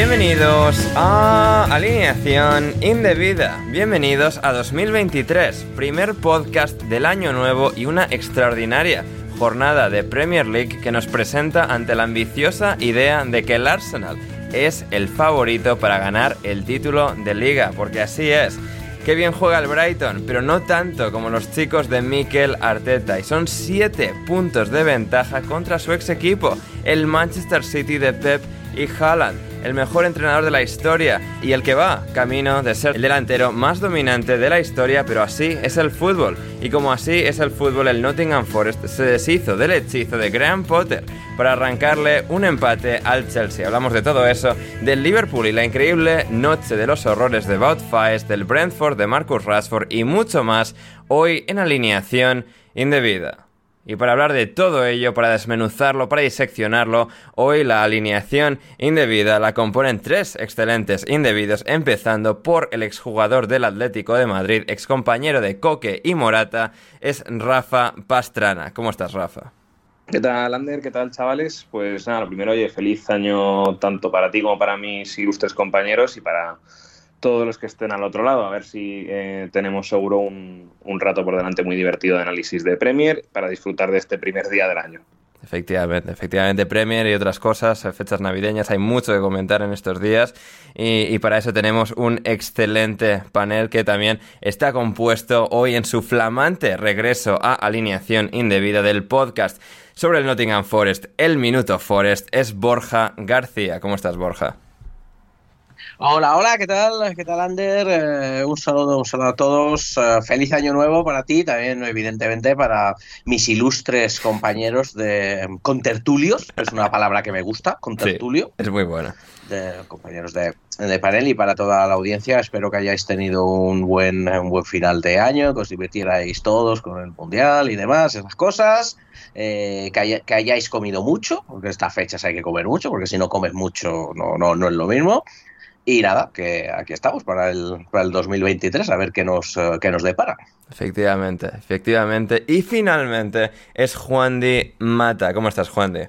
Bienvenidos a Alineación Indebida. Bienvenidos a 2023, primer podcast del año nuevo y una extraordinaria jornada de Premier League que nos presenta ante la ambiciosa idea de que el Arsenal es el favorito para ganar el título de liga, porque así es. Qué bien juega el Brighton, pero no tanto como los chicos de Mikel Arteta. Y son 7 puntos de ventaja contra su ex equipo, el Manchester City de Pep y Haaland el mejor entrenador de la historia y el que va camino de ser el delantero más dominante de la historia, pero así es el fútbol. Y como así es el fútbol, el Nottingham Forest se deshizo del hechizo de Graham Potter para arrancarle un empate al Chelsea. Hablamos de todo eso, del Liverpool y la increíble noche de los horrores de Bout Fies, del Brentford, de Marcus Rashford y mucho más hoy en alineación indebida. Y para hablar de todo ello, para desmenuzarlo, para diseccionarlo, hoy la alineación indebida la componen tres excelentes indebidos, empezando por el exjugador del Atlético de Madrid, excompañero de Coque y Morata, es Rafa Pastrana. ¿Cómo estás, Rafa? ¿Qué tal, Ander? ¿Qué tal, chavales? Pues nada, lo primero, oye, feliz año tanto para ti como para mis ilustres compañeros y para todos los que estén al otro lado. A ver si eh, tenemos seguro un, un, rato por delante muy divertido de análisis de Premier para disfrutar de este primer día del año. Efectivamente, efectivamente, Premier y otras cosas, fechas navideñas, hay mucho que comentar en estos días y, y, para eso tenemos un excelente panel que también está compuesto hoy en su flamante regreso a alineación indebida del podcast sobre el Nottingham Forest, el Minuto Forest, es Borja García. ¿Cómo estás, Borja? Hola, hola, ¿qué tal? ¿Qué tal, Ander? Eh, un saludo, un saludo a todos. Uh, feliz año nuevo para ti, también evidentemente para mis ilustres compañeros de contertulios, es una palabra que me gusta, contertulio. Sí, es muy buena. De compañeros de, de, panel y para toda la audiencia, espero que hayáis tenido un buen, un buen final de año, que os divirtierais todos con el Mundial y demás, esas cosas. Eh, que, hay, que, hayáis comido mucho, porque estas fechas hay que comer mucho, porque si no comes mucho no, no, no es lo mismo. Y nada, que aquí estamos para el, para el 2023, a ver qué nos, qué nos depara. Efectivamente, efectivamente. Y finalmente es Juan de Mata. ¿Cómo estás, Juan de?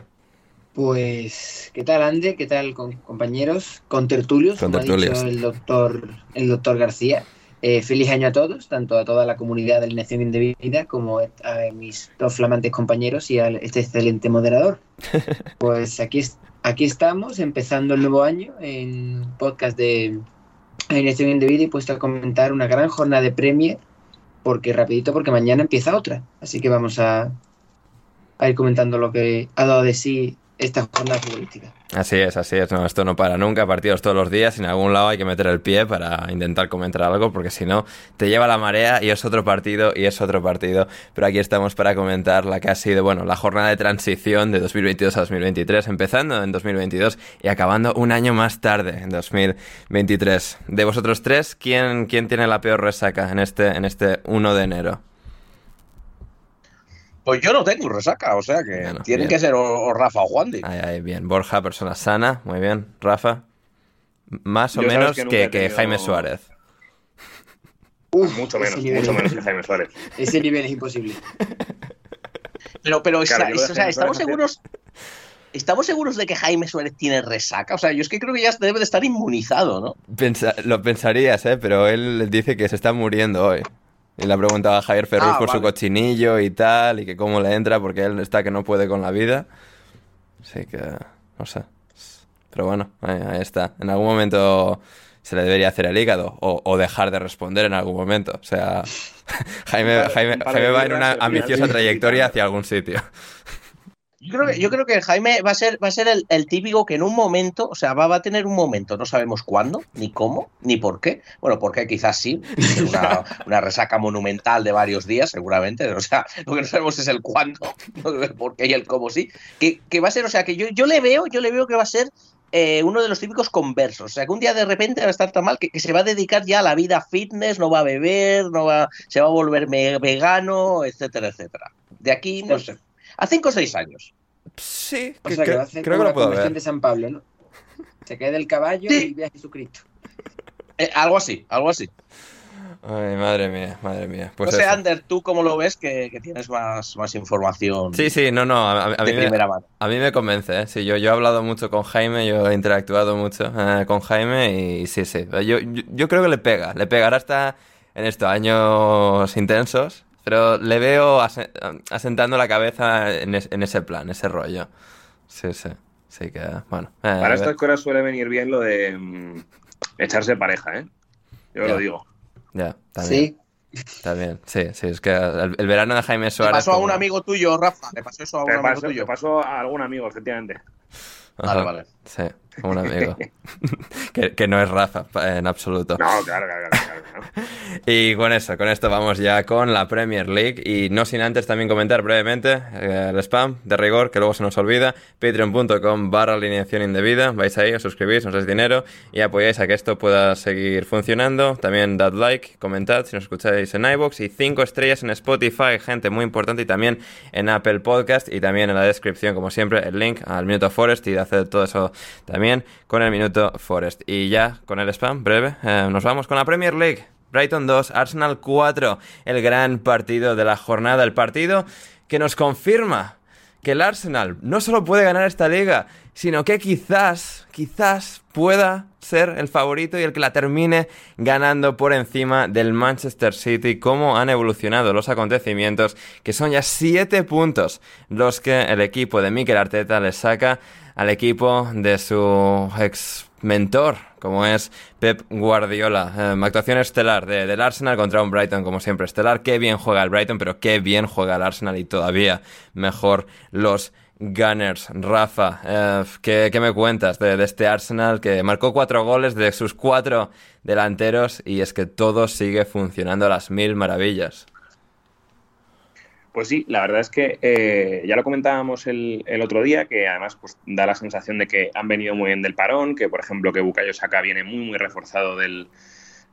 Pues, ¿qué tal, Ande? ¿Qué tal, con, compañeros? Con tertulios, con como tertulios. ha dicho el doctor, el doctor García. Eh, feliz año a todos, tanto a toda la comunidad de alineación indebida como a mis dos flamantes compañeros y a este excelente moderador. Pues aquí, aquí estamos, empezando el nuevo año en podcast de alineación indebida y puesto a comentar una gran jornada de Premier, porque rapidito, porque mañana empieza otra. Así que vamos a, a ir comentando lo que ha dado de sí esta jornada futbolística. Así es, así es. No, esto no para nunca, partidos todos los días. En algún lado hay que meter el pie para intentar comentar algo, porque si no, te lleva la marea y es otro partido y es otro partido. Pero aquí estamos para comentar la que ha sido, bueno, la jornada de transición de 2022 a 2023, empezando en 2022 y acabando un año más tarde, en 2023. De vosotros tres, ¿quién, quién tiene la peor resaca en este, en este 1 de enero? Pues yo no tengo resaca, o sea que Bueno, tienen bien. que ser o, o Rafa o Juan Di. Ahí, ahí, bien. Borja, persona sana, muy bien. Rafa, más o Yo menos que que, tenido- Jaime Suárez. Mucho ese menos, nivel- mucho menos que Jaime Suárez. Ese nivel es imposible. Pero, pero Claro, o sea, estamos seguros. ¿Estamos seguros de que Jaime Suárez tiene resaca? O sea, yo es que creo que ya debe de estar inmunizado, ¿no? Pensa- lo pensarías, ¿eh? Pero él dice que se está muriendo hoy. Y le ha preguntado a Javier Ferrus Ah, por su vale. cochinillo y tal, y que cómo le entra, porque él está que no puede con la vida. Así que, no sé. Pero bueno, ahí, ahí está. En algún momento se le debería hacer el hígado, o, o dejar de responder en algún momento. O sea, Jaime, Jaime, Jaime va en una ambiciosa trayectoria hacia algún sitio. Yo creo que, yo creo que Jaime va a ser, va a ser el, el típico que en un momento, o sea, va, va a tener un momento, no sabemos cuándo, ni cómo, ni por qué. Bueno, porque quizás sí, una, una resaca monumental de varios días, seguramente. O sea, lo que no sabemos es el cuándo, el por qué y el cómo sí. Que, que va a ser, o sea, que yo, yo le veo, yo le veo que va a ser eh, uno de los típicos conversos. O sea, que un día de repente va a estar tan mal que, que se va a dedicar ya a la vida fitness, no va a beber, no va, se va a volver vegano, etcétera, etcétera. De aquí, no sé. A cinco o seis años. Sí, O que- sea, que va a hacer creo que lo la puedo ver. de San Pablo, ¿no? Se cae del caballo Sí. y ve a Jesucristo. Eh, algo así, algo así. Ay, madre mía, madre mía. Pues no sé, eso. Ander, tú cómo lo ves, que, que tienes más, más información Sí, sí, no, no, a, a- mí me, a mí me convence, ¿eh? Sí, yo, yo he hablado mucho con Jaime, yo he interactuado mucho eh, con Jaime y sí, sí. Yo, yo, yo creo que le pega, le pegará hasta en estos años intensos, pero le veo ase- asentando la cabeza en, es- en ese plan, ese rollo. Sí, sí. Sí que, bueno. eh, Para estas cosas suele venir bien lo de mm, echarse pareja, ¿eh? Yo Ya. lo digo. Ya, también. Sí. Está bien, sí, sí, es que el, el verano de Jaime Le Suárez... pasó a un como- amigo tuyo, Rafa. Le pasó eso a un amigo pasó, tuyo. te pasó a algún amigo, efectivamente. Ajá, Vale, vale. Sí, un amigo. que, que no es Rafa, en absoluto. No, claro, claro, claro. claro, claro. Y con eso, con esto vamos ya con la Premier League. Y no sin antes también comentar brevemente eh, el spam de rigor, que luego se nos olvida. Patreon.com barra alineación indebida. Vais ahí, os suscribís, nos dais dinero y apoyáis a que esto pueda seguir funcionando. También dad like, comentad si nos escucháis en iBox y 5 estrellas en Spotify, gente muy importante. Y también en Apple Podcast y también en la descripción, como siempre, el link al Minuto Forest y de hacer todo eso también con el Minuto Forest. Y ya con el spam breve, eh, nos vamos con la Premier League. Brighton 2, Arsenal 4, el gran partido de la jornada, el partido que nos confirma que el Arsenal no solo puede ganar esta liga, sino que quizás, quizás pueda ser el favorito y el que la termine ganando por encima del Manchester City, cómo han evolucionado los acontecimientos, que son ya 7 puntos los que el equipo de Mikel Arteta le saca al equipo de su ex mentor, como es Pep Guardiola. Eh, actuación estelar de- del Arsenal contra un Brighton, como siempre, estelar. Qué bien juega el Brighton, pero qué bien juega el Arsenal y todavía mejor los Gunners. Rafa, eh, ¿qué, me cuentas de, de este Arsenal que marcó cuatro goles de sus cuatro delanteros y es que todo sigue funcionando a las mil maravillas? Pues sí, la verdad es que eh, ya lo comentábamos el, el otro día, que además pues, da la sensación de que han venido muy bien del parón, que por ejemplo que Bukayo Saka viene muy muy reforzado del,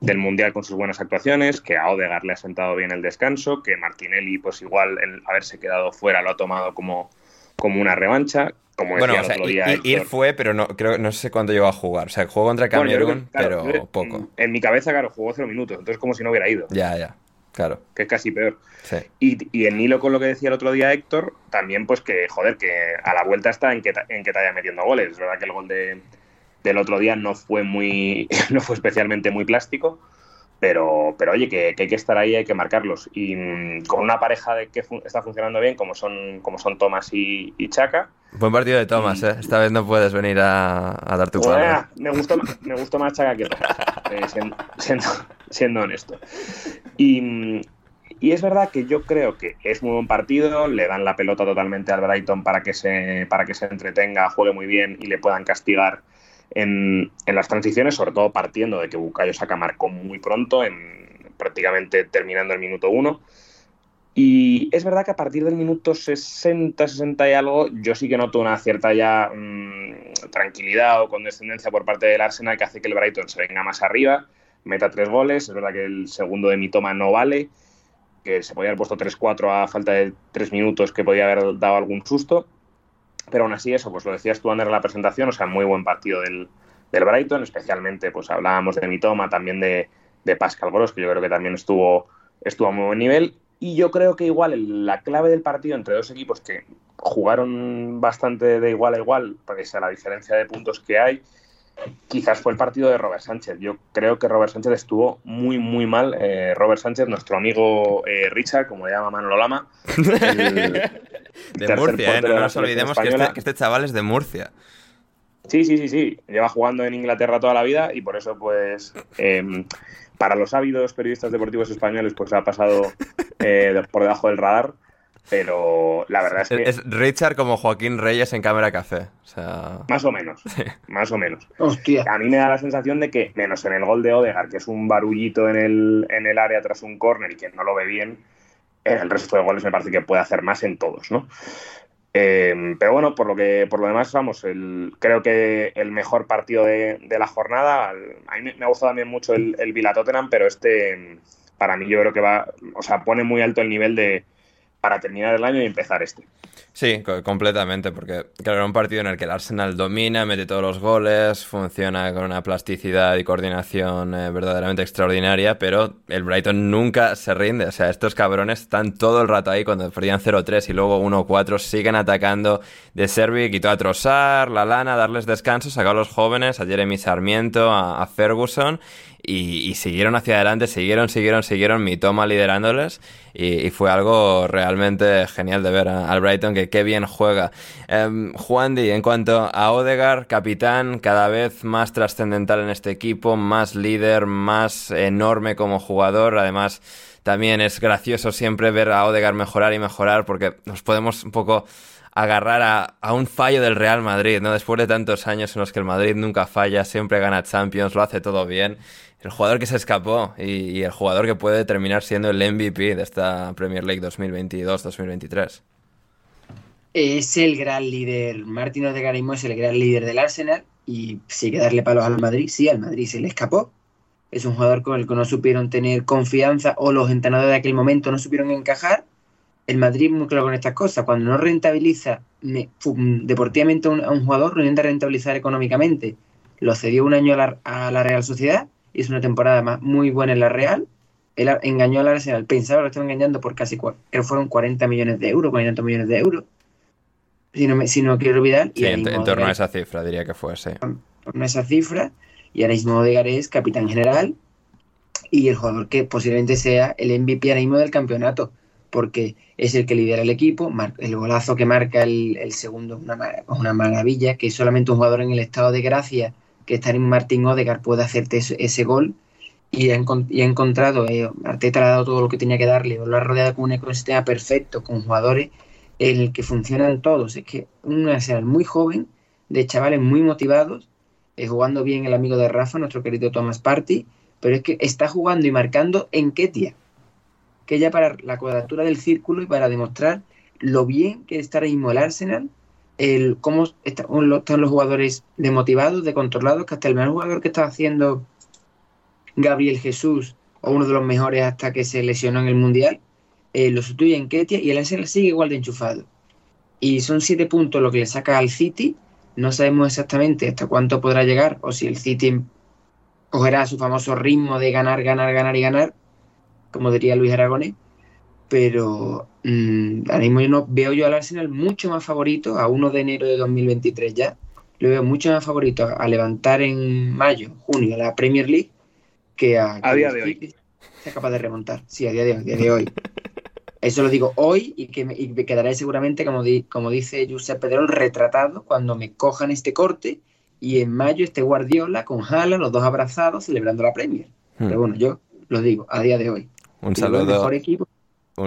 del Mundial con sus buenas actuaciones, que a Odegaard le ha sentado bien el descanso, que Martinelli pues igual el haberse quedado fuera lo ha tomado como, como una revancha, como decía Bueno, o el sea, otro i- día i- Héctor. ir fue, pero no, creo, no sé cuánto llegó a jugar. O sea, jugó contra Bueno, Camerún, claro, pero poco. En mi cabeza, claro, jugó cero minutos, entonces como si no hubiera ido, Ya, ya, claro. que es casi peor. Sí. Y, y en hilo con lo que decía el otro día Héctor, también pues que, joder, que a la vuelta está en que, en que te vaya metiendo goles. Es verdad que el gol de, del otro día no fue muy, no fue especialmente muy plástico, pero, pero oye, que, que hay que estar ahí, hay que marcarlos. Y mm, con una pareja de que fu- está funcionando bien, como son, como son Thomas y, y Chaka, Buen partido de Thomas, ¿eh? Esta vez no puedes venir a, a dar tu. Uah, me gustó, me gustó más Chaka que Thomas, eh, siendo, siendo, siendo honesto. Y, mm, y, es verdad que yo creo que es muy buen partido, le dan la pelota totalmente al Brighton para que se, para que se entretenga, juegue muy bien y le puedan castigar en, las transiciones, sobre todo partiendo de que Bukayo Saka marcó muy pronto, en, prácticamente terminando el minuto uno. Y es verdad que a partir del minuto 60, 60 y algo, yo sí que noto una cierta ya mmm, tranquilidad o condescendencia por parte del Arsenal que hace que el Brighton se venga más arriba, meta tres goles. Es verdad que el segundo de Mitoma no vale, que se podía haber puesto 3-4 a falta de tres minutos, que podía haber dado algún susto. Pero aún así, eso, pues lo decías tú, Ander, en la presentación, o sea, muy buen partido del, del Brighton, especialmente, pues hablábamos de Mitoma, también de, de Pascal Gross, que yo creo que también estuvo, estuvo a muy buen nivel. Y yo creo que igual la clave del partido entre dos equipos que jugaron bastante de igual a igual, pese a la diferencia de puntos que hay, quizás fue el partido de Robert Sánchez. Yo creo que Robert Sánchez estuvo muy, muy mal. Eh, Robert Sánchez, nuestro amigo eh, Richard, como le llama Manolo Lama. de Murcia, ¿eh? no nos olvidemos que este, que este, chaval es de Murcia. Sí, sí, sí, sí. Lleva jugando en Inglaterra toda la vida y por eso, pues, eh, para los ávidos periodistas deportivos españoles, pues ha pasado eh, por debajo del radar. Pero la verdad es que. Es Richard como Joaquín Reyes en Cámara Café. O sea... Más o menos. Más o menos. Hostia. A mí me da la sensación de que, menos en el gol de Odegar, que es un barullito en el, en el área tras un córner y que no lo ve bien, en el resto de goles me parece que puede hacer más en todos, ¿no? Eh, pero bueno, por lo que por lo demás, vamos, el, creo que el mejor partido de, de la jornada. A mí me ha gustado también mucho el, el Vila Tottenham, pero este, para mí, yo creo que va, o sea, pone muy alto el nivel de, para terminar el año y empezar este. Sí, completamente, porque claro, era un partido en el que el Arsenal domina, mete todos los goles, funciona con una plasticidad y coordinación eh, verdaderamente extraordinaria, pero el Brighton nunca se rinde. O sea, estos cabrones están todo el rato ahí cuando perdían 0-3 y luego 1-4, siguen atacando. De Servi quitó a Trossard, la lana, darles descanso, sacó a los jóvenes, a Jeremy Sarmiento, a, a Ferguson y, y, siguieron hacia adelante, siguieron, siguieron, siguieron, mi toma liderándoles y, fue algo realmente genial de ver a, al Brighton que qué bien juega. Eh, Juan Di, en cuanto a Odegar, capitán, cada vez más trascendental en este equipo, más líder, más enorme como jugador, además también es gracioso siempre ver a Odegar mejorar y mejorar porque nos podemos un poco agarrar a, un fallo del Real Madrid, ¿no? Después de tantos años en los que el Madrid nunca falla, siempre gana Champions, lo hace todo bien el jugador que se escapó y, el jugador que puede terminar siendo el MVP de esta Premier League 2022-2023. Es el gran líder, Martín Odegaard es el gran líder del Arsenal y si hay que darle palos al Madrid, sí, al Madrid se le escapó. Es un jugador con el que no supieron tener confianza o los entrenadores de aquel momento no supieron encajar. El Madrid muy claro con estas cosas, cuando no rentabiliza deportivamente a un, jugador, no intenta rentabilizar económicamente. Lo cedió un año a la Real Sociedad hizo una temporada más muy buena en la Real. Él engañó al Arsenal, pensaba que lo estaba engañando por casi, fueron 40 millones de euros, 40 millones de euros. Si no, me, si no quiero olvidar. Sí, en, en, torno a esa cifra, diría que fue, sí. En torno a esa cifra. Y ahora mismo Odegaard es capitán general y el jugador que posiblemente sea el MVP ahora mismo del campeonato, porque es el que lidera el equipo. El golazo que marca el, el segundo es una, una maravilla, que solamente un jugador en el estado de gracia que estar en Martín Odegaard puede hacerte ese, gol y ha, y ha encontrado, eh, Arteta le ha dado todo lo que tenía que darle, lo ha rodeado con un ecosistema perfecto, con jugadores en el que funcionan todos. Es que un Arsenal muy joven, de chavales muy motivados, eh, jugando bien el amigo de Rafa, nuestro querido Thomas Party, pero es que está jugando y marcando en Ketia, que ya para la cuadratura del círculo y para demostrar lo bien que está ahora mismo el Arsenal el cómo están los jugadores de motivados, de controlados, que hasta el mejor jugador que estaba haciendo Gabriel Jesús, o uno de los mejores hasta que se lesionó en el Mundial, eh, lo sustituye en Ketia y el Arsenal sigue igual de enchufado. Y son siete puntos lo que le saca al City. No sabemos exactamente hasta cuánto podrá llegar o si el City cogerá su famoso ritmo de ganar, ganar, ganar y ganar, como diría Luis Aragonés pero mmm, ahora mismo yo no, veo yo al Arsenal mucho más favorito a 1 de enero de 2023 ya. Lo veo mucho más favorito a, a levantar en mayo, junio la Premier League que a, a día de hoy. Sea capaz de remontar. Sí, a día de hoy. Día de hoy. Eso lo digo hoy y que me, y me quedaré seguramente, como, di, como dice Josep Pedrol, retratado cuando me cojan este corte y en mayo este Guardiola con Haaland, los dos abrazados, celebrando la Premier. Hmm. Pero bueno, yo lo digo a día de hoy. Un saludo. El mejor equipo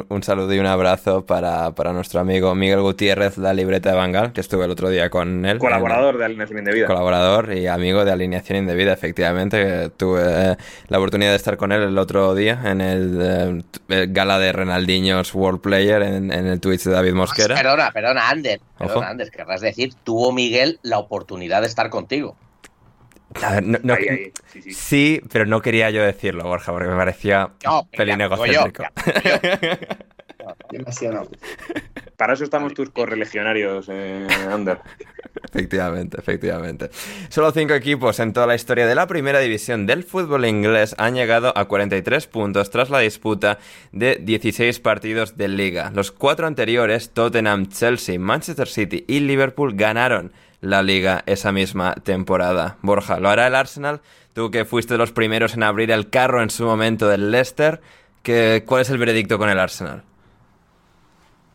un, saludo y un abrazo para, nuestro amigo Miguel Gutiérrez, la libreta de Bangal, que estuve el otro día con él. Colaborador de Alineación Indebida. Colaborador y amigo de Alineación Indebida, efectivamente. tuve eh, la oportunidad de estar con él el otro día en el, eh, gala de Renaldiños World Player en, el Twitch de David Mosquera. Perdona, perdona, Ander. Perdona, Ander, querrás decir, tuvo Miguel la oportunidad de estar contigo. No, sí, pero no quería yo decirlo, Borja, porque me parecía no, pelín egocéntrico. Para eso estamos tus correligionarios, eh, Ander. Efectivamente, efectivamente. Solo cinco equipos en toda la historia de la primera división del fútbol inglés han llegado a 43 puntos tras la disputa de 16 partidos de liga. Los cuatro anteriores, Tottenham, Chelsea, Manchester City y Liverpool, ganaron la liga esa misma temporada. Borja, ¿lo hará el Arsenal? Tú que fuiste de los primeros en abrir el carro en su momento del Leicester, ¿cuál es el veredicto con el Arsenal?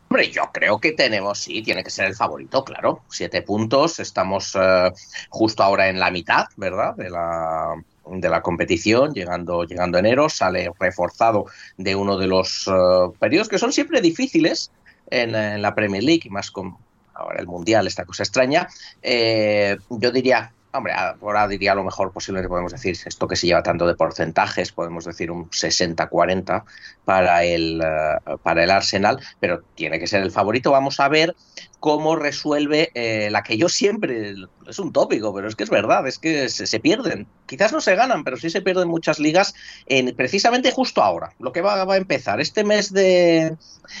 Hombre, yo creo que tenemos, sí, tiene que ser el favorito, claro. Siete puntos, estamos eh, justo ahora en la mitad, ¿verdad? De la, de la competición, llegando, llegando enero, sale reforzado de uno de los eh, periodos que son siempre difíciles en, la Premier League, y más con ahora el Mundial, esta cosa extraña. Eh, yo diría Hombre, ahora diría lo mejor posible que podemos decir esto que se lleva tanto de porcentajes, podemos decir un 60-40 para el, eh, para el Arsenal, pero tiene que ser el favorito. Vamos a ver cómo resuelve eh, la que yo siempre, es un tópico, pero es que es verdad, es que se, pierden. Quizás no se ganan, pero sí se pierden muchas ligas en, precisamente justo ahora, lo que va, a empezar, este mes de,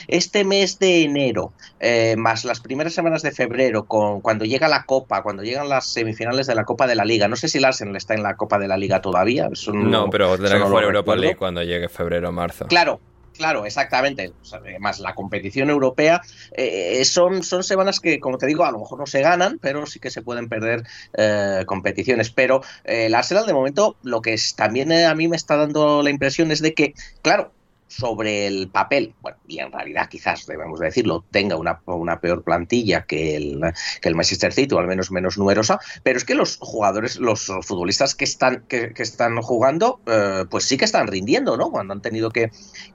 este mes de enero, eh, más las primeras semanas de febrero, con, cuando llega la Copa, cuando llegan las semifinales de la Copa de la Liga. No sé si el Arsenal está en la Copa de la Liga todavía. no, pero tendrá que jugar Europa League cuando llegue febrero o marzo. Claro, Claro, exactamente. además, la competición europea eh, son, son semanas que, como te digo, a lo mejor no se ganan, pero sí que se pueden perder eh, competiciones. Pero eh, el Arsenal, de momento, lo que es, también a mí me está dando la impresión es de que, claro, sobre el papel, bueno, y en realidad quizás debemos decirlo, tenga una, una peor plantilla que el, que el Manchester City, o al menos menos numerosa, pero es que los jugadores, los futbolistas que están, que, están jugando, eh, pues sí que están rindiendo, ¿no? Cuando han tenido que,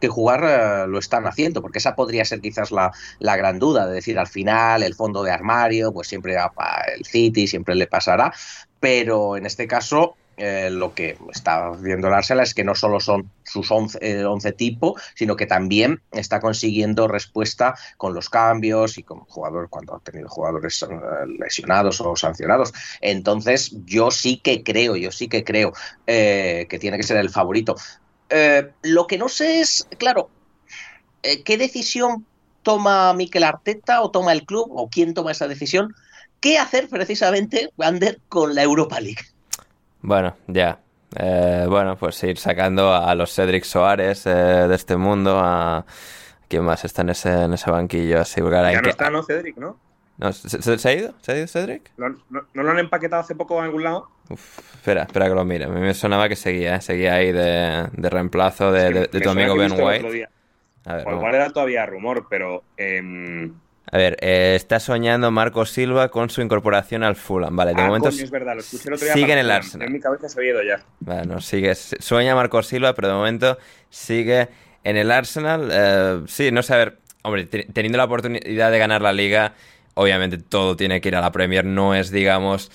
jugar, eh, lo están haciendo, porque esa podría ser quizás la, la, gran duda, de decir, al final, el fondo de armario, pues siempre va el City, siempre le pasará, pero en este caso eh, lo que está viendo el es que no solo son sus 11, eh, tipos, sino que también está consiguiendo respuesta con los cambios y con jugadores cuando ha tenido jugadores eh, lesionados o sancionados. Entonces, yo sí que creo, yo sí que creo que tiene que ser el favorito. lo que no sé es, claro, ¿qué decisión toma Mikel Arteta o toma el club o quién toma esa decisión? ¿Qué hacer precisamente, Wander, con la Europa League? Bueno, ya. Eh, bueno, pues ir sacando a los Cedric Soares eh, de este mundo, a quién más está en ese, en ese banquillo, asegurar Ya no está, ¿no? Cedric, ¿no? ¿se, ha ido? ¿Se ha ido Cedric? ¿No, lo han empaquetado hace poco en algún lado? espera, espera que lo mire. A mí me sonaba que seguía, ¿eh? seguía ahí de, de reemplazo de, de, tu amigo Ben White. A ver, igual era todavía rumor, pero... Eh, a ver, eh, está soñando Marco Silva con su incorporación al Fulham. Vale, de ah, momento es verdad, lo escuché el otro día sigue en el Arsenal. En mi cabeza se ha ido ya. Bueno, sigue, sueña Marco Silva, pero de momento sigue en el Arsenal. Eh, sí, no sé, a ver, hombre, teniendo la oportunidad de ganar la liga, obviamente todo tiene que ir a la Premier, no es, digamos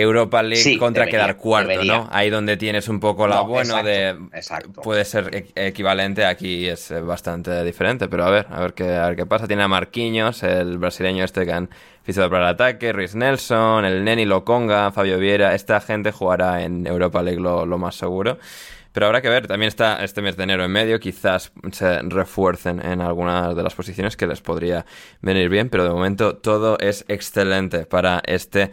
Europa League contra quedar cuarto, ¿no? Ahí donde tienes un poco la bueno de puede ser e-, equivalente, aquí es eh, bastante diferente, pero a ver, a ver qué, a ver qué pasa. Tiene a Marquinhos, el brasileño este que han fichado para el ataque, Rhys Nelson, el Neni Loconga, Fabio Viera, esta gente jugará en Europa League lo, lo más seguro. Pero habrá que ver, también está este mes de enero en medio, quizás se refuercen en algunas de las posiciones que les podría venir bien, pero de momento todo es excelente para este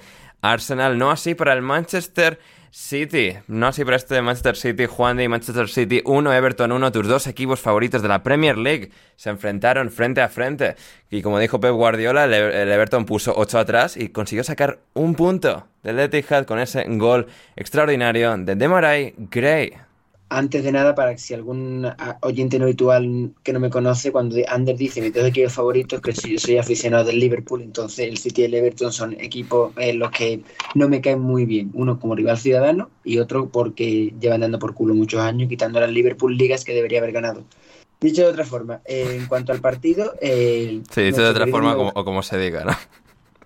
Arsenal, no así para el Manchester City, no así para este Manchester City, Juan de Manchester City 1, Everton 1, tus dos equipos favoritos de la Premier League se enfrentaron frente a frente. Y como dijo Pep Guardiola, el, Everton puso 8 atrás y consiguió sacar un punto del Etihad con ese gol extraordinario de Demarai Gray antes de nada, para que si algún oyente no habitual que no me conoce, cuando Ander dice mis dos equipos favoritos, que yo soy aficionado del Liverpool, entonces el City y el Everton son equipos en los que no me caen muy bien. Uno como rival ciudadano y otro porque llevan dando por culo muchos años, quitando las Liverpool ligas que debería haber ganado. Dicho de otra forma, eh, en cuanto al partido. Eh, sí, dicho de otra forma como, o como se diga, ¿no?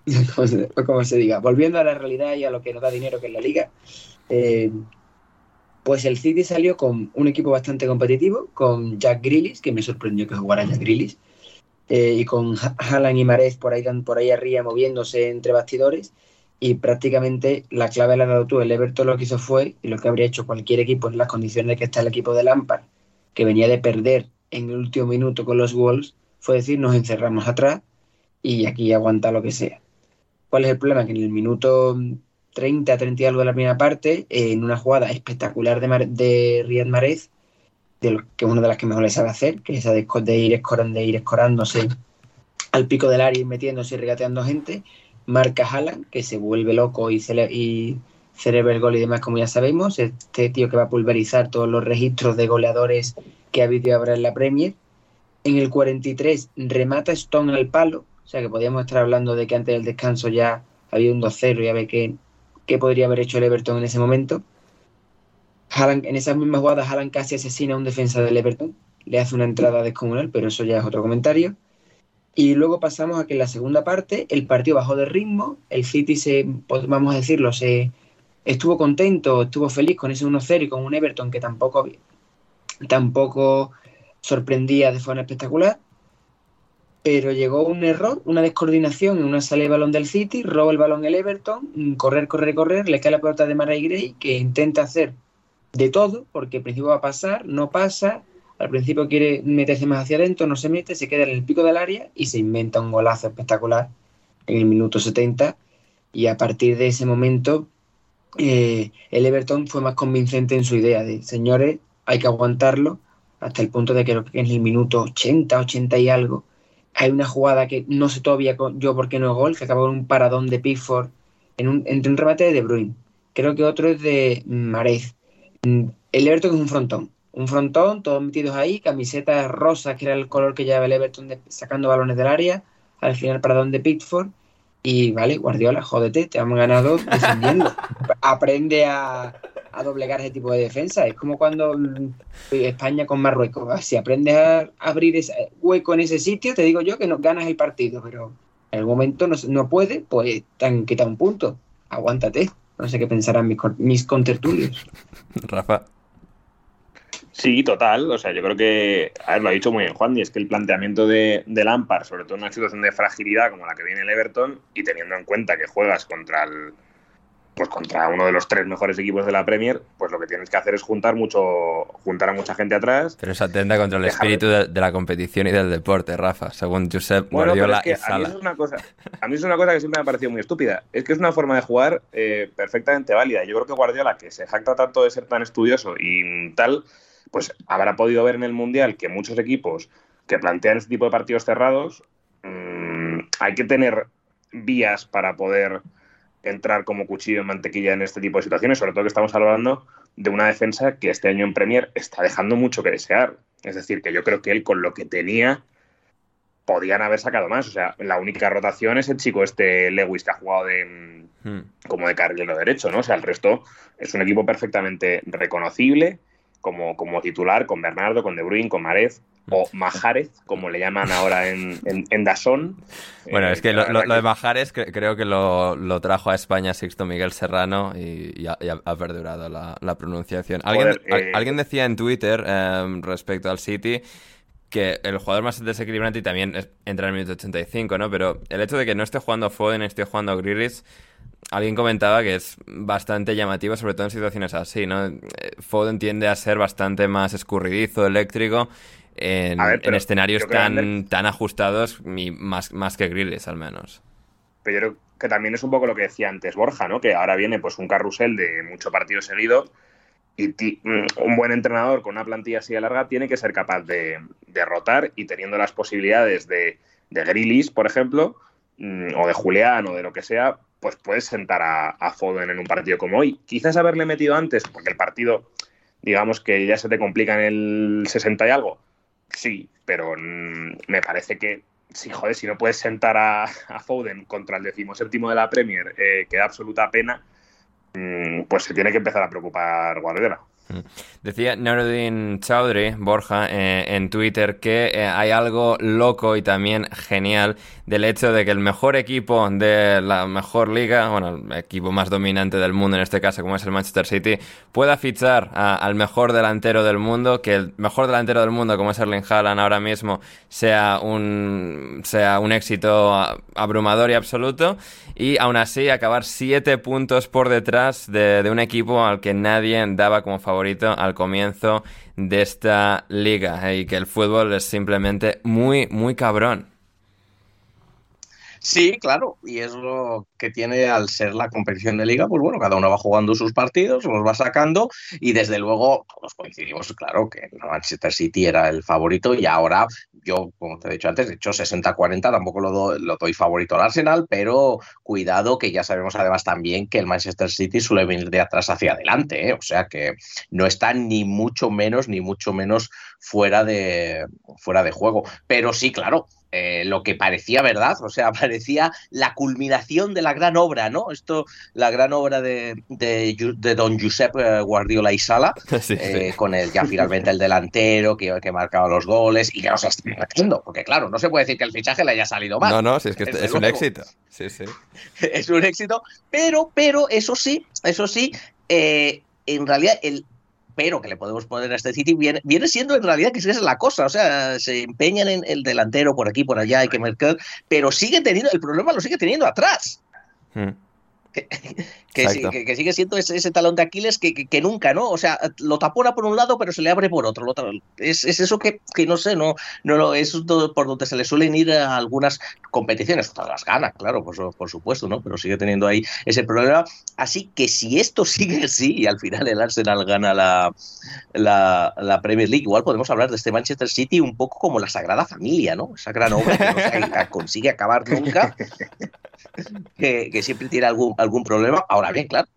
o como se diga. Volviendo a la realidad y a lo que nos da dinero que es la liga. Eh, pues el City salió con un equipo bastante competitivo, con Jack Grealish, que me sorprendió que jugara Jack Grealish, eh, y con Haaland y Marez por ahí, por ahí arriba moviéndose entre bastidores. Y prácticamente la clave la ha dado tú. El Everton lo que hizo fue, y lo que habría hecho cualquier equipo en las condiciones que está el equipo de Lampard, que venía de perder en el último minuto con los Wolves, fue decir, nos encerramos atrás y aquí aguanta lo que sea. ¿Cuál es el problema? Que en el minuto 30, 30 y algo de la primera parte, en una jugada espectacular de, de Riyad Mahrez, de que es una de las que mejor le sabe hacer, que es esa de, ir escorando, de ir escorándose al pico del área y metiéndose y regateando gente, marca Haaland, que se vuelve loco y, se y celebra el gol y demás, como ya sabemos, este tío que va a pulverizar todos los registros de goleadores que ha habido habrá en la Premier. En el 43 remata Stone al palo, o sea que podríamos estar hablando de que antes del descanso ya había un 2-0 y a ver qué, qué podría haber hecho el Everton en ese momento en esas mismas jugadas, Haaland casi asesina a un defensa del Everton, le hace una entrada descomunal, pero eso ya es otro comentario. Y luego pasamos a que en la segunda parte el partido bajó de ritmo, el City se, vamos a decirlo, se estuvo contento, estuvo feliz con ese 1-0 y con un Everton que tampoco, tampoco sorprendía de forma espectacular. Pero llegó un error, una descoordinación en una salida de balón del City, roba el balón el Everton, correr, correr, correr, le cae la pelota de Mara Gray, que intenta hacer de todo, porque al principio va a pasar, no pasa, al principio quiere meterse más hacia adentro, no se mete, se queda en el pico del área y se inventa un golazo espectacular en el minuto 70 y a partir de ese momento eh, el Everton fue más convincente en su idea de, señores, hay que aguantarlo hasta el punto de que en el minuto 80, 80 y algo, hay una jugada que no sé todavía yo por qué no es gol, que acabó en un paradón de Pickford en un, entre un remate de De Bruyne. Creo que otro es de Marez el Everton es un frontón. Un frontón, todos metidos ahí, camisetas rosas, que era el color que llevaba el Everton sacando balones del área, al final para donde Pitford. Y vale, Guardiola, jódete, te han ganado defendiendo. Aprende a, doblegar ese tipo de defensa. Es como cuando mm, España con Marruecos. Si aprendes a abrir ese hueco en ese sitio, te digo yo que no ganas el partido, pero en el momento no, no puede, pues te han quitado un punto. Aguántate. No sé qué pensarán mis, mis contertulios. Rafa. Sí, total. O sea, yo creo que, a ver, lo ha dicho muy bien Juan, y es que el planteamiento de, de Lampard, sobre todo en una situación de fragilidad como la que viene el Everton, y teniendo en cuenta que juegas contra el, pues contra uno de los tres mejores equipos de la Premier, pues lo que tienes que hacer es juntar mucho, juntar a mucha gente atrás. Pero se atenta contra el espíritu de, la competición y del deporte, Rafa, según Josep Guardiola y Sala. A mí, es una cosa, a mí es una cosa que siempre me ha parecido muy estúpida. Es que es una forma de jugar eh, perfectamente válida. Yo creo que Guardiola, que se jacta tanto de ser tan estudioso y tal, pues habrá podido ver en el Mundial que muchos equipos que plantean este tipo de partidos cerrados, mmm, hay que tener vías para poder entrar como cuchillo en mantequilla en este tipo de situaciones, sobre todo que estamos hablando de una defensa que este año en Premier está dejando mucho que desear. Es decir, que yo creo que él con lo que tenía podían haber sacado más. O sea, la única rotación es el chico este Lewis que ha jugado de hmm. como de carrilero derecho, ¿no? O sea, el resto es un equipo perfectamente reconocible como, como titular con Bernardo, con De Bruyne, con Marez o Majares, como le llaman ahora en, en, Dazón. Bueno, es que lo, de Majares creo que lo, trajo a España Sixto Miguel Serrano y, ha, perdurado la, pronunciación. Alguien, eh, alguien, decía en Twitter em, respecto al City que el jugador más desequilibrante y también entra en el minuto 85, ¿no? Pero el hecho de que no esté jugando Foden, esté jugando Grealish alguien comentaba que es bastante llamativo, sobre todo en situaciones así, ¿no? Eh, Foden tiende a ser bastante más escurridizo, eléctrico, en, escenarios tan, tan ajustados, más, más que Grilles al menos. Pero yo creo que también es un poco lo que decía antes Borja, ¿no? Que ahora viene pues un carrusel de mucho partido seguido mm, un buen entrenador con una plantilla así de larga tiene que ser capaz de, rotar y teniendo las posibilidades de, de Grilis, por ejemplo, mm, o de Julián o de lo que sea, pues puedes sentar a, Foden en un partido como hoy. Quizás haberle metido antes, porque el partido, digamos que ya se te complica en el 60 y algo. Sí, pero mm, me parece que, si no puedes sentar a, Foden contra el decimoséptimo de la Premier, eh, que absoluta pena, pues se tiene que empezar a preocupar Guardiola. Mm. Decía Nuruddin Chaudhry, Borja, eh, en Twitter que eh, hay algo loco y también genial del hecho de que el mejor equipo de la mejor liga, bueno, el equipo más dominante del mundo en este caso, como es el Manchester City, pueda fichar al mejor delantero del mundo, que el mejor delantero del mundo, como es Erling Haaland ahora mismo, sea un, sea un éxito abrumador y absoluto, y aún así acabar siete puntos por detrás de, de un equipo al que nadie daba como favorito al comienzo de esta liga, y que el fútbol es simplemente muy, muy cabrón. Sí, claro, y es lo que tiene al ser la competición de liga, pues bueno, cada uno va jugando sus partidos, los va sacando y desde luego todos coincidimos, claro, que Manchester City era el favorito y ahora yo, como te he dicho antes, de hecho 60-40 tampoco lo, lo, doy favorito al Arsenal, pero cuidado que ya sabemos además también que el Manchester City suele venir de atrás hacia adelante, ¿eh? o sea que no está ni mucho menos, ni mucho menos fuera de, fuera de juego. Pero sí, claro, eh, lo que parecía verdad, o sea, parecía la culminación de la gran obra, ¿no? Esto, la gran obra de, de, don Josep eh, Guardiola y Sala, eh, con el ya finalmente el delantero que, que marcaba los goles y que nos está metiendo, porque claro, no se puede decir que el fichaje le haya salido mal. No, no, es que es, un éxito. Sí, sí. Es un éxito, pero, pero, eso sí, eso sí, en realidad el, pero que le podemos poner a este City viene, viene siendo en realidad que esa es la cosa. O sea, se empeñan en el delantero por aquí, por allá, hay que marcar, pero sigue teniendo, el problema lo sigue teniendo atrás. Hmm que, sigue siendo ese, talón de Aquiles que, nunca, ¿no? O sea, lo tapona por un lado, pero se le abre por otro. es, eso que, no sé, no, no, es por donde se le suelen ir a algunas competiciones. Todas las gana, claro, por, por supuesto, ¿no? Pero sigue teniendo ahí ese problema. Así que si esto sigue así y al final el Arsenal gana la, la, Premier League, igual podemos hablar de este Manchester City un poco como la Sagrada Familia, ¿no? Esa gran obra que no se consigue acabar nunca, que, que siempre tiene algún algún problema. Ahora bien, claro,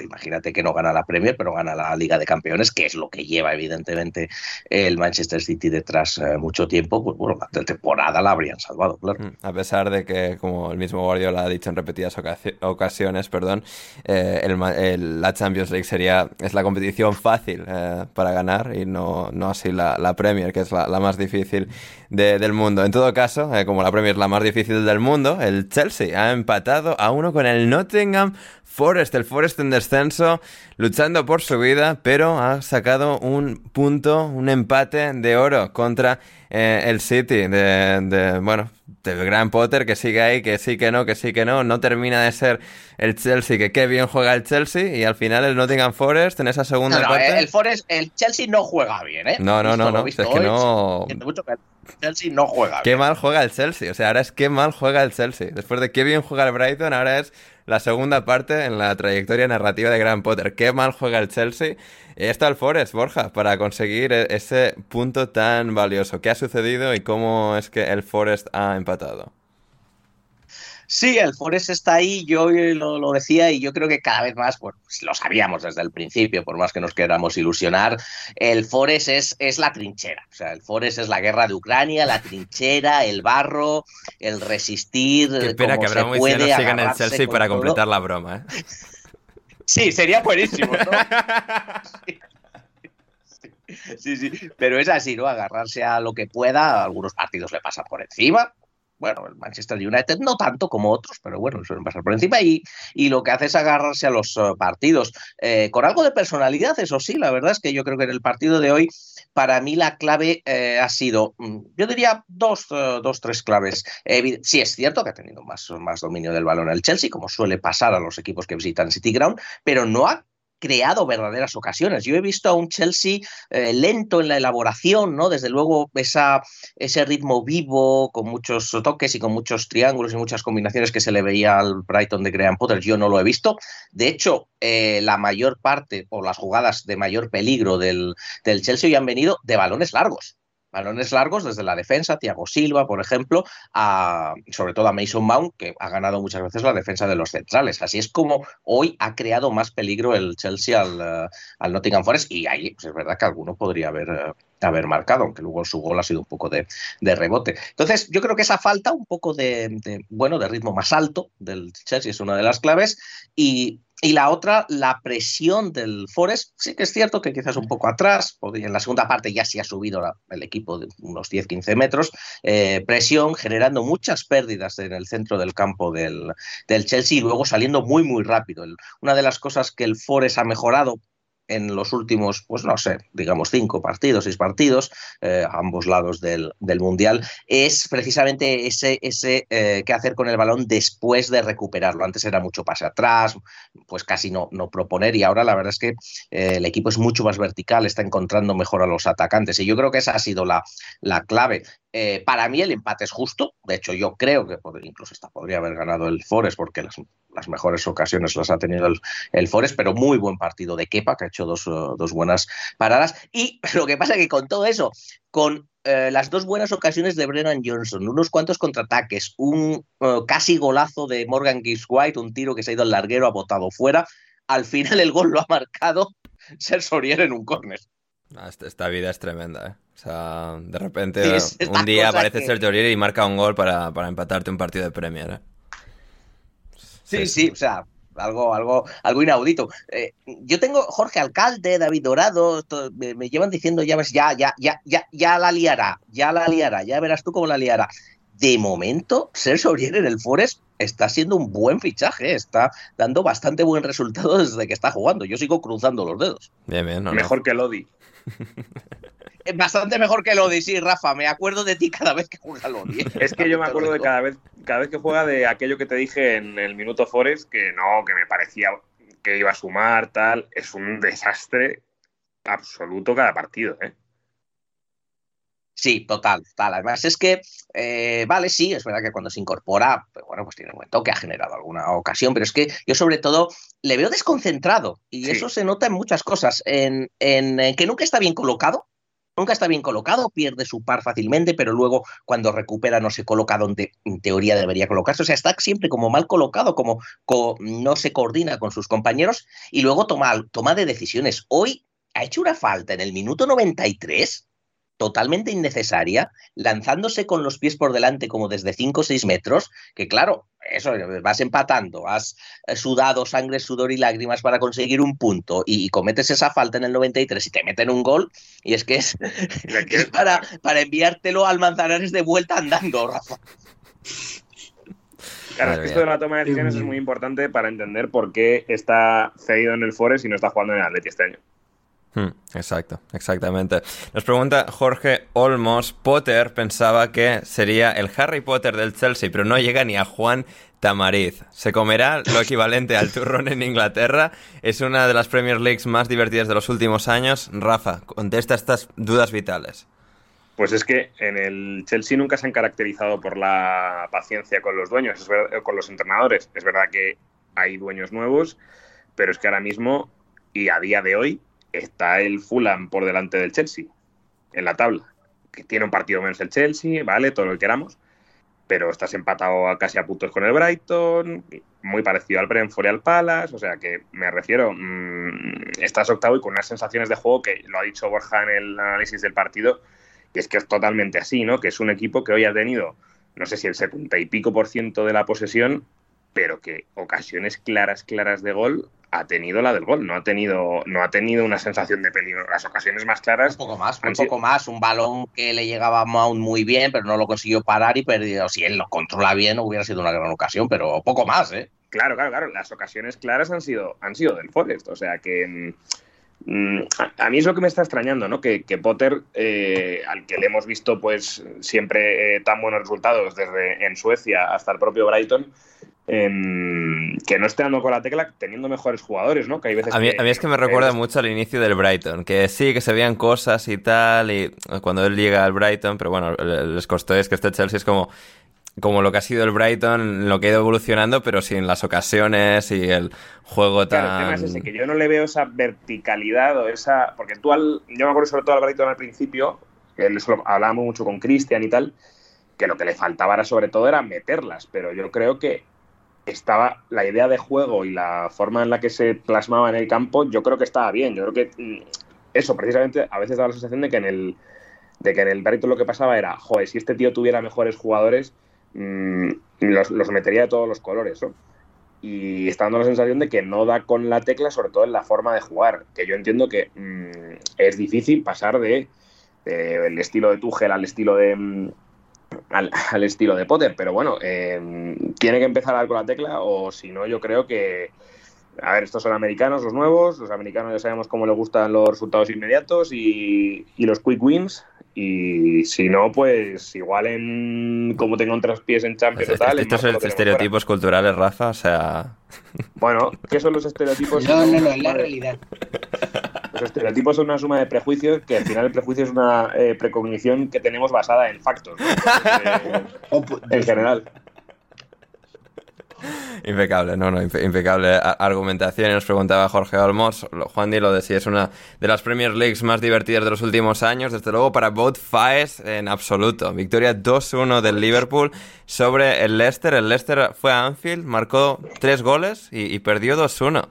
imagínate que no gana la Premier, pero gana la Liga de Campeones, que es lo que lleva evidentemente el Manchester City detrás eh, mucho tiempo, pues bueno, la temporada la habrían salvado, claro. Mm, a pesar de que, como el mismo Guardiola ha dicho en repetidas ocasiones, perdón, eh, la Champions League sería, es la competición fácil eh, para ganar y no, no así la, Premier, que es la, más difícil del mundo. En todo caso, como la Premier es la más difícil del mundo, el Chelsea ha empatado a uno con el Nottingham Forest, el Forest en descenso, luchando por su vida, pero ha sacado un punto, un empate de oro contra eh, el City de, bueno, de Gran Potter, que sigue ahí, que sí, que no, que sí, que no, no termina de ser el Chelsea, que qué bien juega el Chelsea, y al final el Nottingham Forest en esa segunda parte... El Forest, el Chelsea no juega bien, ¿eh? No, no, no, no, es que no... Chelsea no juega Qué mal juega el Chelsea, o sea, ahora es qué mal juega el Chelsea. Después de qué bien juega el Brighton, ahora es la segunda parte en la trayectoria narrativa de Gran Potter. Qué mal juega el Chelsea. Está el Forest, Borja, para conseguir e-, ese punto tan valioso. ¿Qué ha sucedido y cómo es que el Forest ha empatado? Sí, el Forest está ahí, yo lo, decía y yo creo que cada vez más, pues lo sabíamos desde el principio, por más que nos queramos ilusionar, el Forest es, es la trinchera, o sea, el Forest es la guerra de Ucrania, la trinchera, el barro, el resistir. Qué pena que Abraham no sigan el Chelsea para completar la broma. ¿eh? Sí, sería buenísimo, ¿no? Sí, sí, pero es así, ¿no? Agarrarse a lo que pueda, algunos partidos le pasan por encima, bueno, el Manchester United no tanto como otros, pero bueno, suelen pasar por encima y, y lo que hace es agarrarse a los eh, partidos eh, con algo de personalidad, eso sí, la verdad es que yo creo que en el partido de hoy para mí la clave eh, ha sido, mm, yo diría dos, dos tres claves. sí es cierto que ha tenido más, más dominio del balón el Chelsea, como suele pasar a los equipos que visitan City Ground, pero no ha creado verdaderas ocasiones. Yo he visto a un Chelsea eh, lento en la elaboración, ¿no? Desde luego esa, ese ritmo vivo, con muchos toques y con muchos triángulos y muchas combinaciones que se le veía al Brighton de Graham Potter, yo no lo he visto. De hecho, eh, la mayor parte o las jugadas de mayor peligro del, del Chelsea hoy han venido de balones largos balones largos desde la defensa, Thiago Silva, por ejemplo, a, sobre todo a Mason Mount, que ha ganado muchas veces la defensa de los centrales. Así es como hoy ha creado más peligro el Chelsea al, eh, al Nottingham Forest y ahí pues es verdad que alguno podría haber, eh, haber marcado, aunque luego su gol ha sido un poco de, rebote. Entonces, yo creo que esa falta un poco de, bueno, de ritmo más alto del Chelsea es una de las claves y, y la otra, la presión del Forest, sí que es cierto que quizás un poco atrás, en la segunda parte ya se ha subido el equipo de unos 10-15 metros, eh, presión generando muchas pérdidas en el centro del campo del, del Chelsea y luego saliendo muy, muy rápido. una de las cosas que el Forest ha mejorado en los últimos, pues no sé, digamos cinco partidos, seis partidos, eh, a ambos lados del, Mundial, es precisamente ese, ese eh, qué hacer con el balón después de recuperarlo. Antes era mucho pase atrás, pues casi no, no proponer, y ahora la verdad es que eh, el equipo es mucho más vertical, está encontrando mejor a los atacantes, y yo creo que esa ha sido la, la clave. Para mí el empate es justo, de hecho yo creo que incluso hasta podría haber ganado el Forest porque las, mejores ocasiones las ha tenido el, Forest, pero muy buen partido de Kepa, que ha hecho dos, uh, buenas paradas. Y lo que pasa es que con todo eso, con eh, las dos buenas ocasiones de Brennan Johnson, unos cuantos contraataques, un uh, casi golazo de Morgan Gibbs White, un tiro que se ha ido al larguero, ha botado fuera. Al final el gol lo ha marcado Ser Sorier en un córner. Ah, esta, vida es tremenda, ¿eh? O sea, de repente un día aparece Ser Sergio y marca un gol para, para empatarte un partido de Premier, ¿eh? Sí, sí, o sea, algo, algo, algo inaudito. Eh, yo tengo Jorge Alcalde, David Dorado, me, llevan diciendo ya ves, ya, ya, ya, ya, ya la liará, ya la liará, ya verás tú cómo la liará. De momento, Sergio Aurier en el Forest está siendo un buen fichaje, está dando bastante buen resultado desde que está jugando. Yo sigo cruzando los dedos. Bien, bien, Mejor que Lodi. Bastante mejor que Lodi, sí, Rafa. Me acuerdo de ti cada vez que juega Lodi. Es que yo me acuerdo de cada vez, cada vez que juega de aquello que te dije en el minuto Forest, que no, que me parecía que iba a sumar, tal. Es un desastre absoluto cada partido, ¿eh? Sí, total, total. Además es que, eh, vale, sí, es verdad que cuando se incorpora, pues bueno, pues tiene un buen toque, ha generado alguna ocasión, pero es que yo sobre todo le veo desconcentrado y eso se nota en muchas cosas, en, en, que nunca está bien colocado, nunca está bien colocado, pierde su par fácilmente, pero luego cuando recupera no se coloca donde en teoría debería colocarse. O sea, está siempre como mal colocado, como no se coordina con sus compañeros y luego toma, toma de decisiones. Hoy ha hecho una falta en el minuto 93 totalmente innecesaria, lanzándose con los pies por delante como desde 5 o 6 metros, que claro, eso, vas empatando, has eh, sudado sangre, sudor y lágrimas para conseguir un punto y, cometes esa falta en el 93 y te meten un gol, y es que es, para, para enviártelo al Manzanares de vuelta andando, Rafa. Claro, es que esto de la toma de decisiones es muy importante para entender por qué está cedido en el Forest y no está jugando en el Atleti este año. Hmm, exacto, exactamente. Nos pregunta Jorge Olmos, Potter pensaba que sería el Harry Potter del Chelsea, pero no llega ni a Juan Tamariz. ¿Se comerá lo equivalente al turrón en Inglaterra? Es una de las Premier Leagues más divertidas de los últimos años. Rafa, contesta estas dudas vitales. Pues es que en el Chelsea nunca se han caracterizado por la paciencia con los dueños, con los entrenadores. Es verdad que hay dueños nuevos, pero es que ahora mismo y a día de hoy está el Fulham por delante del Chelsea en la tabla, que tiene un partido menos el Chelsea, vale, todo lo que queramos, pero estás empatado casi a puntos con el Brighton, muy parecido al Brentford y al Palace, o sea que me refiero, mm, estás octavo y con unas sensaciones de juego que lo ha dicho Borja en el análisis del partido, que es que es totalmente así, ¿no? Que es un equipo que hoy ha tenido, no sé si el 70 y pico por ciento de la posesión, pero que ocasiones claras, claras de gol ha tenido la del gol, no ha tenido, no ha tenido una sensación de peligro. Las ocasiones más claras. Un poco más, un poco más. Un balón que le llegaba a Mount muy bien, pero no lo consiguió parar y perdió. Si él lo controla bien, hubiera sido una gran ocasión, pero poco más, ¿eh? Claro, claro, claro. Las ocasiones claras han sido, han sido del Forest. O sea que. Mm, a, mí es lo que me está extrañando, ¿no? Que, Potter, eh, al que le hemos visto pues siempre eh, tan buenos resultados desde en Suecia hasta el propio Brighton, que no esté dando con la tecla teniendo mejores jugadores, ¿no? Que hay veces a, mí, a mí es que me recuerda mucho al inicio del Brighton, que sí, que se veían cosas y tal, y cuando él llega al Brighton, pero bueno, les costó es que este Chelsea es como como lo que ha sido el Brighton, lo que ha ido evolucionando, pero sin las ocasiones y el juego tan... Claro, el tema es ese, que yo no le veo esa verticalidad o esa... Porque tú al... Yo me acuerdo sobre todo al Brighton al principio, que hablábamos mucho con Cristian y tal, que lo que le faltaba era sobre todo era meterlas, pero yo creo que estaba la idea de juego y la forma en la que se plasmaba en el campo, yo creo que estaba bien. Yo creo que mm, eso, precisamente, a veces da la sensación de que en el, de que en el Brighton lo que pasaba era, joder, si este tío tuviera mejores jugadores, mmm, los, los, metería de todos los colores, ¿no? Y está dando la sensación de que no da con la tecla, sobre todo en la forma de jugar, que yo entiendo que mmm, es difícil pasar de, de, el estilo de Tuchel al estilo de... Al, al, estilo de Potter, pero bueno, eh, tiene que empezar a dar con la tecla o si no, yo creo que, a ver, estos son americanos, los nuevos, los americanos ya sabemos cómo les gustan los resultados inmediatos y, y los quick wins, y si no, pues igual en como tenga un traspiés en Champions o tal. Estos son estereotipos fuera. culturales, Rafa, o sea... Bueno, ¿qué son los estereotipos? No, no, no, es la realidad. Los estereotipos son una suma de prejuicios que al final el prejuicio es una eh, precognición que tenemos basada en factos, ¿no? eh, en general. Impecable, no, no, impecable argumentación. Y nos preguntaba Jorge Olmos, Juan Di, lo de si es una de las Premier Leagues más divertidas de los últimos años. Desde luego, para both Faes en absoluto. Victoria 2-1 del Liverpool sobre el Leicester. El Leicester fue a Anfield, marcó tres goles y, y perdió 2-1.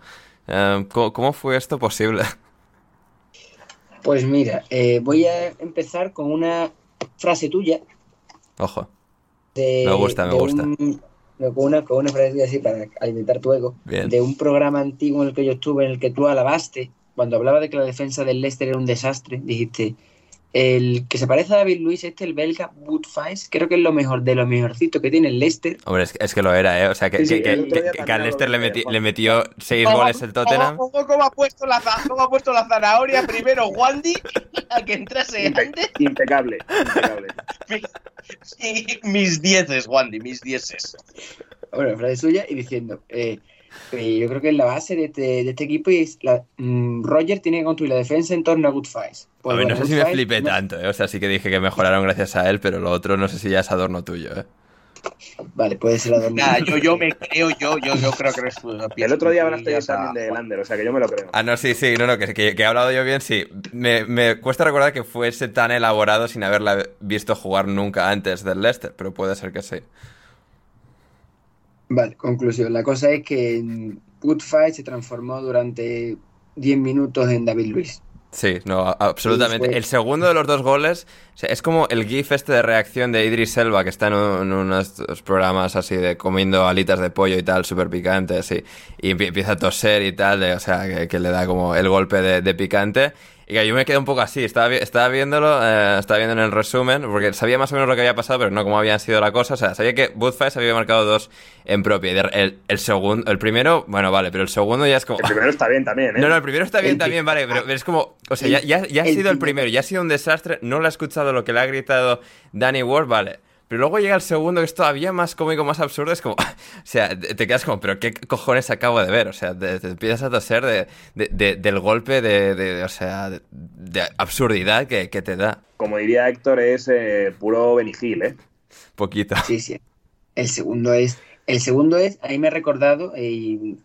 Eh, ¿cómo, ¿cómo, fue esto posible? Pues mira, eh, voy a empezar con una frase tuya. Ojo. De, me gusta, me gusta. Un, con una, con una frase así para alimentar tu ego, Bien. de un programa antiguo en el que yo estuve, en el que tú alabaste, cuando hablaba de que la defensa del Leicester era un desastre, dijiste, el que se parece a David Luis, este, el belga, Woodface, creo que es lo mejor, de lo mejorcito que tiene el Leicester. Hombre, es, es que lo era, ¿eh? O sea, que, Sí, sí, que, que, que al Leicester le, meti- le metió seis Ojo, goles el Tottenham. Ojo, ojo cómo ha puesto la, cómo ha puesto la zanahoria primero Wandy a que entrase Impe- antes. impecable, impecable. Y mis dieces, Wandy, mis dieces. Bueno, frase suya y diciendo, eh, eh, yo creo que es la base de este, de este equipo y es la, mm, Roger tiene que construir la defensa en torno a Woodface. Pues bueno, no sé si me flipé no- tanto, ¿eh? O sea, sí que dije que mejoraron gracias a él, pero lo otro no sé si ya es adorno tuyo, ¿eh? Vale, puede ser Nada, yo, yo me creo, yo, yo, yo creo que eres tú. El otro día hablaste yo también de Lander, o sea que yo me lo creo. Ah, no, sí, sí, no, no, que, que, que he hablado yo bien, sí. Me, me cuesta recordar que fuese tan elaborado sin haberla visto jugar nunca antes del Leicester, pero puede ser que sí. Vale, conclusión. La cosa es que mm, Woodface se transformó durante 10 minutos en David Luis. Sí, no, absolutamente. El segundo de los dos goles o sea, es como el gif este de reacción de Idris Elba, que está en, un- en unos programas así de comiendo alitas de pollo y tal, súper picantes, y, y empie- empieza a toser y tal, de- o sea, que, que le da como el golpe de, de picante. Y yo me quedé un poco así, estaba, estaba viéndolo, eh, estaba viendo en el resumen, porque sabía más o menos lo que había pasado, pero no cómo había sido la cosa. O sea, sabía que Woodface había marcado dos en propia. El, el segundo, el primero, bueno, vale, pero el segundo ya es como... El primero está bien también, ¿eh? No, no, el primero está bien El también, vale, pero, es como, o sea, ya, ya, ya ha sido el primero. primero, ya ha sido un desastre, no le ha escuchado lo que le ha gritado Danny Ward, vale. Pero luego llega el segundo, que es todavía más cómico, más absurdo, es como, o sea, te quedas como, pero ¿qué cojones acabo de ver? O sea, te, te empiezas a toser de, de- de- del golpe de, de- o sea, de, de absurdidad que, que te da. Como diría Héctor, es eh, puro Benigil, ¿eh? Poquito. Sí, sí. El segundo es, el segundo es, ahí me he recordado eh,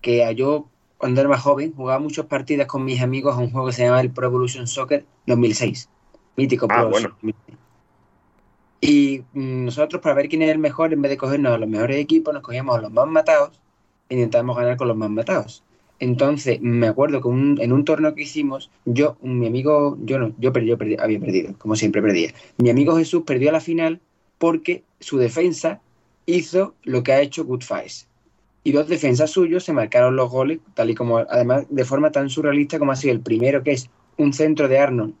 que a yo cuando era más joven jugaba muchas partidas con mis amigos a un juego que se llama el Pro Evolution Soccer 2006. Mítico Ah, Pro bueno. Soccer. Y mm, nosotros para ver quién era el mejor, en vez de cogernos a los mejores equipos, nos cogíamos a los más matados e intentábamos ganar con los más matados. Entonces, me acuerdo que en un torneo que hicimos, yo, mi amigo, yo no, yo perdí, perdí, había perdido, como siempre perdía. Mi amigo Jesús perdió la final porque su defensa hizo lo que ha hecho Goodface. Y dos defensas suyos se marcaron los goles, tal y como, además, de forma tan surrealista como ha sido el primero, que es un centro de Arnold,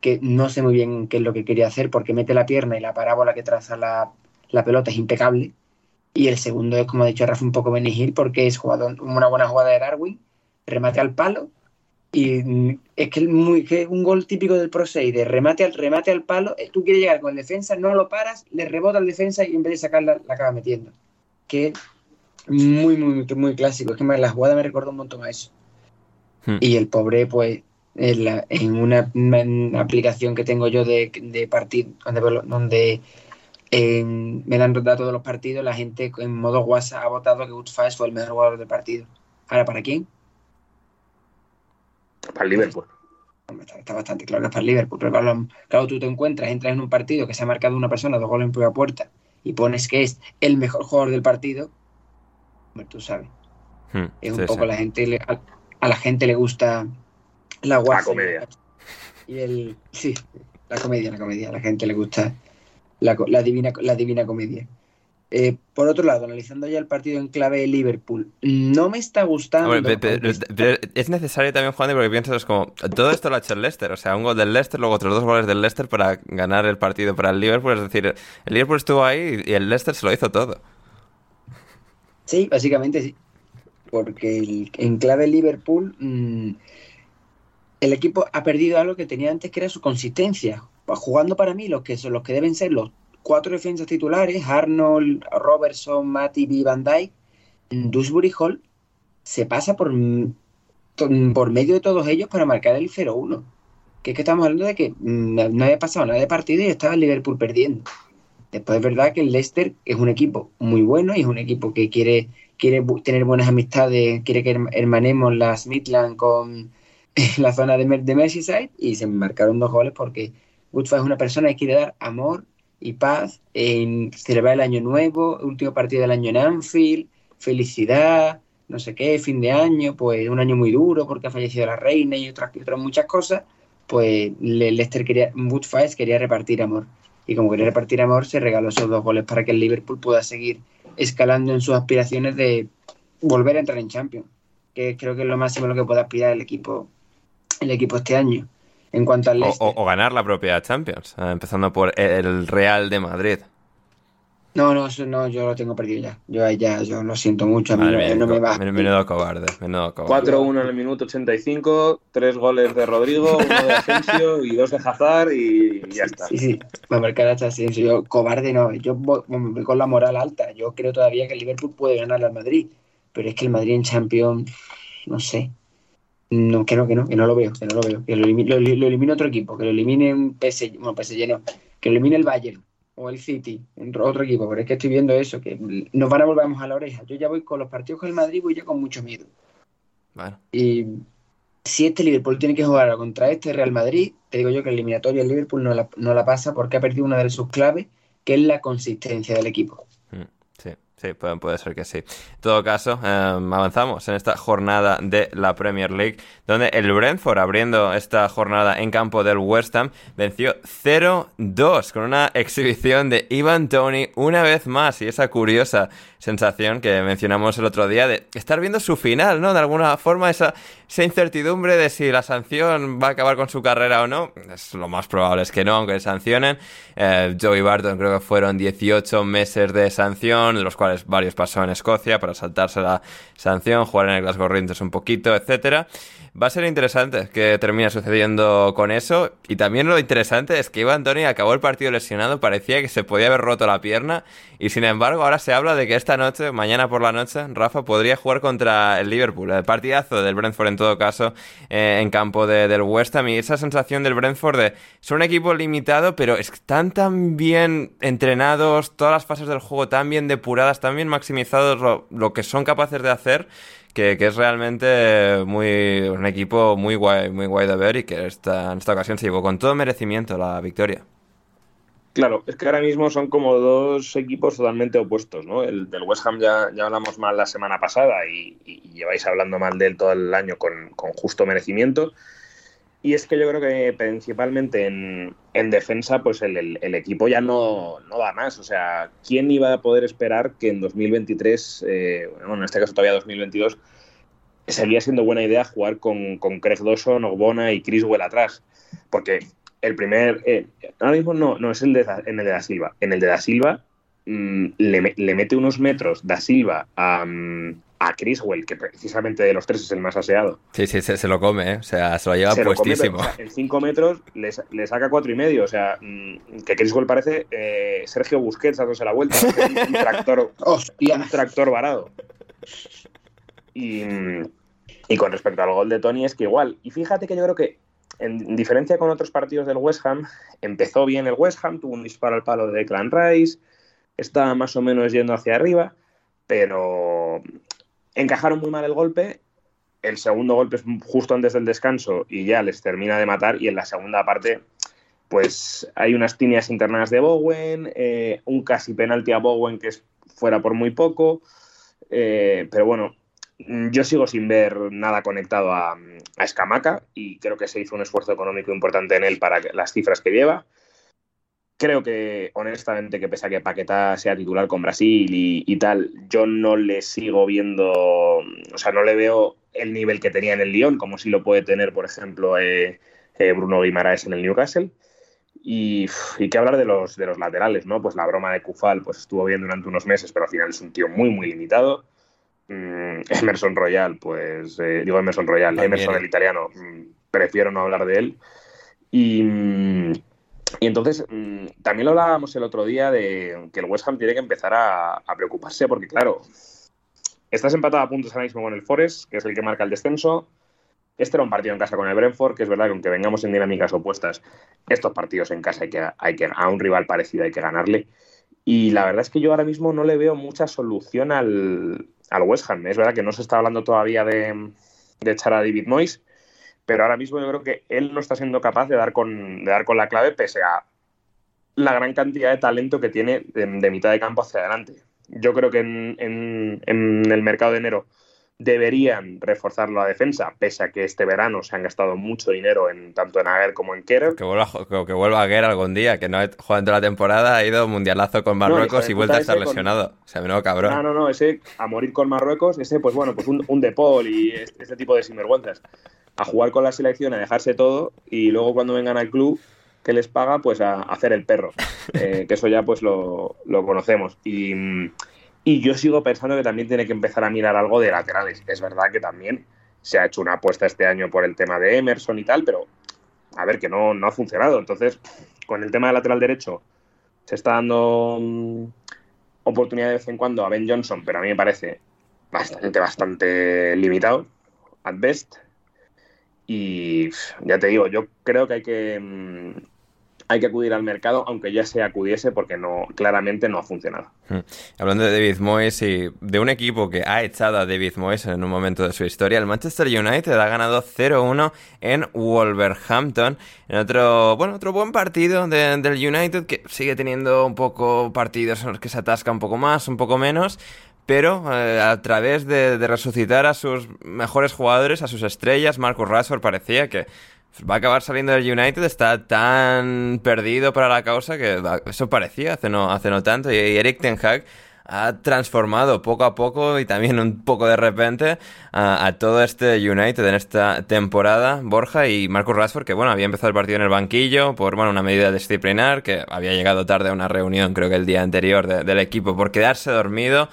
que no sé muy bien qué es lo que quería hacer, porque mete la pierna y la parábola que traza la, la pelota es impecable. Y el segundo es, como ha dicho Rafa, un poco Benigil, porque es jugador, una buena jugada de Darwin, remate al palo, y mm, es que es muy, que es un gol típico del Pro 6, de remate al, remate al palo, eh, tú quieres llegar con el defensa, no lo paras, le rebota al defensa y en vez de sacarla, la acaba metiendo. Que es muy, muy, muy clásico. Es que me- la jugada me recuerda un montón a eso. Hmm. Y el pobre, pues, en, la- en una, una aplicación que tengo yo de, de partido, donde, donde me dan datos de los partidos, la gente en modo WhatsApp ha votado que Woodface fue el mejor jugador del partido. Ahora, ¿para quién? Para el Liverpool. Está, está bastante claro que es para el Liverpool, pero claro, claro, tú te encuentras, entras en un partido que se ha marcado una persona, dos goles en propia puerta, y pones que es el mejor jugador del partido, hombre, tú sabes. Hmm, Es sí, un poco sí. la gente, a la gente le gusta La, guasa, comedia. Y el, sí, la comedia, la comedia. A la gente le gusta la, la divina, la divina comedia. Eh, por otro lado, analizando ya el partido en clave de Liverpool, no me está gustando. Hombre, pero es necesario también, Juan, porque piensas es como, todo esto lo ha hecho el Leicester, o sea, un gol del Leicester, luego otros dos goles del Leicester para ganar el partido para el Liverpool, es decir, el Liverpool estuvo ahí y el Leicester se lo hizo todo. Sí, básicamente sí. Porque el- en clave Liverpool, mm, el equipo ha perdido algo que tenía antes, que era su consistencia. Jugando para mí los que son los que deben ser los cuatro defensas titulares, Arnold, Robertson, Matip y Van Dijk, en Dewsbury Hall se pasa por, por medio de todos ellos para marcar el 0-1. Que es que estamos hablando de que mm, no había pasado nada de partido y estaba el Liverpool perdiendo. Después es verdad que el Leicester es un equipo muy bueno y es un equipo que quiere, quiere tener buenas amistades, quiere que herm- hermanemos las Midland con la zona de, Mer- de Merseyside y se marcaron dos goles porque Woodford es una persona que quiere dar amor y paz en celebrar el año nuevo, último partido del año en Anfield, felicidad, no sé qué, fin de año, pues un año muy duro porque ha fallecido la reina y otras, muchas cosas, pues Le- Leicester quería, Woodford quería repartir amor. Y como quería repartir amor se regaló esos dos goles para que el Liverpool pueda seguir escalando en sus aspiraciones de volver a entrar en Champions, que creo que es lo máximo lo que puede aspirar el equipo el equipo este año. En cuanto al O, Leicester, o- o ganar la propia Champions, eh, empezando por el Real de Madrid. no, no, no, yo lo tengo perdido ya. Yo ahí ya, yo lo siento mucho, a mí Madre no, mía, no me va. men- menudo cobarde, menudo cobarde. 4-1 en el minuto 85, tres goles de Rodrigo, uno de Asensio y dos de Hazard y ya está. Sí, sí, va a marcar hasta así. Yo, cobarde no, yo voy, voy con la moral alta. Yo creo todavía que el Liverpool puede ganar al Madrid, pero es que el Madrid en Champions, no sé. No, que no, que no, que no lo veo, que no lo veo. Que lo elimine, lo, lo elimine otro equipo, que lo elimine un PSG, bueno, PSG no, que lo elimine el Bayern o el City, otro, equipo, pero es que estoy viendo eso, que nos van a volver a la oreja. Yo ya voy con los partidos con el Madrid, voy ya con mucho miedo. Bueno, Y si este Liverpool tiene que jugar contra este Real Madrid, te digo yo que el eliminatorio el Liverpool no la, no la pasa porque ha perdido una de sus claves, que es la consistencia del equipo. Sí, puede ser que sí. En todo caso, eh, avanzamos en esta jornada de la Premier League, donde el Brentford, abriendo esta jornada en campo del West Ham, venció 0-2 con una exhibición de Ivan Tony una vez más y esa curiosa sensación que mencionamos el otro día de estar viendo su final, ¿no? De alguna forma esa, esa incertidumbre de si la sanción va a acabar con su carrera o no. Es lo más probable es que no, aunque le sancionen. Eh, Joey Barton creo que fueron 18 meses de sanción, de los cuales varios pasó en Escocia para saltarse la sanción, jugar en el Glasgow Rangers un poquito, etcétera. Va a ser interesante que termine sucediendo con eso. Y también lo interesante es que Iván Tony acabó el partido lesionado, parecía que se podía haber roto la pierna. Y sin embargo, ahora se habla de que esta noche, mañana por la noche, Rafa podría jugar contra el Liverpool. El partidazo del Brentford, en todo caso, eh, en campo de- del West Ham. Y esa sensación del Brentford de son un equipo limitado, pero están tan bien entrenados, todas las fases del juego tan bien depuradas, tan bien maximizados lo, lo que son capaces de hacer que, que es realmente muy un equipo muy guay, muy guay de ver y que esta, en esta ocasión se llevó con todo merecimiento la victoria. Claro, es que ahora mismo son como dos equipos totalmente opuestos, ¿no? El del West Ham ya, ya hablamos mal la semana pasada y, y lleváis hablando mal de él todo el año con, con justo merecimiento. Y es que yo creo que principalmente en, en defensa, pues el, el- el equipo ya no, no da más. O sea, ¿quién iba a poder esperar que en 2023, eh, bueno, en este caso todavía 2022, seguía siendo buena idea jugar con, con Craig Dawson, Ogbona y Criswell atrás? Porque el primer. eh, ahora mismo no, no es el de, Da- en el de Da Silva. En el de Da Silva mm, le, le mete unos metros Da Silva a, mm, a Criswell, que precisamente de los tres es el más aseado. Sí, sí, se, se lo come, ¿eh? o sea, se lo lleva Se lo come, puestísimo. pero, o sea, en 5 metros le, le saca cuatro y medio. O sea, mm, que Criswell parece eh, Sergio Busquets dándose la vuelta. un, un tractor, ¡Hostia! un tractor varado. Y, y con respecto al gol de Tony es que igual. Y fíjate que yo creo que, en diferencia con otros partidos del West Ham, empezó bien el West Ham, tuvo un disparo al palo de Declan Rice, estaba más o menos yendo hacia arriba, pero encajaron muy mal el golpe. El segundo golpe es justo antes del descanso y ya les termina de matar. Y en la segunda parte, pues hay unas tiñas internas de Bowen, eh, un casi penalti a Bowen que es fuera por muy poco. Eh, pero bueno, yo sigo sin ver nada conectado a, a Escamaca y creo que se hizo un esfuerzo económico importante en él para las cifras que lleva. Creo que, honestamente, que pese a que Paquetá sea titular con Brasil y, tal, yo no le sigo viendo, o sea, no le veo el nivel que tenía en el Lyon, como si lo puede tener, por ejemplo, eh, eh, Bruno Guimaraes en el Newcastle. Y, y qué hablar de los, de los laterales, ¿no? Pues la broma de Kufal pues estuvo bien durante unos meses, pero al final es un tío muy, muy limitado. Mm, Emerson Royal, pues eh, digo Emerson Royal, Emerson el italiano, mm, prefiero no hablar de él. Y, mm, y entonces, también lo hablábamos el otro día de que el West Ham tiene que empezar a, preocuparse porque, claro, estás empatado a puntos ahora mismo con el Forest, que es el que marca el descenso. Este era un partido en casa con el Brentford, que es verdad que aunque vengamos en dinámicas opuestas, estos partidos en casa hay que, hay que a un rival parecido hay que ganarle. Y la verdad es que yo ahora mismo no le veo mucha solución al, al West Ham. Es verdad que no se está hablando todavía de, echar a David Moyes, pero ahora mismo yo creo que él no está siendo capaz de dar con, de dar con la clave pese a la gran cantidad de talento que tiene de, mitad de campo hacia adelante. Yo creo que en, en el mercado de enero deberían reforzar la defensa, pese a que este verano se han gastado mucho dinero en tanto en Aguer como en Kerer. Que vuelva, que vuelva Aguer algún día, que no ha jugado toda la temporada, ha ido mundialazo con Marruecos y vuelta a estar lesionado. O sea, no, cabrón. No, no, no, ese a morir con Marruecos, ese, pues bueno, pues un, un De Paul y este, este, tipo de sinvergüenzas. A jugar con la selección, a dejarse todo y luego cuando vengan al club que les paga, pues a, hacer el perro. Eh, que eso ya pues lo, lo conocemos. Y y yo sigo pensando que también tiene que empezar a mirar algo de laterales. Es verdad que también se ha hecho una apuesta este año por el tema de Emerson y tal, pero a ver, que no, no ha funcionado. Entonces, con el tema del lateral derecho, se está dando mm, oportunidad de vez en cuando a Ben Johnson, pero a mí me parece bastante, bastante limitado, at best. Y ya te digo, yo creo que hay que mm, hay que acudir al mercado, aunque ya se acudiese porque no, claramente no ha funcionado. Hmm. Hablando de David Moyes y de un equipo que ha echado a David Moyes en un momento de su historia, el Manchester United ha ganado 0-1 en Wolverhampton, en otro, bueno, otro buen partido del United que sigue teniendo un poco partidos en los que se atasca un poco más, un poco menos, pero eh, a través de, de, resucitar a sus mejores jugadores, a sus estrellas, Marcus Rashford parecía que va a acabar saliendo del United, está tan perdido para la causa que eso parecía hace no, hace no tanto. Y Eric Ten Hag ha transformado poco a poco y también un poco de repente a, todo este United en esta temporada. Borja y Marcus Rashford, que bueno, había empezado el partido en el banquillo por bueno, una medida disciplinar, que había llegado tarde a una reunión, creo que el día anterior del equipo, por quedarse dormido.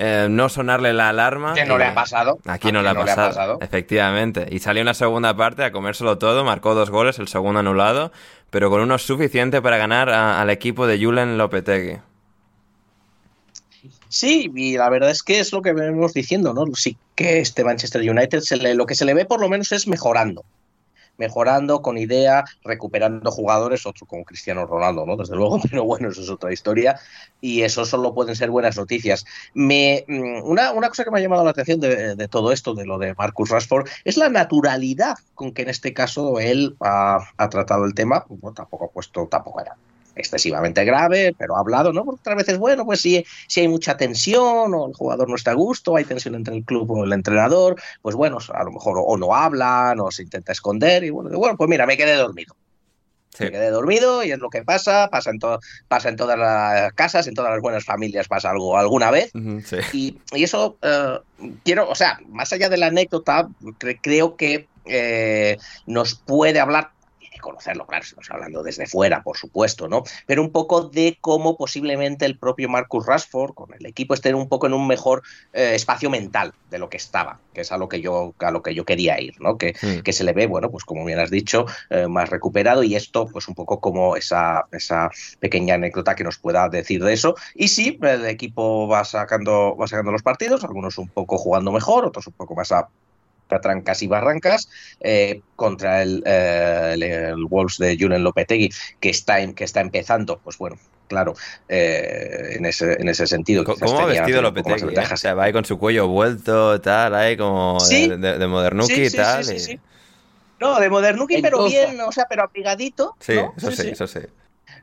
Eh, no sonarle la alarma. Que no le ha pasado. Aquí no, le ha, pasado, Efectivamente. Y salió una segunda parte a comérselo todo, marcó dos goles, el segundo anulado, pero con uno suficiente para ganar al equipo de Julen Lopetegui. Sí, y la verdad es que es lo que venimos diciendo, ¿no? Sí que este Manchester United se le, lo que se le ve por lo menos es mejorando mejorando con idea, recuperando jugadores, otro como Cristiano Ronaldo, ¿no? Desde luego, pero bueno, eso es otra historia y eso solo pueden ser buenas noticias. Me, mm, una, una cosa que me ha llamado la atención de, todo esto, de lo de Marcus Rashford, es la naturalidad con que en este caso él ha, ha tratado el tema. Bueno, tampoco ha puesto, tampoco era excesivamente grave, pero ha hablado, ¿no? Porque otras veces, bueno, pues si, si hay mucha tensión o el jugador no está a gusto, hay tensión entre el club o el entrenador, pues bueno, a lo mejor o no hablan o se intenta esconder y bueno, bueno pues mira, me quedé dormido. Me quedé dormido y es lo que pasa, pasa en, pasa en todas las casas, en todas las buenas familias pasa algo alguna vez. y, eso, eh, quiero, o sea, más allá de la anécdota, creo que eh, nos puede hablar conocerlo, claro, estamos hablando desde fuera, por supuesto, ¿no? Pero un poco de cómo posiblemente el propio Marcus Rashford con el equipo esté un poco en un mejor eh, espacio mental de lo que estaba, que es a lo que yo, a lo que yo quería ir, ¿no? Que, hmm. que se le ve, bueno, pues como bien has dicho, eh, más recuperado y esto, pues un poco como esa, esa pequeña anécdota que nos pueda decir de eso. Y sí, el equipo va sacando, va sacando los partidos, algunos un poco jugando mejor, otros un poco más a trancas y barrancas eh, contra el, eh, el, Wolves de Julen Lopetegui que está, en, que está empezando, pues bueno, claro, eh, en, ese, en ese sentido. ¿Cómo ha vestido Lopetegui? O sea, va ahí con su cuello vuelto, tal, ahí como de, de, Modernuki y tal. No, de Modernuki, pero bien, o sea, pero abrigadito. Sí, eso sí, eso sí.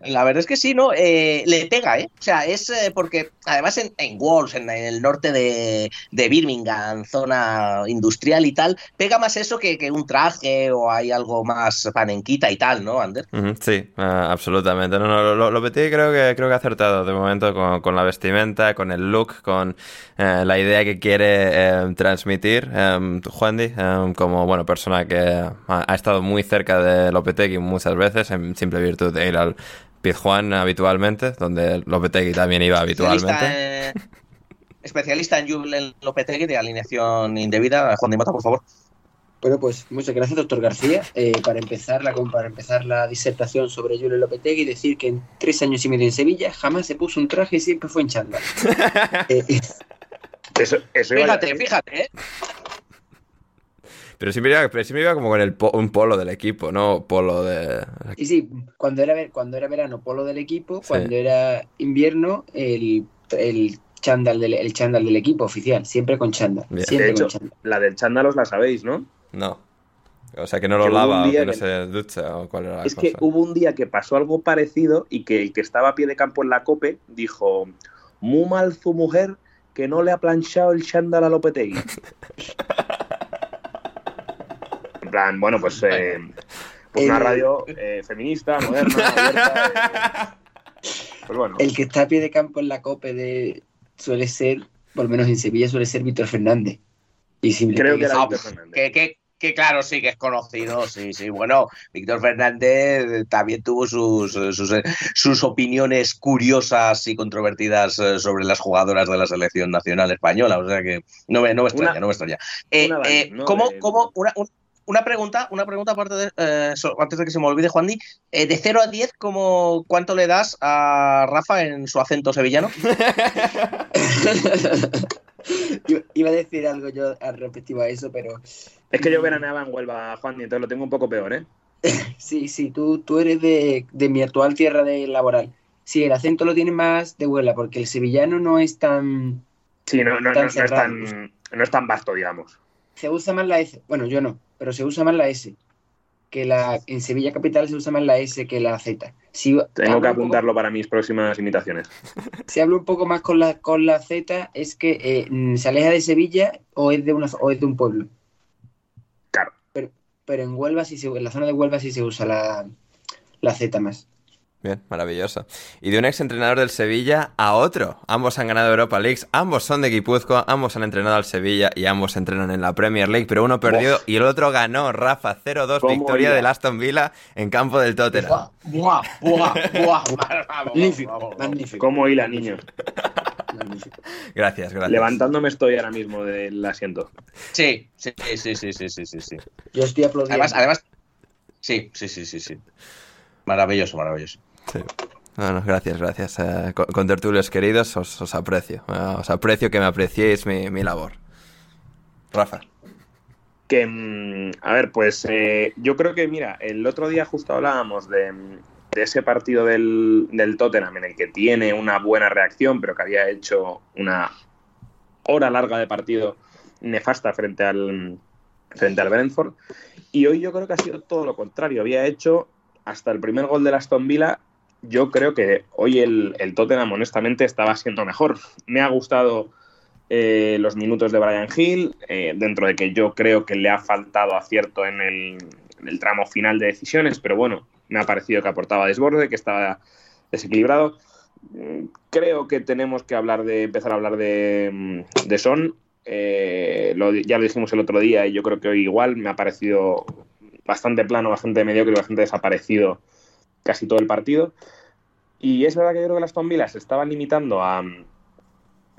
La verdad es que sí, ¿no? Eh, le pega, ¿eh? O sea, es eh, porque además en, en Walls, en, el norte de, de Birmingham, zona industrial y tal, pega más eso que, que un traje o hay algo más panenquita y tal, ¿no, Ander? Sí, ah, absolutamente. No, no, lo, Lopetegui creo que, creo que ha acertado de momento con, con la vestimenta, con el look, con eh, la idea que quiere eh, transmitir eh, Juandi, eh, como bueno, persona que ha, ha estado muy cerca de Lopetegui muchas veces, en simple virtud de ir al Pizjuán habitualmente, donde Lopetegui también iba habitualmente. Especialista, eh, en Julen Lopetegui de alineación indebida. Juan de Mata, por favor. Bueno, pues muchas gracias, doctor García. Eh, para, empezar la, para empezar la disertación sobre Julio Lopetegui, decir que en tres años y medio en Sevilla jamás se puso un traje y siempre fue en chándal. Eh, Eso, eso Fíjate, fíjate, ¿eh? Pero siempre iba, pero siempre iba como con el po- un polo del equipo, no polo de... y sí, cuando era, ver- cuando era verano, polo del equipo, Sí. cuando era invierno, el, el, chándal del, el chándal del equipo oficial, siempre con chándal. Bien. Siempre De hecho, con chándal. la del chándalos la sabéis, ¿no? No. O sea, que no lo Que lava o día que no que- se ducha o cuál era la Es cosa. que hubo un día que pasó algo parecido y que el que estaba a pie de campo en la COPE dijo, muy mal su mujer que no le ha planchado el chándal a Lopetegui. plan, bueno, pues, eh, pues una radio eh, feminista, moderna, abierta. eh, pues bueno, El que está a pie de campo en la COPE de, suele ser, por lo menos en Sevilla, suele ser Víctor Fernández. Y creo que era Ah, Víctor Fernández. Que, que, que claro, sí que es conocido, sí, sí. Bueno, Víctor Fernández también tuvo sus, sus, sus opiniones curiosas y controvertidas sobre las jugadoras de la selección nacional española. O sea que no me, no me extraña, Una- no me extraña. Eh, eh. ¿cómo, De- cómo- una, un- una pregunta, una pregunta aparte de, eh, antes de que se me olvide, Juan Di. Eh, de 0 a 10, ¿cómo, ¿cuánto le das a Rafa en su acento sevillano? Iba- a decir algo yo al respectivo a eso, pero Es que yo veraneaba en Huelva, Juan, y entonces lo tengo un poco peor, ¿eh? sí, sí, tú, tú eres de, de mi actual tierra de laboral. Sí, el acento lo tiene más de Huelva, porque el sevillano no es tan... Sí, no, no, no, Tan no es tan, no es tan vasto, digamos. Se usa más la S. Bueno, yo no, pero se usa más la S. Que la, en Sevilla capital se usa más la S que la Z. Si, Tengo que poco- apuntarlo para mis próximas imitaciones. si hablo un poco más con la, con la Z, es que eh, mm, se aleja de Sevilla o es de, una, o es de un pueblo. Claro. Pero, pero en Huelva sí se, en la zona de Huelva sí se usa la, la Z más. Bien, maravilloso. Y de un ex entrenador del Sevilla a otro. Ambos han ganado Europa Leagues, ambos son de Guipúzcoa, ambos han entrenado al Sevilla y ambos entrenan en la Premier League, pero uno perdió y el otro ganó. Rafa, 0-2, ¿Cómo victoria del Aston Villa en campo del Tottenham. Buah, buah, buah. Magnífico, magnífico. ¿Cómo hila, niño? magnífico. Gracias, gracias. Levantándome estoy ahora mismo del asiento. Sí, sí, sí, sí, sí, sí, sí, sí. Yo estoy aplaudiendo. Además, además, sí, sí, sí, sí, sí. Maravilloso, maravilloso. Sí. No, no, gracias, gracias. Eh, con, tertulios queridos os, os aprecio. Eh, os aprecio que me apreciéis mi, mi labor. Rafa. Que, mm, a ver, pues eh, yo creo que, mira, el otro día justo hablábamos de, ese partido del, del Tottenham en el que tiene una buena reacción, pero que había hecho una hora larga de partido nefasta frente al, frente al Brentford. Y hoy yo creo que ha sido todo lo contrario. Había hecho hasta el primer gol de Aston Villa. Yo creo que hoy el, el Tottenham, honestamente, estaba siendo mejor. Me ha gustado eh, los minutos de Brian Hill, eh, dentro de que yo creo que le ha faltado acierto en el, tramo final de decisiones, pero bueno, me ha parecido que aportaba desborde, que estaba desequilibrado. Creo que tenemos que hablar de empezar a hablar de, mm, de Son. Eh, ya lo dijimos el otro día y yo creo que hoy igual me ha parecido bastante plano, bastante mediocre, bastante desaparecido casi todo el partido. Y es verdad que yo creo que las Villa se estaban limitando a,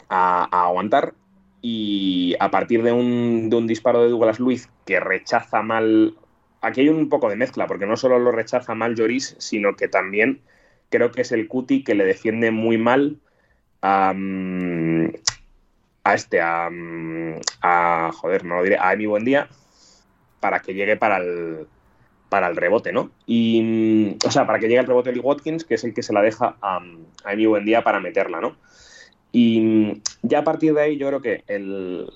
aguantar y a partir de un, disparo de Douglas Luiz que rechaza mal... Aquí hay un poco de mezcla, porque no solo lo rechaza mal Lloris, sino que también creo que es el Cuti que le defiende muy mal a, este, a, a, joder, no lo diré, a Emi Buendía para que llegue para el, para el rebote, ¿no? Y, mm, o sea, para que llegue el rebote Lee Watkins, que es el que se la deja a, a Emi Buendía para meterla, ¿no? Y mm, ya a partir de ahí yo creo que el,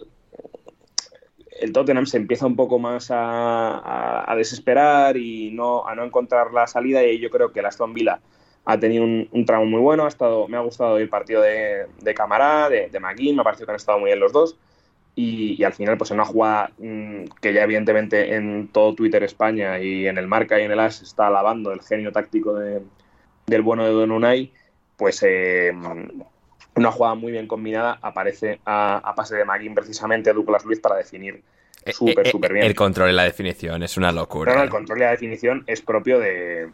el Tottenham se empieza un poco más a, a- desesperar y no, a no encontrar la salida y yo creo que el Aston Villa ha tenido un, un, tramo muy bueno, ha estado, me ha gustado el partido de, de Camará, de, de me ha parecido que han estado muy bien los dos. Y, y, al final, pues en una jugada mmm, que ya evidentemente en todo Twitter España y en el Marca y en el As está alabando el genio táctico de, del bueno de Don Unai, pues eh, una jugada muy bien combinada aparece a, a pase de McGinn precisamente a Douglas Luiz para definir súper, eh, súper bien. El control y la definición es una locura. Pero el control y la definición es propio de,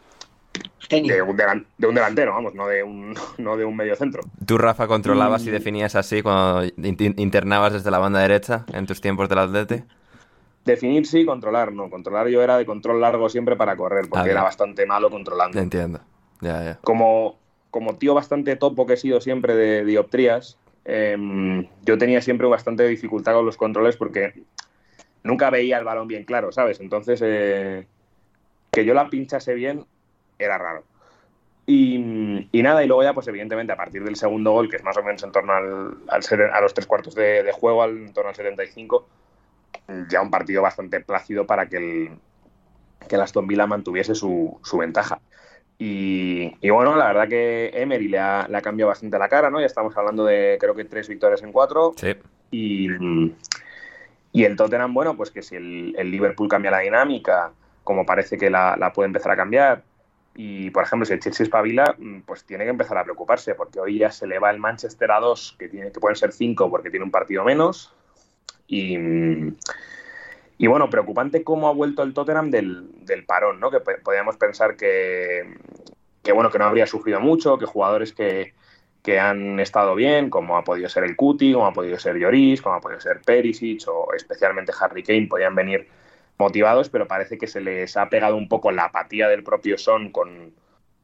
de un, delan, de un, delantero, vamos, no de un, no de un medio centro. ¿Tú, Rafa, controlabas y, y definías así cuando internabas desde la banda derecha en tus tiempos del Atleti? Definir sí, controlar no. Controlar yo era de control largo siempre para correr, porque ah, era bastante malo controlando. Entiendo. Ya, ya. Como, como tío bastante topo que he sido siempre de dioptrías, eh, yo tenía siempre bastante dificultad con los controles porque nunca veía el balón bien claro, ¿sabes? Entonces, eh, que yo la pinchase bien era raro. Y, y, nada, y luego ya, pues evidentemente, a partir del segundo gol, que es más o menos en torno al, al a los tres cuartos de, de juego, al, en torno al 75, ya un partido bastante plácido para que el, que el Aston Villa mantuviese su, su ventaja. Y, y, bueno, la verdad que Emery le ha, le ha, cambiado bastante la cara, ¿no? Ya estamos hablando de creo que tres victorias en cuatro. Sí. Y, y el Tottenham, bueno, pues que si el, el, Liverpool cambia la dinámica, como parece que la, la puede empezar a cambiar, y, por ejemplo, si el Chelsea espabila, pues tiene que empezar a preocuparse, porque hoy ya se le va el Manchester a dos, que, tiene, que pueden ser cinco porque tiene un partido menos. Y, y bueno, preocupante cómo ha vuelto el Tottenham del, del parón, ¿no? Que podríamos pensar que, que, bueno, que no habría sufrido mucho, que jugadores que, que han estado bien, como ha podido ser el Cuti, como ha podido ser Lloris, como ha podido ser Perisic o especialmente Harry Kane, podían venir motivados, pero parece que se les ha pegado un poco la apatía del propio Son con,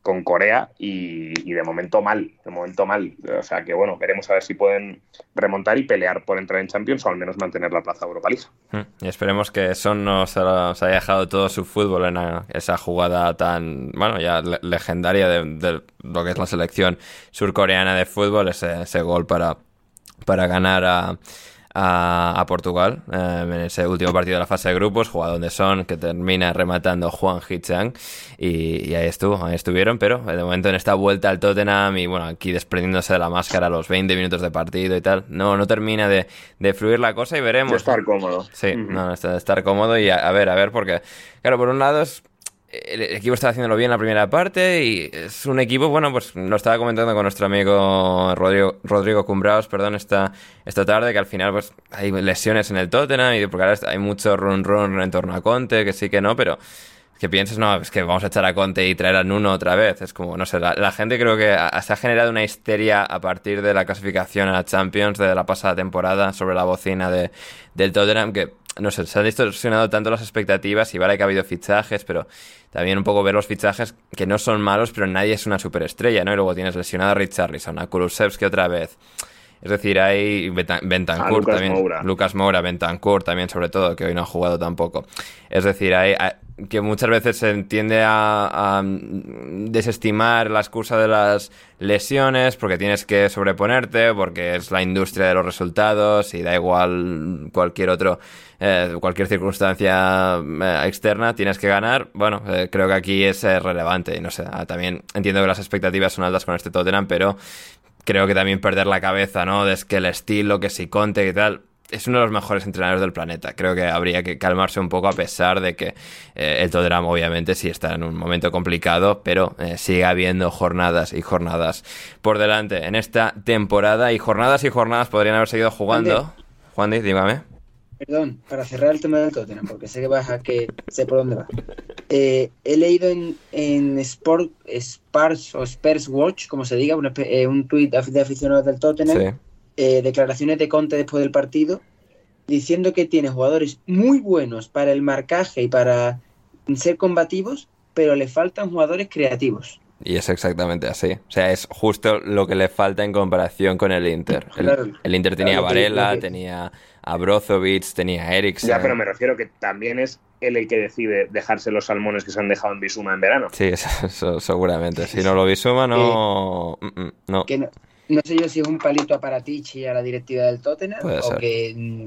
con Corea y, y, de momento mal, de momento mal. O sea que bueno, veremos a ver si pueden remontar y pelear por entrar en Champions o al menos mantener la plaza Europa League. Y esperemos que Son nos, nos haya dejado todo su fútbol en esa jugada tan, bueno, ya legendaria de, lo que es la selección surcoreana de fútbol, ese, ese gol para, para ganar a a, a Portugal eh, en ese último partido de la fase de grupos, jugado donde son, que termina rematando Juan Hichang y, y, ahí estuvo, ahí estuvieron, pero de momento en esta vuelta al Tottenham y bueno, aquí desprendiéndose de la máscara a los 20 minutos de partido y tal, no, no termina de, de fluir la cosa y veremos. De estar cómodo. Sí, uh -huh. no, de estar cómodo y a, a ver, a ver, porque claro, por un lado es el equipo está haciéndolo bien la primera parte y es un equipo, bueno, pues lo estaba comentando con nuestro amigo Rodrigo, Rodrigo Cumbraos, perdón, esta, esta tarde, que al final pues hay lesiones en el Tottenham y porque ahora hay mucho run run en torno a Conte, que sí que no, pero que pienses, no, es que vamos a echar a Conte y traer a Nuno otra vez. Es como, no sé, la, gente creo que se ha generado una histeria a partir de la clasificación a la Champions de la pasada temporada sobre la bocina de, del Tottenham que no sé, se han distorsionado tanto las expectativas y vale que ha habido fichajes, pero también un poco ver los fichajes que no son malos, pero nadie es una superestrella, ¿no? Y luego tienes lesionado a Richarlison, a Kulusevski otra vez. Es decir, hay Bentancur ah, Lucas también, Moura. Lucas Moura, Bentancur también, sobre todo, que hoy no ha jugado tampoco. Es decir, hay, hay que muchas veces se tiende a, a, desestimar la excusa de las lesiones porque tienes que sobreponerte, porque es la industria de los resultados y da igual cualquier otro, eh, cualquier circunstancia eh, externa, tienes que ganar. Bueno, eh, creo que aquí es eh, relevante. No sé, también entiendo que las expectativas son altas con este Tottenham, pero creo que también perder la cabeza, ¿no? De que el estilo, que si Conte y tal, es uno de los mejores entrenadores del planeta. Creo que habría que calmarse un poco a pesar de que eh, el Tottenham obviamente sí está en un momento complicado, pero eh, sigue habiendo jornadas y jornadas por delante en esta temporada y jornadas y jornadas podrían haber seguido jugando. Juan dígame. Perdón, para cerrar el tema del Tottenham, porque sé que vas a que sé por dónde va. Eh, he leído en, en Sport, Spars o Spurs Watch, como se diga, un, eh, un tuit de aficionados del Tottenham. Sí eh, declaraciones de Conte después del partido, diciendo que tiene jugadores muy buenos para el marcaje y para ser combativos, pero le faltan jugadores creativos. Y es exactamente así. O sea, es justo lo que le falta en comparación con el Inter. El, Claro. el Inter tenía a Claro, Varela, tenía a Brozovic, tenía a Eriksen. Ya, pero me refiero que también es él el que decide dejarse los salmones que se han dejado en Bisuma en verano. Sí, eso, eso seguramente. Si no lo visuma, no... mm, mm, no. Que no, no sé yo si es un palito a Paratici y a la directiva del Tottenham Puede o ser. que mm,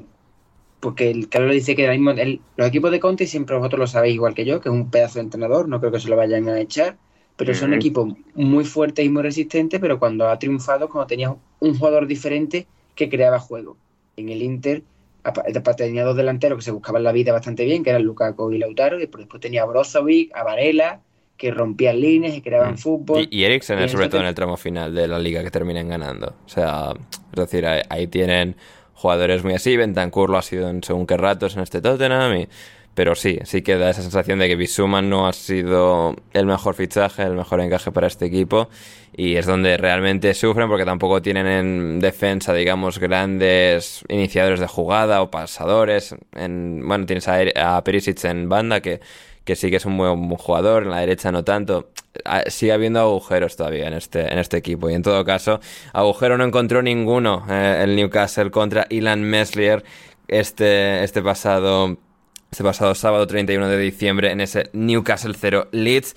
porque el Carlos dice que ahora mismo el- los equipos de Conte siempre vosotros lo sabéis igual que yo, que es un pedazo de entrenador, no creo que se lo vayan a echar, pero son equipos muy fuertes y muy resistentes, pero cuando ha triunfado, cuando tenías un jugador diferente que creaba juego. En el Inter, aparte tenía dos delanteros que se buscaban la vida bastante bien, que eran Lukaku y Lautaro, y después tenía a Brozovic, a Varela, que rompían líneas y creaban mm. fútbol. Y, y Eriksen, sobre todo en el tramo final de la liga que terminan ganando. O sea, es decir, ahí, tienen jugadores muy así. Bentancur lo ha sido en según qué ratos en este Tottenham. Y pero sí, sí que da esa sensación de que Bisuman no ha sido el mejor fichaje, el mejor encaje para este equipo. Y es donde realmente sufren porque tampoco tienen en defensa, digamos, grandes iniciadores de jugada o pasadores. En, bueno, tienes a, a Perisic en banda que, que sí que es un buen jugador, en la derecha no tanto. Ah, sigue habiendo agujeros todavía en este, en este equipo. Y en todo caso, agujero no encontró ninguno eh, el Newcastle contra Ilan Meslier este, este pasado este pasado sábado 31 de diciembre en ese Newcastle 0 Leeds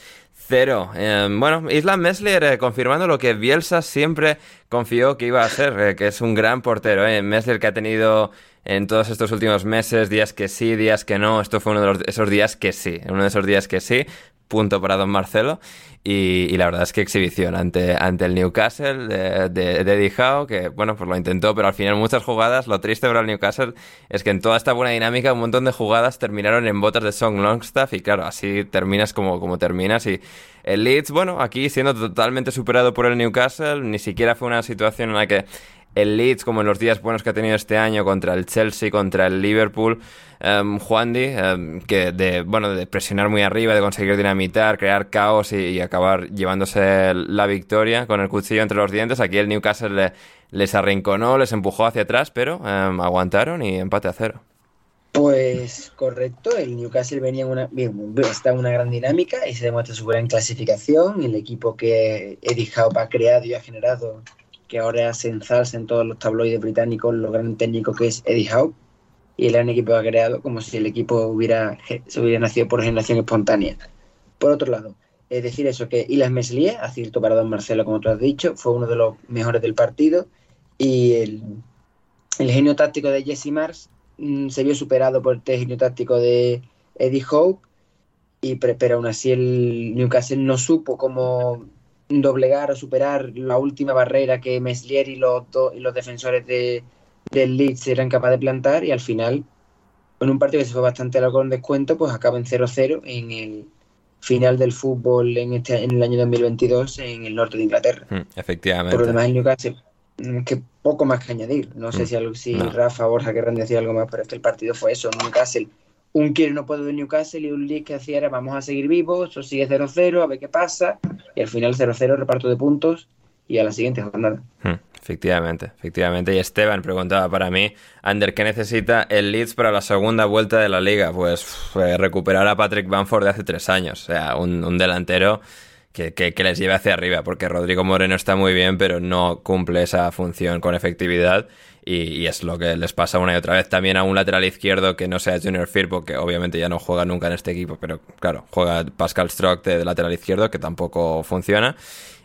0. Em, bueno, Islam Meslier eh, confirmando lo que Bielsa siempre confió que iba a ser, eh, que es un gran portero. Eh. Meslier que ha tenido en todos estos últimos meses días que sí, días que no. Esto fue uno de esos días que sí, uno de esos días que sí. Punto para don Marcelo. Y, la verdad es que exhibición ante, ante el Newcastle de, de, Eddie Howe, que bueno, pues lo intentó, pero al final muchas jugadas, lo triste para el Newcastle es que en toda esta buena dinámica un montón de jugadas terminaron en botas de Song Longstaff y claro, así terminas como, como terminas y el Leeds, bueno, aquí siendo totalmente superado por el Newcastle, ni siquiera fue una situación en la que el Leeds, como en los días buenos que ha tenido este año contra el Chelsea, contra el Liverpool, um, Juan em, que de, bueno, de presionar muy arriba, de conseguir dinamitar, crear caos y, acabar llevándose la victoria con el cuchillo entre los dientes. Aquí el Newcastle les arrinconó, les empujó hacia atrás, pero aguantaron y empate a cero. Pues correcto, el Newcastle venía en una, bien, está en una gran dinámica y se demuestra su gran clasificación. El equipo que Eddie Howe ha creado y ha generado que ahora hace ensalza en todos los tabloides británicos lo gran técnico que es Eddie Howe y el gran equipo ha creado como si el equipo hubiera, se hubiera nacido por generación espontánea. Por otro lado, es decir eso, que Ilas Meslier, acierto para Don Marcelo, como tú has dicho, fue uno de los mejores del partido y el, el genio táctico de Jesse Mars mm, se vio superado por el genio táctico de Eddie Howe, y, pero aún así el Newcastle no supo cómo doblegar o superar la última barrera que Meslier y los, y los defensores de, del Leeds eran capaces de plantar y al final, en un partido que se fue bastante largo con descuento, pues acaba en 0-0 en el final del fútbol en, este, en el año 2022 en el norte de Inglaterra. Hmm, efectivamente. Por lo demás, el Newcastle, mm, que poco más que añadir. No sé hmm, si, si Rafa, Borja querrán decir algo más, pero es que el partido fue eso. Newcastle un quiere no puede de Newcastle y un Leeds que hacía era vamos a seguir vivos, o sigue 0-0, a ver qué pasa, y al final 0-0 reparto de puntos y a la siguiente jornada. Hmm, efectivamente, efectivamente. Y Esteban preguntaba para mí, Ander, ¿qué necesita el Leeds para la segunda vuelta de la liga? Pues recuperar a Patrick Bamford de hace tres años, o sea, un, delantero que, que, les lleve hacia arriba, porque Rodrigo Moreno está muy bien, pero no cumple esa función con efectividad y, es lo que les pasa una y otra vez. También a un lateral izquierdo que no sea Junior Firpo, que obviamente ya no juega nunca en este equipo, pero claro, juega Pascal Strock de lateral izquierdo, que tampoco funciona.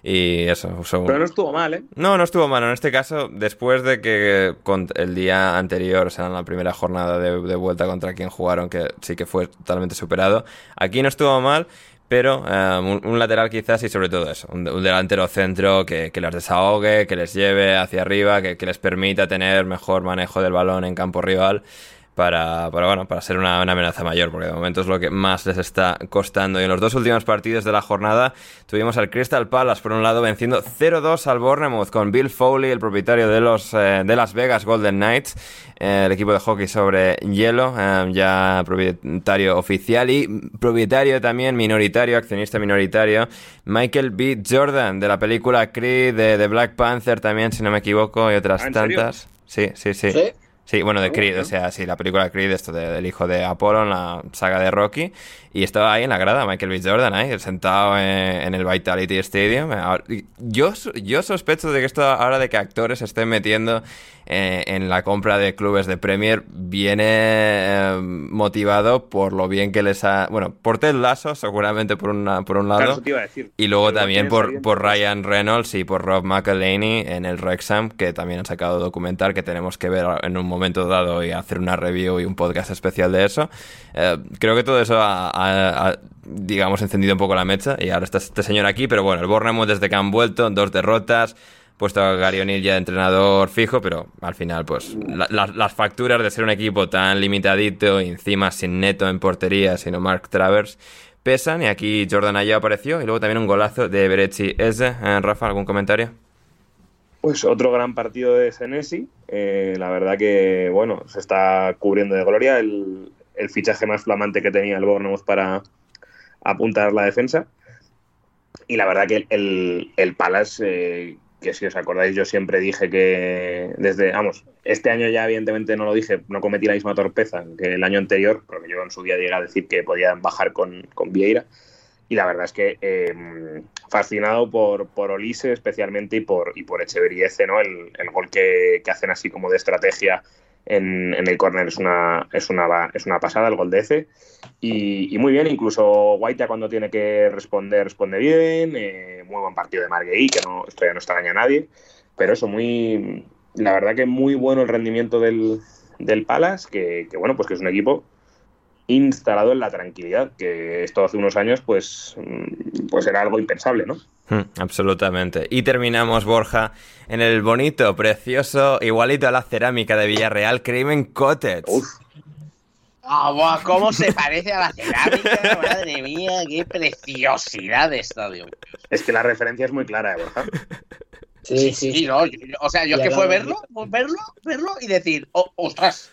Y eso. Pero no estuvo mal, ¿eh? No, no estuvo mal. En este caso, después de que el día anterior, o sea, en la primera jornada de, de vuelta contra quien jugaron, que sí que fue totalmente superado, aquí no estuvo mal pero eh, un, lateral quizás y sobre todo eso, un, delantero centro que, que, les desahogue, que les lleve hacia arriba, que, que, les permita tener mejor manejo del balón en campo rival para, para, bueno, para ser una, amenaza mayor, porque de momento es lo que más les está costando. Y en los dos últimos partidos de la jornada tuvimos al Crystal Palace, por un lado, venciendo 0-2 al Bournemouth con Bill Foley, el propietario de los eh, de Las Vegas Golden Knights, eh, el equipo de hockey sobre hielo, eh, ya propietario oficial y propietario también minoritario, accionista minoritario, Michael B. Jordan, de la película Creed, de, Black Panther también, si no me equivoco, y otras ¿Ah, tantas. Sí, sí, sí. ¿Sí? Bueno, de Creed, o sea, sí, la película Creed, esto del hijo de Apollo, la saga de Rocky, y estaba ahí en la grada, Michael B. Jordan, ahí, sentado en, el Vitality Stadium. Yo, yo sospecho de que esto, ahora de que actores se estén metiendo eh, en la compra de clubes de Premier viene eh, motivado por lo bien que les ha... Bueno, por Ted Lasso, seguramente por, una, por un lado. Y luego también por, por Ryan Reynolds y por Rob McElhaney en el Wrexham, que también han sacado documental que tenemos que ver en un momento dado y hacer una review y un podcast especial de eso. Eh, creo que todo eso digamos, encendido un poco la mecha y ahora está este señor aquí, pero bueno, el Bournemouth desde que han vuelto, dos derrotas, puesto a Gary O'Neill ya de entrenador fijo, pero al final, pues, las facturas de ser un equipo tan limitadito encima sin neto en portería, sino Mark Travers, pesan. Y aquí Jordan Ayew apareció y luego también un golazo de Berechi Eze. Eh, Rafa, ¿algún comentario? Pues otro gran partido de Senesi. Eh, la verdad que, bueno, se está cubriendo de gloria el, fichaje más flamante que tenía el Bournemouth para apuntar la defensa. Y la verdad que el, el Palace, eh, que si os acordáis, yo siempre dije que desde, vamos, este año ya evidentemente no lo dije, no cometí la misma torpeza que el año anterior, porque yo en su día llegué a decir que podían bajar con, con Vieira. Y la verdad es que em, fascinado por, por Olise especialmente y por, y por ¿no? El, el gol que, que, hacen así como de estrategia en, en el córner es una, es, una, es una pasada, el gol de Ece. Y, y muy bien, incluso Guaita cuando tiene que responder, responde bien. Eh, muy buen partido de Marguerite, que no, esto ya no extraña a nadie. Pero eso, muy, la verdad que muy bueno el rendimiento del, del Palace, que, que bueno, pues que es un equipo instalado en la tranquilidad, que esto hace unos años pues, mm, pues era algo impensable, ¿no? Hmm, absolutamente. Y terminamos, Borja, en el bonito, precioso, igualito a la cerámica de Villarreal, Crimen Cottage. Ah, ¿Cómo se parece a la cerámica? Madre mía, qué preciosidad de estadio. Es que la referencia es muy clara, ¿eh, Borja. Sí, sí, sí. no, o sea, yo es que fue verlo, verlo, verlo y decir, oh, ostras,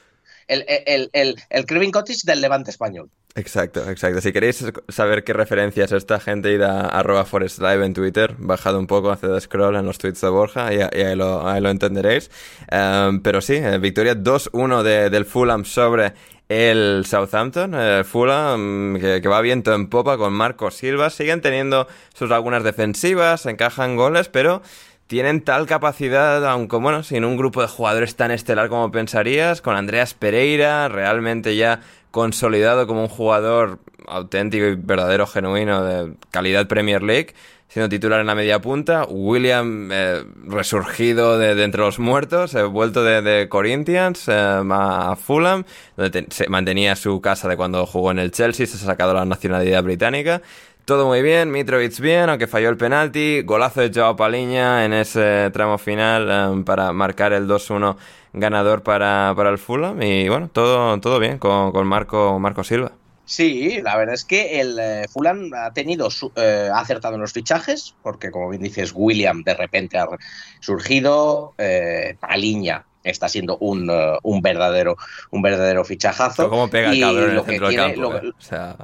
el, el, el, el Cottage del Levante español. Exacto, exacto. Si queréis saber qué referencias esta gente, id a arroba Forest Live en Twitter, bajad un poco, haced scroll en los tweets de Borja y, ahí, lo, entenderéis. Um, pero sí, eh, victoria 2-1 de, del Fulham sobre el Southampton. Eh, Fulham que, que, va viento en popa con Marco Silva. Siguen teniendo sus lagunas defensivas, encajan goles, pero tienen tal capacidad, aunque bueno, sin un grupo de jugadores tan estelar como pensarías, con Andreas Pereira, realmente ya consolidado como un jugador auténtico y verdadero, genuino de calidad Premier League, siendo titular en la media punta, William eh, resurgido de, entre los muertos, eh, vuelto de, Corinthians eh, a Fulham, donde se mantenía su casa de cuando jugó en el Chelsea, se ha sacado la nacionalidad británica, todo muy bien, Mitrovic bien, aunque falló el penalti. Golazo de Joao Paliña en ese tramo final um, para marcar el 2-1 ganador para, para, el Fulham. Y bueno, todo, todo bien con, con Marco, Marco Silva. Sí, la verdad es que el eh, Fulham ha tenido su, eh, ha acertado en los fichajes, porque como bien dices, William de repente ha surgido, eh, Paliña está siendo un, uh, un verdadero un verdadero fichajazo. ¿Cómo pega el cabrón en el centro del campo? Eh? O sea...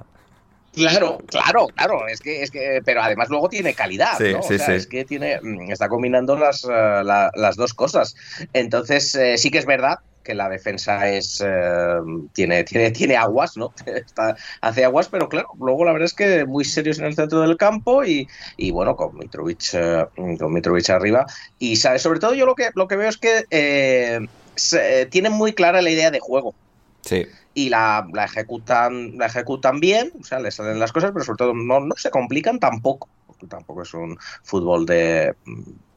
Claro, claro, claro. Es que, es que, pero además luego tiene calidad, ¿no? Sí, o sea, es que tiene, mm, está combinando las, uh, la, las dos cosas. Entonces, eh, sí que es verdad que la defensa es eh, tiene, tiene, tiene aguas, ¿no? Está, hace aguas, pero claro, luego la verdad es que muy serios en el centro del campo y, y bueno, con Mitrovic, eh, con Mitrovic arriba. Y ¿sabes? sobre todo yo lo que, lo que veo es que eh, se, tienen muy clara la idea de juego. Sí y la, la, ejecutan, la ejecutan bien, o sea, le salen las cosas, pero sobre todo no, no se complican tampoco. Tampoco es un fútbol de,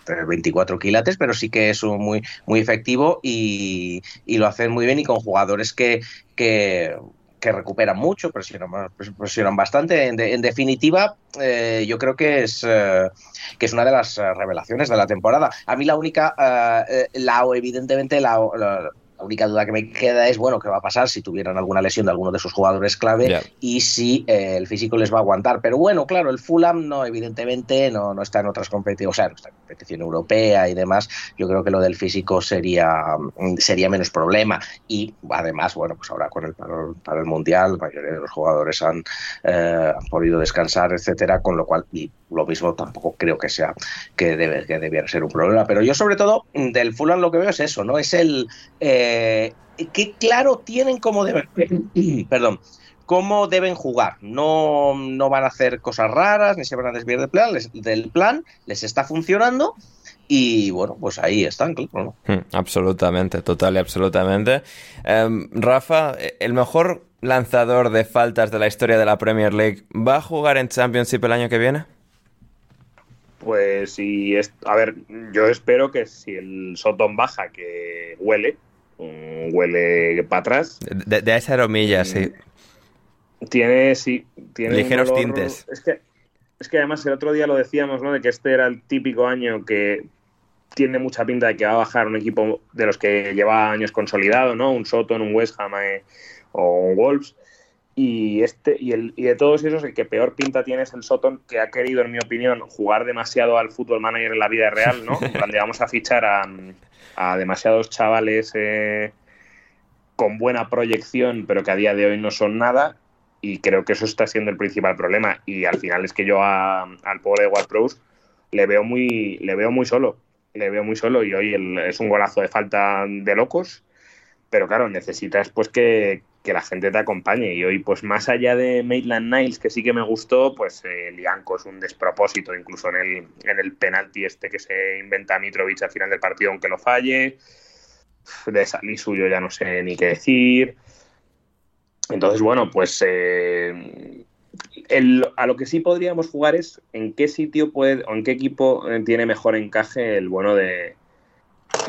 de 24 quilates, pero sí que es muy, muy efectivo y, y, lo hacen muy bien y con jugadores que, que que recuperan mucho, presionan, presionan bastante. En, de, en definitiva, eh, yo creo que es, eh, que es una de las revelaciones de la temporada. A mí la única, eh, la evidentemente la, la única duda que me queda es, bueno, qué va a pasar si tuvieran alguna lesión de alguno de sus jugadores clave yeah. y si eh, el físico les va a aguantar. Pero bueno, claro, el Fulham no, evidentemente, no, no está en otras competiciones, o sea, no está en competición europea y demás. Yo creo que lo del físico sería, sería menos problema. Y además, bueno, pues ahora con el para, para el Mundial, la mayoría de los jugadores han, eh, han podido descansar, etcétera, con lo cual, y lo mismo tampoco creo que sea, que, debe, que debiera ser un problema. Pero yo, sobre todo, del Fulham lo que veo es eso, ¿no? Es el. Eh, eh, que claro tienen cómo deben, perdón, cómo deben jugar. No, no van a hacer cosas raras, ni se van a desviar del plan, les, del plan, les está funcionando. Y bueno, pues ahí están, claro. ¿no? Hmm, absolutamente, total y absolutamente. Eh, Rafa, el mejor lanzador de faltas de la historia de la Premier League, ¿va a jugar en Championship el año que viene? Pues sí, es, a ver, yo espero que si el Soton baja, que huele, huele para atrás. De, de, esa aromilla, sí. Tiene, sí, tiene ligeros tintes. Es que, es que además el otro día lo decíamos, ¿no? De que este era el típico año que tiene mucha pinta de que va a bajar un equipo de los que lleva años consolidado, ¿no? Un Soton, un West Ham eh, o un Wolves. Y, este, y, el, y de todos esos, el que peor pinta tiene es el Soton, que ha querido, en mi opinión, jugar demasiado al fútbol manager en la vida real, ¿no? En plan, vamos a fichar a, a demasiados chavales eh, con buena proyección, pero que a día de hoy no son nada. Y creo que eso está siendo el principal problema. Y al final es que yo al pobre de Pros le veo muy, le veo muy solo. Le veo muy solo y hoy es un golazo de falta de locos. Pero claro, necesitas pues que, que la gente te acompañe. Y hoy, pues más allá de Maitland Niles, que sí que me gustó, pues eh, Lianco es un despropósito, incluso en el, en el penalti este que se inventa Mitrovic al final del partido, aunque lo falle. De salir suyo ya no sé ni qué decir. Entonces, bueno, pues eh, a lo que sí podríamos jugar es en qué sitio puede o en qué equipo eh, tiene mejor encaje el bueno de,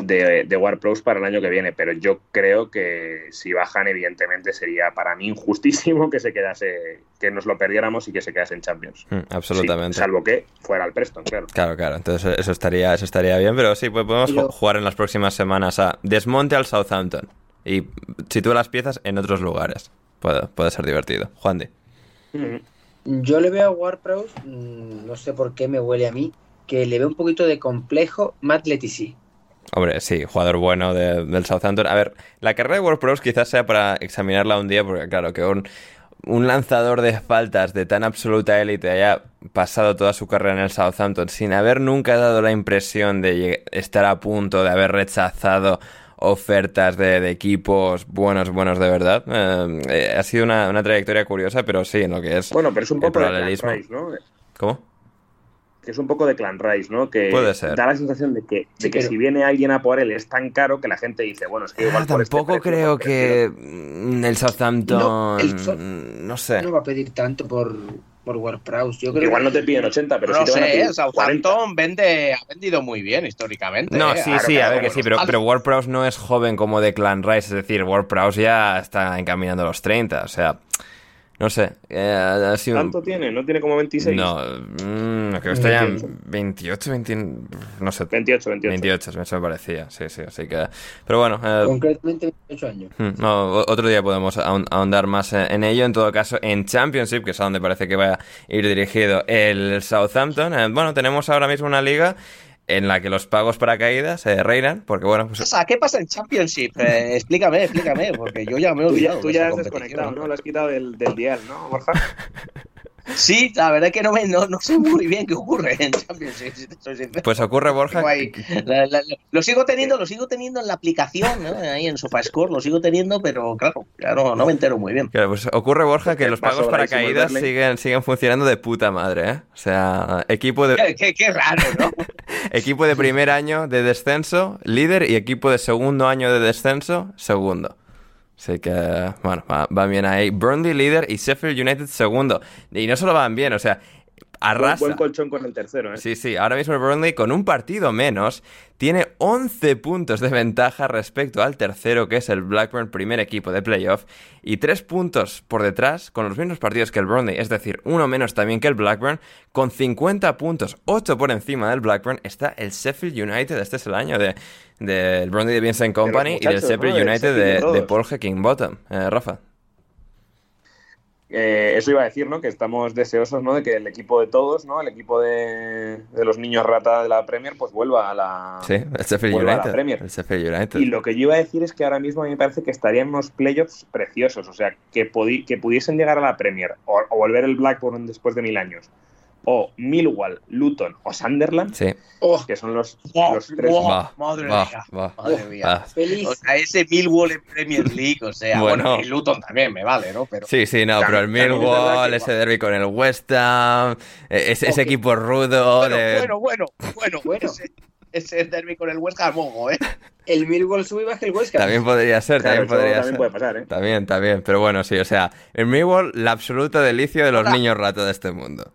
de, de Warpros para el año que viene, pero yo creo que si bajan, evidentemente sería para mí injustísimo que se quedase, que nos lo perdiéramos y que se quedase en Champions. Mm, absolutamente. Sí, salvo que fuera el Preston, claro. Claro, claro. Entonces eso estaría, eso estaría bien, pero sí, pues podemos Yo- jugar en las próximas semanas a desmonte al Southampton y sitúa las piezas en otros lugares. Puede, puede ser divertido. Juan de. Mm. Yo le veo a Warpros, mm, no sé por qué me huele a mí, que le veo un poquito de complejo Matt Letici. Hombre, sí, jugador bueno de- del Southampton. A ver, la carrera de World Pros quizás sea para examinarla un día, porque claro, que un, un lanzador de faltas de tan absoluta élite haya pasado toda su carrera en el Southampton sin haber nunca dado la impresión de estar a punto de haber rechazado ofertas de, de equipos buenos, buenos de verdad. eh, eh, ha sido una, una trayectoria curiosa, pero sí, en lo que es Bueno, pero es un poco de ¿no? ¿Cómo? Que es un poco de Clan Rice, ¿no? Que Puede ser. da la sensación de que, de Sí, que pero- si viene alguien a por él es tan caro que la gente dice, bueno, es que igual Ah, por este tampoco precio, creo que mm, el Southampton... No, el So- no sé. No va a pedir tanto por, por. Yo creo Igual no te piden 80, pero no sí te van a sé, pedir el 40. Southampton vende, ha vendido muy bien históricamente. No, ¿eh? sí, Claro, sí, a ver que bueno, sí, pero, pero WordPress no es joven como de Clan Rice, es decir, WordPress ya está encaminando a los 30, o sea, no sé, eh, ha sido ¿Cuánto tiene? ¿No tiene como 26? No, mm, creo que está ya en 28, 28. 20, no sé, 28, 28. 28, eso me parecía, sí, sí, así que, pero bueno, eh, Concretamente 28 años. Hmm, No, otro día podemos ahon- ahondar más eh, en ello. En todo caso, en Championship, que es a donde parece que va a ir dirigido el Southampton. eh, bueno, tenemos ahora mismo una liga en la que los pagos para caídas eh, reinan, porque bueno, ¿Qué pues, pasa? ¿Qué pasa en Championship? Eh, explícame, explícame, porque yo ya me he Tú ya, olvidado. tú ya esa has desconectado, ¿no? Lo has quitado del, del dial, ¿no, Borja? Sí, la verdad es que no, me, no, no sé muy bien qué ocurre en si sincero. pues ocurre, Borja, Tengo ahí- la- la- la- lo sigo teniendo, lo sigo teniendo en la aplicación, ¿no? ahí en SofaScore, lo sigo teniendo, pero claro, claro, no me entero muy bien. Claro, pues ocurre, Borja, que Porque los pagos para caídas siguen, siguen funcionando de puta madre, ¿eh? O sea, equipo de, Qué, qué- qué raro, ¿no? equipo de primer año de descenso, líder, y equipo de segundo año de descenso, segundo. Así que, bueno, va- van bien ahí. Burnley líder y Sheffield United segundo. Y no solo van bien, o sea, arrasa. buen colchón con el tercero, ¿eh? Sí, sí, ahora mismo el Burnley con un partido menos tiene 11 puntos de ventaja respecto al tercero que es el Blackburn, primer equipo de playoff, y 3 puntos por detrás con los mismos partidos que el Burnley, es decir, uno menos también que el Blackburn, con 50 puntos, 8 por encima del Blackburn, está el Sheffield United, este es el año de del Burnley de Vincent Company y del Sheffield ¿no? Del United de de, de. Paul Heckingbottom. Eh, Rafa. Eh, eso iba a decir, ¿no? Que estamos deseosos, ¿no? De que el equipo de todos, ¿no? El equipo de, de los niños rata de la Premier, pues vuelva a la... Sí, el Sheffield vuelva a la United. Premier. El Sheffield United. Y lo que yo iba a decir es que ahora mismo a mí me parece que estarían unos playoffs preciosos, o sea, que, que pudiesen llegar a la Premier o, o volver el Blackburn después de mil años, o Millwall, Luton o Sunderland, Sí, Oh, que son los, los tres... va, madre va, mía, va, madre mía. feliz. O sea, ese Millwall en Premier League, o sea, Bueno. bueno, y Luton también me vale, ¿no? Pero Sí, sí, no, También- pero el Millwall, ese derby con el West Ham, eh, ese, equipo rudo bueno, de... bueno, bueno, bueno, Bueno. Ese, ese derby con el West Ham, ojo, ¿eh? El Millwall sube y baja el Huesca. También podría ser, Claro, también podría también ser. puede pasar, ¿eh? También, también, pero bueno, sí, o sea, el Millwall, la absoluta delicia de los niños rato de este mundo.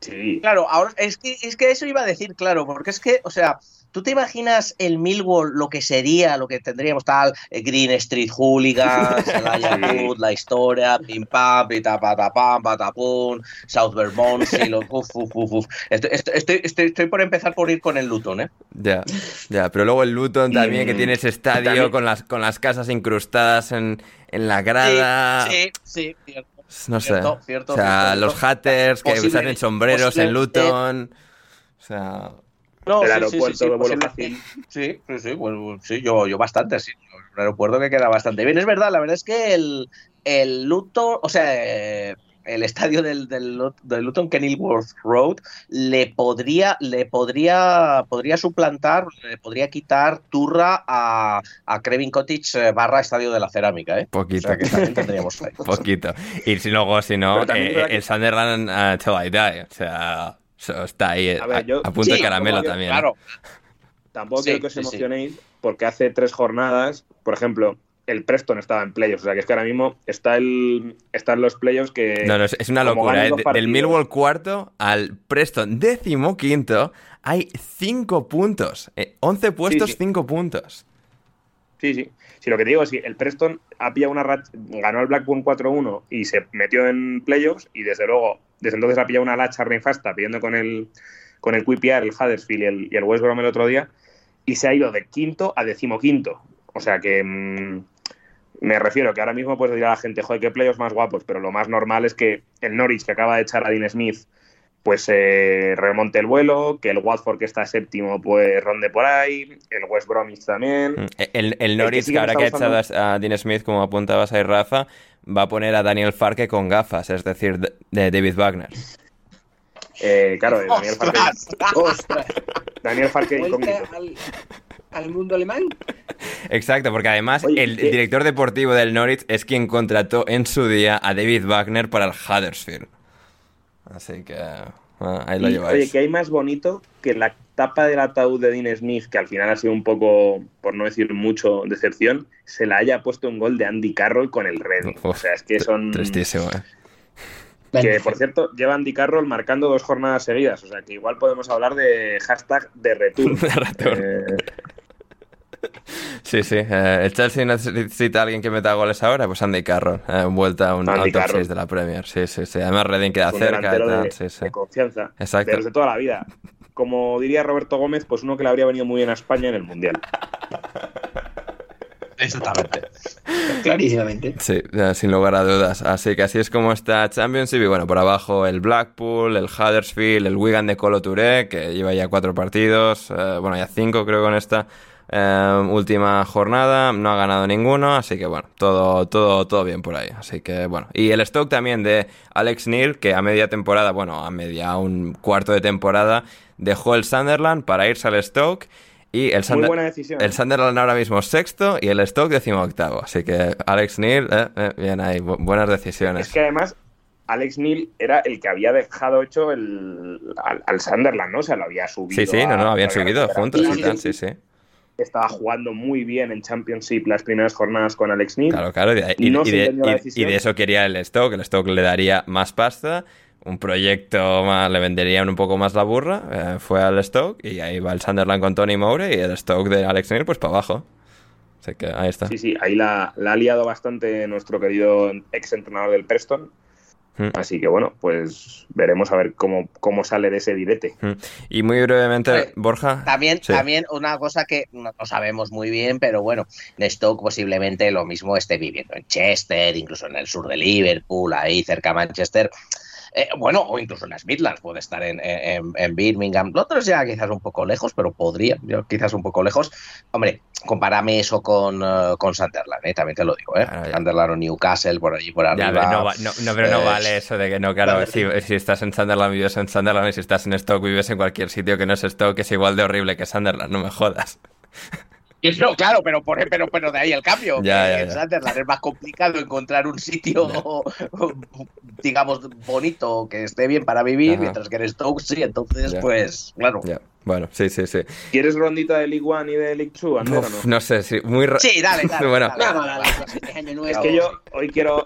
Sí. Claro, ahora es que, es que eso iba a decir, claro, porque es que, o sea, ¿Tú te imaginas el Millwall lo que sería, lo que tendríamos tal, eh, Green Street Hooligans, la historia, pim pam, pita patapam, patapum, South Vermont, sí, lo, uf, uf, uf, estoy, estoy, estoy, estoy, por empezar por ir con el Luton, ¿eh? Ya, ya, pero luego el Luton también, que tiene ese estadio con las, con las casas incrustadas en, en la grada. Sí, sí, cierto. No sé. Cierto, o sea, los hatters que se hacen sombreros en Luton. O sea. No, el aeropuerto de vuelo fácil. Sí, sí, sí, bueno, sí yo, yo bastante, sí. Un aeropuerto que queda bastante bien. Es verdad, la verdad es que el, el Luton, o sea, eh, el estadio del, del, del, Luton Kenilworth Road le podría, le podría, podría suplantar, le podría quitar turra a, a Crevin Cottage eh, barra Estadio de la Cerámica, ¿eh? Poquito. O sea, que también tendríamos ahí. Poquito. Y si luego, si no, eh, el Sunderland uh, Till I Die, o sea está ahí a, punto de caramelo también. Claro. Tampoco quiero que os emocionéis porque hace tres jornadas, por ejemplo, el Preston estaba en playoffs. O sea, que es que ahora mismo está el, están los playoffs que. No, no, es una locura. ¿eh? Del Millwall cuarto al Preston décimo quinto hay cinco puntos. Eh, 11 puestos, cinco puntos. Sí, sí. Si lo que te digo es que el Preston ha pillado una ganó al Blackburn 4-1 y se metió en playoffs y desde luego desde entonces ha pillado una lacha nefasta pidiendo con el, con el QPR, el Huddersfield y el, y el West Brom el otro día, y se ha ido de quinto a decimoquinto. O sea que mmm, me refiero que ahora mismo puedes decir a la gente, joder, qué playoffs más guapos, pero lo más normal es que el Norwich, que acaba de echar a Dean Smith, pues eh, remonte el vuelo, que el Watford que está séptimo pues ronde por ahí, el West Bromwich también. Mm, el, el Norwich, que, que ahora que ha echado a Dean Smith, como apuntabas ahí Rafa, va a poner a Daniel Farke con gafas, es decir, de David Wagner. Eh, claro, Daniel Farke. Daniel Farke al, al, mundo alemán. Exacto, porque además el director deportivo del Norwich es quien contrató en su día a David Wagner para el Huddersfield. Así que ah, ahí lo lleváis. Oye, que hay más bonito que la tapa del ataúd de Dean Smith, que al final ha sido un poco, por no decir mucho, decepción, se la haya puesto un gol de Andy Carroll con el Red. o sea, es que son... Tristísimo, ¿eh? Que, por cierto, lleva Andy Carroll marcando dos jornadas seguidas. O sea, que igual podemos hablar de hashtag de return. de return. Eh, Sí, sí. Eh, el Chelsea necesita a alguien que meta goles ahora, pues Andy Carroll. Eh, vuelta a un, top 6 de la Premier. Sí, sí, sí. Además, Redding queda cerca. De, sí, sí. de confianza. Exacto. Desde toda la vida. Como diría Roberto Gómez, pues uno que le habría venido muy bien a España en el Mundial. Exactamente. Clarísimamente. Sí, sin lugar a dudas. Así que así es como está Championship. Y bueno, por abajo el Blackpool, el Huddersfield, el Wigan de Colo Touré, que lleva ya cuatro partidos. Eh, bueno, ya cinco creo con esta. Eh, última jornada, no ha ganado ninguno, así que bueno, todo, todo, todo bien por ahí. Así que bueno. Y el stock también de Alex Neil, que a media temporada, bueno, a media, un cuarto de temporada, dejó el Sunderland para irse al Stoke. Y el, Muy buena decisión. el Sunderland ahora mismo sexto y el Stoke décimo octavo. Así que Alex Neil, eh, eh, bien ahí, buenas decisiones. Es que además Alex Neil era el que había dejado hecho el, al, Sunderland, ¿no? O sea, lo había subido. Sí, sí, no, no, habían subido juntos y tal, sí, sí estaba jugando muy bien en Championship las primeras jornadas con Alex Neil. Claro, claro, y, y, de, eso quería el stock, el stock le daría más pasta, un proyecto más, le vendería un poco más la burra, eh, fue al stock y ahí va el Sunderland con Tony Moure y el stock de Alex Neil pues para abajo. Así que ahí está. Sí, sí, ahí la, la ha liado bastante nuestro querido ex entrenador del Preston. Así que bueno, pues veremos a ver cómo, cómo sale de ese direte. Mm. Y muy brevemente, Borja. También, también una cosa que no, sabemos muy bien, pero bueno, Stoke posiblemente lo mismo esté viviendo en Chester, incluso en el sur de Liverpool, ahí cerca de Manchester. Eh, bueno, o incluso en las Midlands, puede estar en, en, Birmingham. Otros ya quizás un poco lejos, pero podría, quizás un poco lejos. Hombre, compárame eso con, uh, con Sunderland, ¿eh? también te lo digo, ¿eh? Sunderland o Newcastle, por allí, por arriba. no, no, pero no vale eso de que no, claro, si, si, estás en Sunderland vives en Sunderland y si estás en Stoke vives en cualquier sitio que no es Stoke, es igual de horrible que Sunderland, no me jodas. No, claro, pero, por, pero, pero de ahí el cambio. Ya, en Sunderland es más complicado encontrar un sitio, digamos, bonito, que esté bien para vivir, mientras que en Stoke sí, entonces, pues, claro. Bueno, sí, sí, sí. ¿Quieres rondita de League One y de League Two, Ander, o no? No sé, sí, muy ra- Sí, dale, dale. Bueno. dale, dale, dale, Es que yo hoy quiero,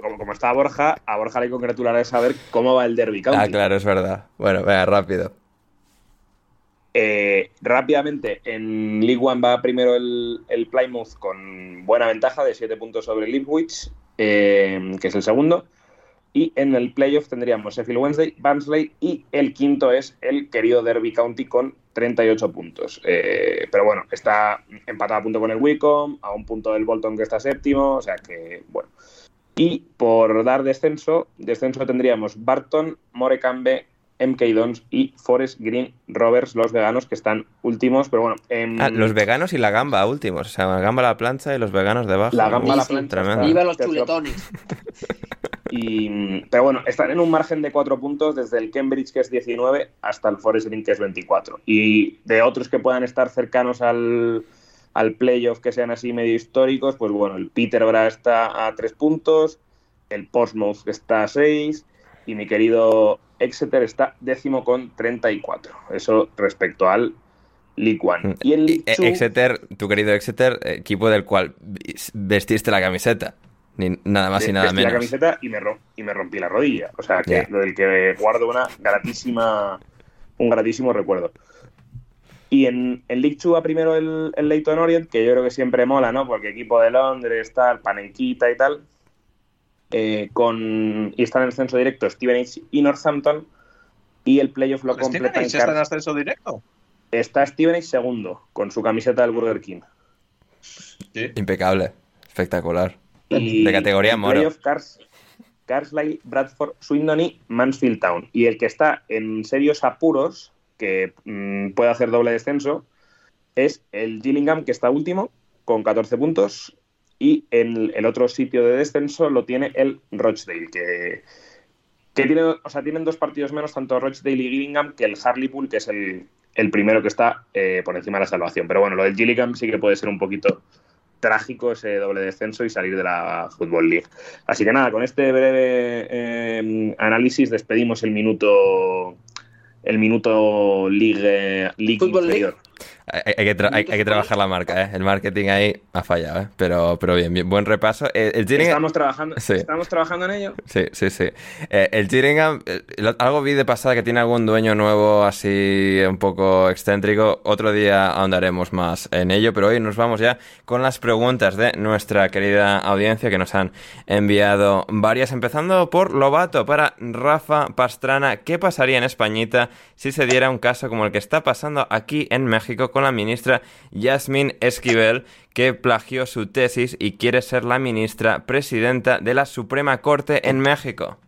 como, como está Borja, a Borja le congratularé saber cómo va el Derby County. Ah, claro, es verdad. Bueno, venga, rápido. Eh, rápidamente, en League One va primero el, Plymouth con buena ventaja de 7 puntos sobre Ipswich, eh, que es el segundo. Y en el playoff tendríamos Sheffield Wednesday, Barnsley y el quinto es el querido Derby County con 38 puntos. Eh, pero bueno, está empatado a punto con el Wycombe, a un punto del Bolton que está séptimo, o sea que bueno. Y por dar descenso, descenso tendríamos Barton, Morecambe, MK Dons y Forest Green Rovers, los veganos que están últimos, pero bueno. em, Ah, los veganos y la gamba últimos. O sea, la gamba a la plancha y los veganos debajo. La gamba a la plancha. Viva los chuletones. Y, pero bueno, están en un margen de cuatro puntos desde el Cambridge, que es 19, hasta el Forest Green, que es 24. Y de otros que puedan estar cercanos al, al playoff, que sean así medio históricos, pues bueno, el Peterborough está a tres puntos, el Portsmouth está a seis, y mi querido Exeter está décimo con 34. Eso respecto al League One. Y el Y, League eh, Two- Exeter, tu querido Exeter, equipo del cual vestiste la camiseta. Ni nada más y nada vestí la menos. camiseta y me, y me rompí la rodilla. O sea, que lo del que guardo una gratísima, un gratísimo recuerdo. Y en, en League 2 va primero el, el Leyton Orient, que yo creo que siempre mola, ¿no? Porque equipo de Londres, tal, Panenquita y tal. Eh, con, y está en el censo directo Stevenage y Northampton. Y el playoff lo completa en ¿Stevenage está en ascenso directo? Está Stevenage segundo, con su camiseta del Burger King. Impecable. Espectacular. Y De categoría en moro. playoff, Cars, Carlisle, Bradford, Swindon y Mansfield Town. Y el que está en serios apuros, que mm, puede hacer doble descenso, es el Gillingham, que está último, con 14 puntos. Y en el otro sitio de descenso lo tiene el Rochdale, que, que tiene, o sea, tienen dos partidos menos, tanto Rochdale y Gillingham, que el Hartlepool, que es el, el primero que está eh, por encima de la salvación. Pero bueno, lo del Gillingham sí que puede ser un poquito trágico ese doble descenso y salir de la Football League. Así que nada, con este breve eh, análisis despedimos el minuto el minuto League, League inferior. Hay, hay que tra- hay- hay que trabajar la marca, ¿eh? El marketing ahí ha fallado, ¿eh? Pero, pero bien, bien, buen repaso. Eh, el Gillingham- Estamos trabajando, Sí. estamos trabajando en ello. Sí, sí, sí. Eh, el Gillingham, eh, algo vi de pasada que tiene algún dueño nuevo así un poco excéntrico. Otro día ahondaremos más en ello, pero hoy nos vamos ya con las preguntas de nuestra querida audiencia que nos han enviado varias, empezando por Lobato para Rafa Pastrana. ¿Qué pasaría en Españita si se diera un caso como el que está pasando aquí en México con la ministra Yasmín Esquivel, que plagió su tesis y quiere ser la ministra presidenta de la Suprema Corte en México?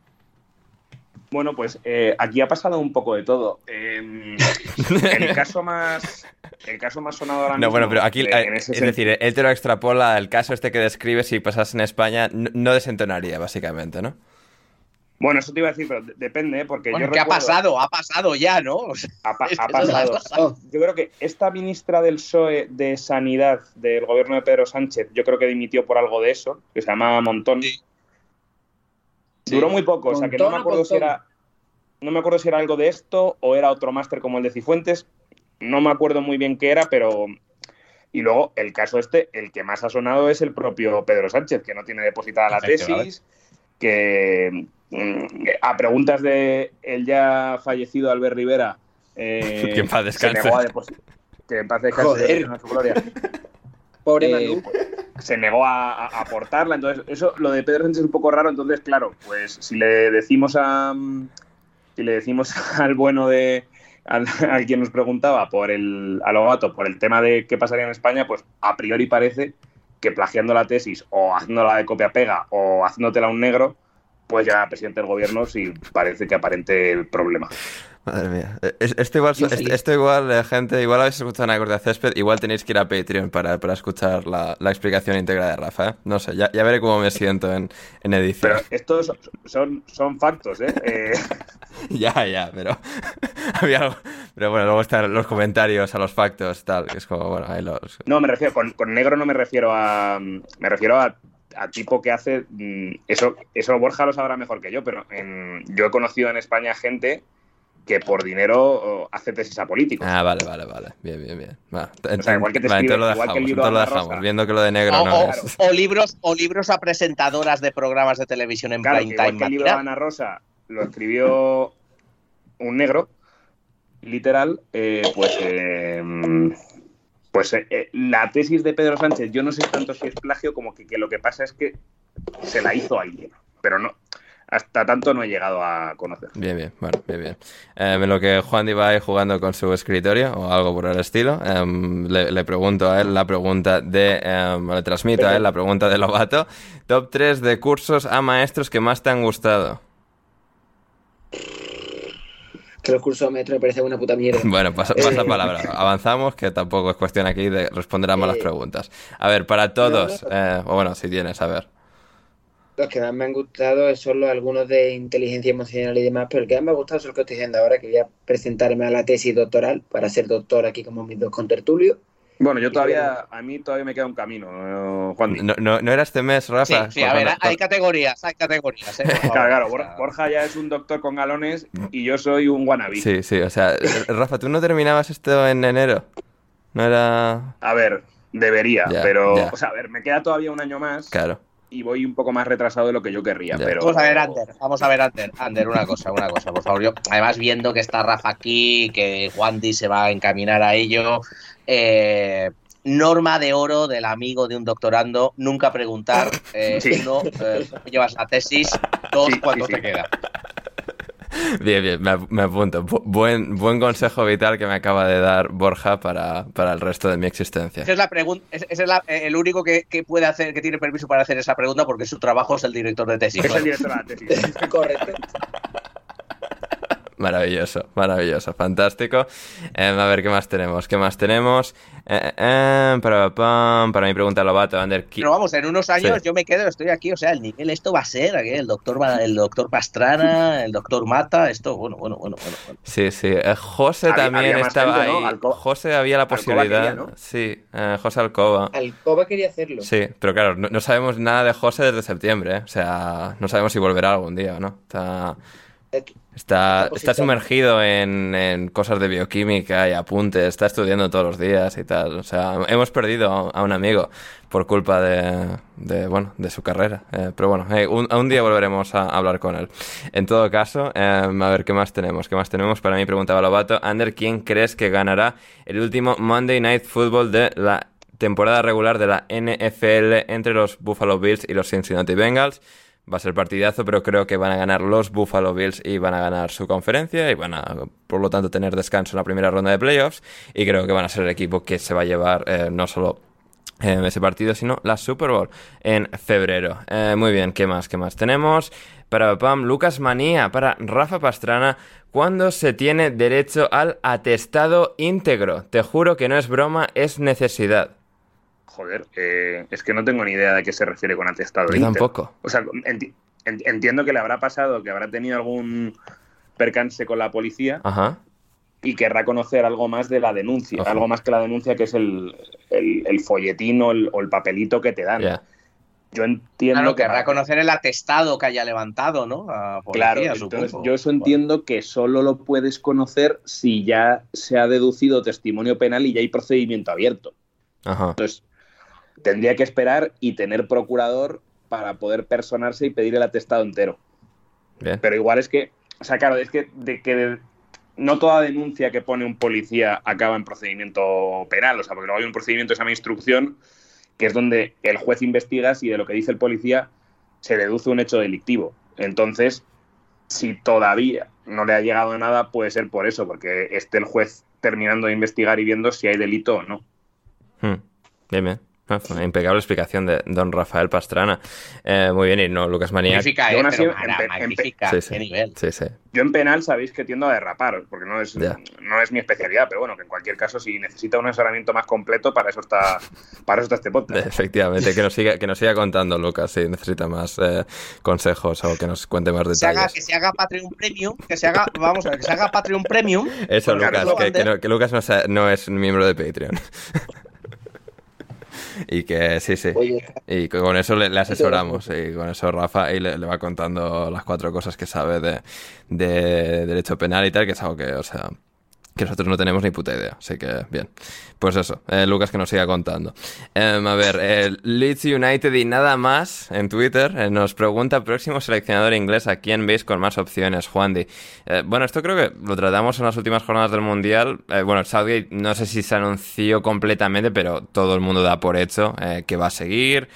Bueno, pues eh, aquí ha pasado un poco de todo. Eh, el caso más el caso más sonado ahora No, bueno, pero aquí, eh, es decir, él te lo extrapola, el caso este que describe si pasase en España, no, no desentonaría, básicamente, ¿no? Bueno, eso te iba a decir, pero de- depende, ¿eh? porque Bueno, yo ¿qué ha pasado? Ha pasado ya, ¿no? O sea, Ha, pa- que pasado. Yo creo que esta ministra del PSOE de Sanidad del gobierno de Pedro Sánchez, yo creo que dimitió por algo de eso, que se llamaba Montón. Sí. Duró muy poco, o sea que no me acuerdo si era no me acuerdo si era algo de esto o era otro máster como el de Cifuentes. No me acuerdo muy bien qué era, pero y luego el caso este, el que más ha sonado es el propio Pedro Sánchez, que no tiene depositada la tesis, que a preguntas de el ya fallecido Albert Rivera, eh, Que en paz se descanse. negó a que en paz descanse Joder. en su gloria. Pobre Eh, Manu. se negó a, a aportarla. Entonces, eso, lo de Pedro Sánchez es un poco raro. Entonces, claro, pues si le decimos a. Si le decimos al bueno de. Al, al quien nos preguntaba por el. A Lobato, por el tema de qué pasaría en España, pues a priori parece que plagiando la tesis o haciéndola de copia-pega o haciéndotela un negro, pues ya presidente del gobierno si parece que aparente el problema. Madre mía. Es- Esto igual, esto, feliz. esto igual, eh, gente, igual habéis escuchado una corte de césped, igual tenéis que ir a Patreon para, para escuchar la, la explicación íntegra de Rafa, ¿eh? No sé, ya, ya veré cómo me siento en, en edición. Pero estos son, son, son factos, ¿eh? Eh, Ya, ya, pero había algo. Pero bueno, luego están los comentarios a los factos, tal, que es como, bueno, ahí los... No, me refiero, con, con negro no me refiero a. Me refiero a, a tipo que hace. mm, Eso, eso Borja lo sabrá mejor que yo, pero en- yo he conocido en España gente que por dinero hace tesis a políticos. Ah, vale, vale, vale. Bien, bien, bien. Va, O sea, igual que te vale, escribe- entonces lo igual que el dejamos, libro entonces lo Ana dejamos, Rosa. viendo que lo de negro O, no o- es. o libros, o libros a presentadoras de programas de televisión en Claro, que prime igual time. que el libro de. Ana Rosa lo escribió un negro, literal, eh, pues, eh, pues eh, eh, la tesis de Pedro Sánchez, yo no sé tanto si es plagio como que, lo que pasa es que se la hizo alguien, pero no, hasta tanto no he llegado a conocer. Bien, bien, bueno, bien, bien. En lo que Juan iba jugando con su escritorio o algo por el estilo, em, le, le pregunto a él la pregunta de, em, le transmito a él la pregunta de Lobato. Top 3 de cursos a maestros que más te han gustado. Que los cursos de metro me parece una puta mierda. Bueno, pasa, pasa Eh. palabra. Avanzamos, que tampoco es cuestión aquí de responder a malas Eh. preguntas. A ver, para todos, eh, o bueno, si tienes, a ver. Los que más me han gustado son los, algunos de inteligencia emocional y demás, pero el que más me ha gustado es el que estoy diciendo ahora, que voy a presentarme a la tesis doctoral para ser doctor aquí como mis dos contertulios. Bueno, yo todavía, a mí todavía me queda un camino, eh, Juan. No, no, no era este mes, Sí, Rafa. sí, a ver, hay categorías, hay categorías. ¿eh? Favor. Claro, claro, Borja ya es un doctor con galones y yo soy un wannabe. Sí, sí, o sea, Rafa, ¿tú no terminabas esto en enero? No era... A ver, debería, Ya, pero, ya. o sea, a ver, me queda todavía un año más Claro. y voy un poco más retrasado de lo que yo querría, Ya. pero... Vamos a ver, Ander, vamos a ver, Ander, Ander, una cosa, una cosa, por favor. Yo, además, viendo que está Rafa aquí, que Wandy se va a encaminar a ello, eh, norma de oro del amigo de un doctorando, nunca preguntar, eh, Sí. uno, eh, ¿cómo llevas la tesis? Dos, Sí, sí, ¿cuánto sí. te queda? Bien, bien, me, me apunto. Bu- buen, buen consejo vital que me acaba de dar Borja para, para el resto de mi existencia. Esa es la pregunta, ese es la- eh, el único que, que puede hacer, que tiene permiso para hacer esa pregunta porque su trabajo es el director de tesis. Es el director de la tesis. Correcto. Maravilloso, maravilloso, fantástico. Em, a ver, ¿qué más tenemos? ¿Qué más tenemos? Eh, eh, eh, para, para mi pregunta, Lobato, Ander. ¿qui- Pero vamos, en unos años Sí. yo me quedo, estoy aquí, o sea, el nivel esto va a ser, ¿eh? el doctor Va- el doctor Pastrana, el doctor Mata, esto, bueno, bueno, bueno, bueno. bueno. Sí, sí. Eh, José Había- también había estaba gente, ¿no? ahí. Alcoba- José había la posibilidad. quería, ¿no? Sí, eh, José Alcoba. Alcoba quería hacerlo. Sí, pero claro, no, no sabemos nada de José desde septiembre, ¿eh? O sea, no sabemos si volverá algún día o no. Está, está, está sumergido en, en cosas de bioquímica y apuntes, está estudiando todos los días y tal. O sea, hemos perdido a, a un amigo por culpa de, de, bueno, de su carrera. Eh, pero bueno, eh, un, un día volveremos a hablar con él. En todo caso, eh, a ver qué más tenemos. ¿Qué más tenemos? Para mí preguntaba Lobato, Ander, ¿quién crees que ganará el último Monday Night Football de la temporada regular de la NFL entre los Buffalo Bills y los Cincinnati Bengals. Va a ser partidazo, pero creo que van a ganar los Buffalo Bills y van a ganar su conferencia y van a, por lo tanto, tener descanso en la primera ronda de playoffs. Y creo que van a ser el equipo que se va a llevar eh, no solo eh, ese partido, sino la Super Bowl en febrero. Eh, muy bien, ¿qué más? ¿Qué más tenemos? Para Pam, Lucas Manía, para Rafa Pastrana, ¿cuándo se tiene derecho al atestado íntegro? Te juro que no es broma, es necesidad. Joder, eh, es que no tengo ni idea de qué se refiere con atestado. Yo tampoco. O sea, enti- en- entiendo que le habrá pasado, que habrá tenido algún percance con la policía Ajá. y querrá conocer algo más de la denuncia, Ojo. algo más que la denuncia, que es el, el- el folletín o el, o el papelito que te dan. Yo entiendo Claro, que querrá conocer el atestado que haya levantado, ¿no? A policía, Claro, entonces yo eso entiendo que solo lo puedes conocer si ya se ha deducido testimonio penal y ya hay procedimiento abierto. Ajá. Entonces, tendría que esperar y tener procurador para poder personarse y pedir el atestado entero. Bien. Pero igual es que, o sea, claro, es que, de que no toda denuncia que pone un policía acaba en procedimiento penal, o sea, porque luego hay un procedimiento que se llama instrucción, que es donde el juez investiga si de lo que dice el policía se deduce un hecho delictivo. Entonces, si todavía no le ha llegado nada, puede ser por eso, porque esté el juez terminando de investigar y viendo si hay delito o no. Hmm. Bien, bien. Ah, fue una impecable explicación de don Rafael Pastrana. Eh, muy bien, y no, Lucas Manía. Magnífica, ¿eh? Pero en mara- magnífica, Sí, sí. qué nivel. Sí, sí. Yo en penal sabéis que tiendo a derrapar, porque no es, Ya. no es mi especialidad, pero bueno, que en cualquier caso, si necesita un asesoramiento más completo, para eso está, para eso está este podcast. Efectivamente, que nos siga, que nos siga contando Lucas si necesita más eh, consejos o que nos cuente más Que se, haga, detalles. que se haga Patreon Premium, que se haga, vamos a ver, que se haga Patreon Premium. Eso, Lucas, que, que no, que Lucas no, sea- no es miembro de Patreon. y que sí, sí. Y con eso le, asesoramos. Y con eso Rafa y le, va contando las cuatro cosas que sabe de, de derecho penal y tal, que es algo que, o sea, que nosotros no tenemos ni puta idea. Así que, bien. Pues eso, eh, Lucas que nos siga contando. Em, a ver, eh, Leeds United y nada más en Twitter eh, nos pregunta, próximo seleccionador inglés, ¿a quién veis con más opciones, Juan Di? bueno, esto creo que lo tratamos en las últimas jornadas del Mundial. bueno, Southgate no sé si se anunció completamente, pero todo el mundo da por hecho que va a seguir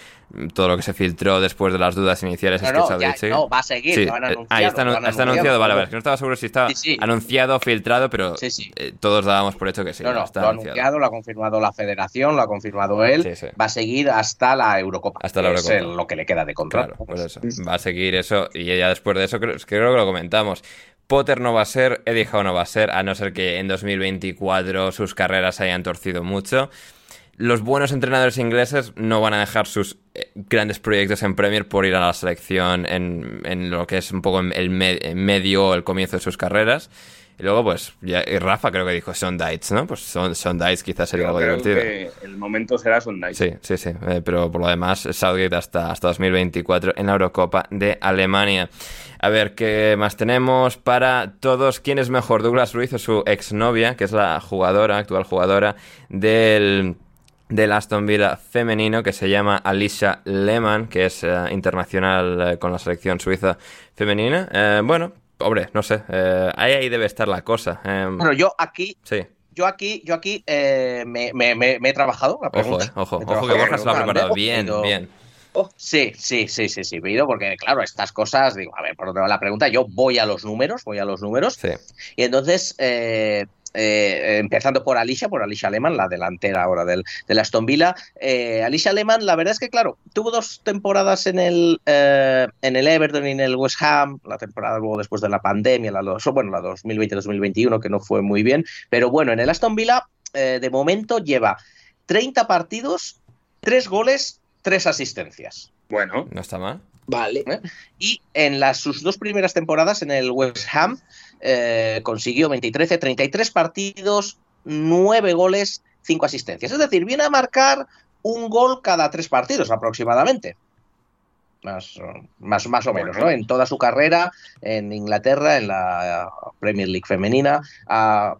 todo lo que se filtró después de las dudas iniciales es que Southgate No, va a seguir, sí, eh, Ahí está, anunciado, vale, vale, es que no estaba seguro si estaba anunciado, filtrado, pero eh, todos dábamos por hecho que sí. No, no, está lo anunciado. anunciado, lo ha confirmado la federación, lo ha confirmado él, va a seguir hasta la Eurocopa. Hasta la Eurocopa. Es lo que le queda de contrato. Claro, pues eso. Va a seguir eso y ya después de eso creo, creo que lo comentamos. Potter no va a ser, Eddie Howe no va a ser, a no ser que en 2024 sus carreras hayan torcido mucho los buenos entrenadores ingleses no van a dejar sus eh, grandes proyectos en Premier por ir a la selección en, lo que es un poco el medio o el comienzo de sus carreras. Y luego, pues, ya, y Rafa creo que dijo Son Dites, ¿no? Pues Son, Son Dites quizás sería algo divertido. el momento será Son Dites. Sí, sí, sí. Eh, pero por lo demás, Southgate hasta, hasta 2024 en la Eurocopa de Alemania. A ver, ¿qué más tenemos para todos? ¿Quién es mejor, Douglas Ruiz o su exnovia, que es la jugadora, actual jugadora del del Aston Villa femenino que se llama Alicia Lehmann, que es eh, internacional eh, con la selección suiza femenina. Eh, bueno, hombre, no sé, ahí, debe estar la cosa. bueno, yo aquí... Sí. Yo aquí, yo aquí me, he trabajado. La ojo, ojo, ojo que Borja se lo ha preparado bien, bien. Oh, sí, sí, sí, sí, sí, he porque claro, estas cosas, digo, a ver, por dónde va la pregunta, yo voy a los números, voy a los números, sí. y entonces eh, empezando por Alicia, por Alicia Lehmann, la delantera ahora del, del Aston Villa. Eh, Alicia Lehmann, la verdad es que, claro, tuvo dos temporadas en el, eh, en el Everton y en el West Ham, la temporada luego después de la pandemia, la, bueno, la 2020-2021, que no fue muy bien, pero bueno, en el Aston Villa, de momento lleva 30 partidos, 3 goles, 3 asistencias. Bueno, no está mal. Vale. Y en las, sus dos primeras temporadas en el West Ham eh, consiguió 23, 33 partidos, 9 goles, 5 asistencias. Es decir, viene a marcar un gol cada tres partidos aproximadamente. Más, más, más o menos, ¿no? En toda su carrera en Inglaterra, en la Premier League femenina, ha,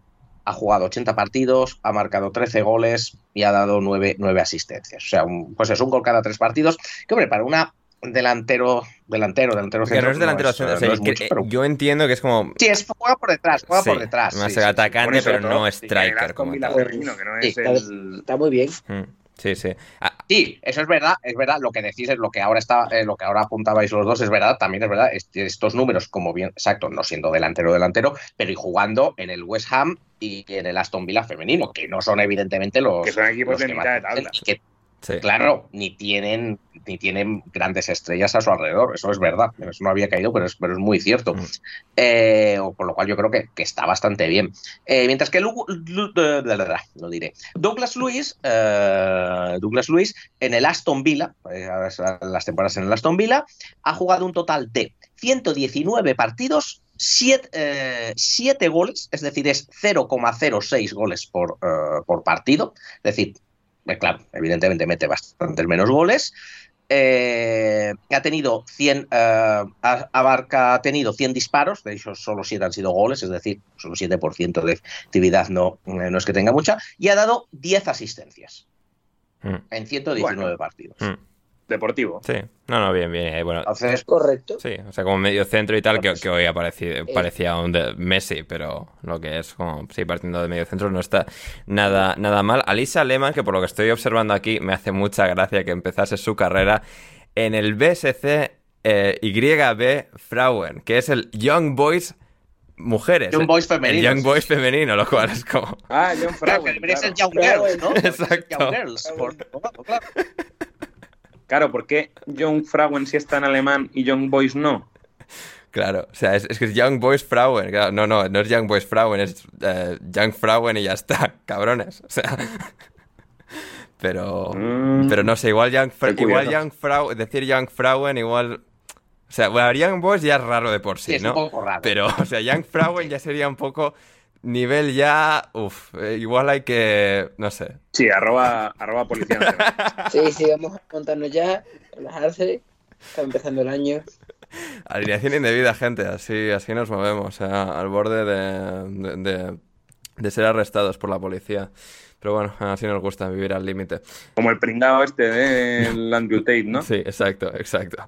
jugado 80 partidos, ha marcado 13 goles y ha dado 9, 9 asistencias. O sea, pues es un gol cada tres partidos, que hombre, para una delantero, delantero, delantero centro. no es delantero Yo entiendo que es como. Sí, es, juega por detrás, juega por detrás. Más atacante, pero no striker. Como Está muy bien. Mm, sí, sí. Ah, sí, eso es verdad, es verdad. Lo que decís es lo que ahora está, eh, lo que ahora apuntabais los dos, es verdad, también es verdad. estos números, como bien, exacto, no siendo delantero delantero, pero y jugando en el West Ham y en el Aston Villa femenino, que no son evidentemente los. Que son equipos de mitad de tabla. Claro, ni tienen, ni tienen grandes estrellas a su alrededor, eso es verdad, eso no había caído, pero es, pero es muy cierto. Mm. Eh, por lo cual yo creo que, está bastante bien. Eh, mientras que lo diré. Douglas Luis, eh, Douglas Luis en el Aston Villa, las temporadas en el Aston Villa, ha jugado un total de 119 partidos 7 goles, es decir, es 0,06 goles por, por partido, es decir, eh, claro, evidentemente mete bastantes menos goles. Eh, ha tenido 100 eh, abarca ha tenido 100 disparos de ellos solo 7 han sido goles es decir solo 7% de actividad no, no es que tenga mucha y ha dado 10 asistencias mm. en 119 partidos mm deportivo. Sí, no, no, bien, bien. Eh, bueno, es correcto. Sí, o sea, como medio centro y tal, que, que hoy aparecía, eh. parecía un de Messi, pero lo que es como, sí, partiendo de medio centro no está nada, nada mal. Alisa Lehmann, que por lo que estoy observando aquí, me hace mucha gracia que empezase su carrera en el BSC eh, YB Frauen, que es el Young Boys mujeres. Young Boys femenino. Young Boys femenino, lo cual es como. Ah, Young Frauen. Pero es el Young Girls, ¿no? Exacto. Young Girls, por, claro. Claro, ¿por qué Young Frauen sí está en alemán y Young Boys no? Claro, o sea, es, que es Young Boys Frauen. no, no, no es Young Boys Frauen, es uh, Young Frauen y ya está, cabrones. O sea. Pero. Mm. Pero no sé, igual Young, igual Young Frauen. Decir Young Frauen, igual. O sea, bueno, Young Boys ya es raro de por sí, sí ¿no? Un poco raro. Pero, o sea, Young Frauen ya sería un poco nivel ya, uff, eh, igual hay que, no sé. Sí, arroba, arroba policía. sí, sí, vamos a contarnos ya, relajarse, está empezando el año. Alineación indebida, gente, así, así nos movemos, al borde de, de, de, ser arrestados por la policía. Pero bueno, así nos gusta vivir al límite. Como el pringado este del Andrew Tate, ¿no? Sí, exacto, exacto.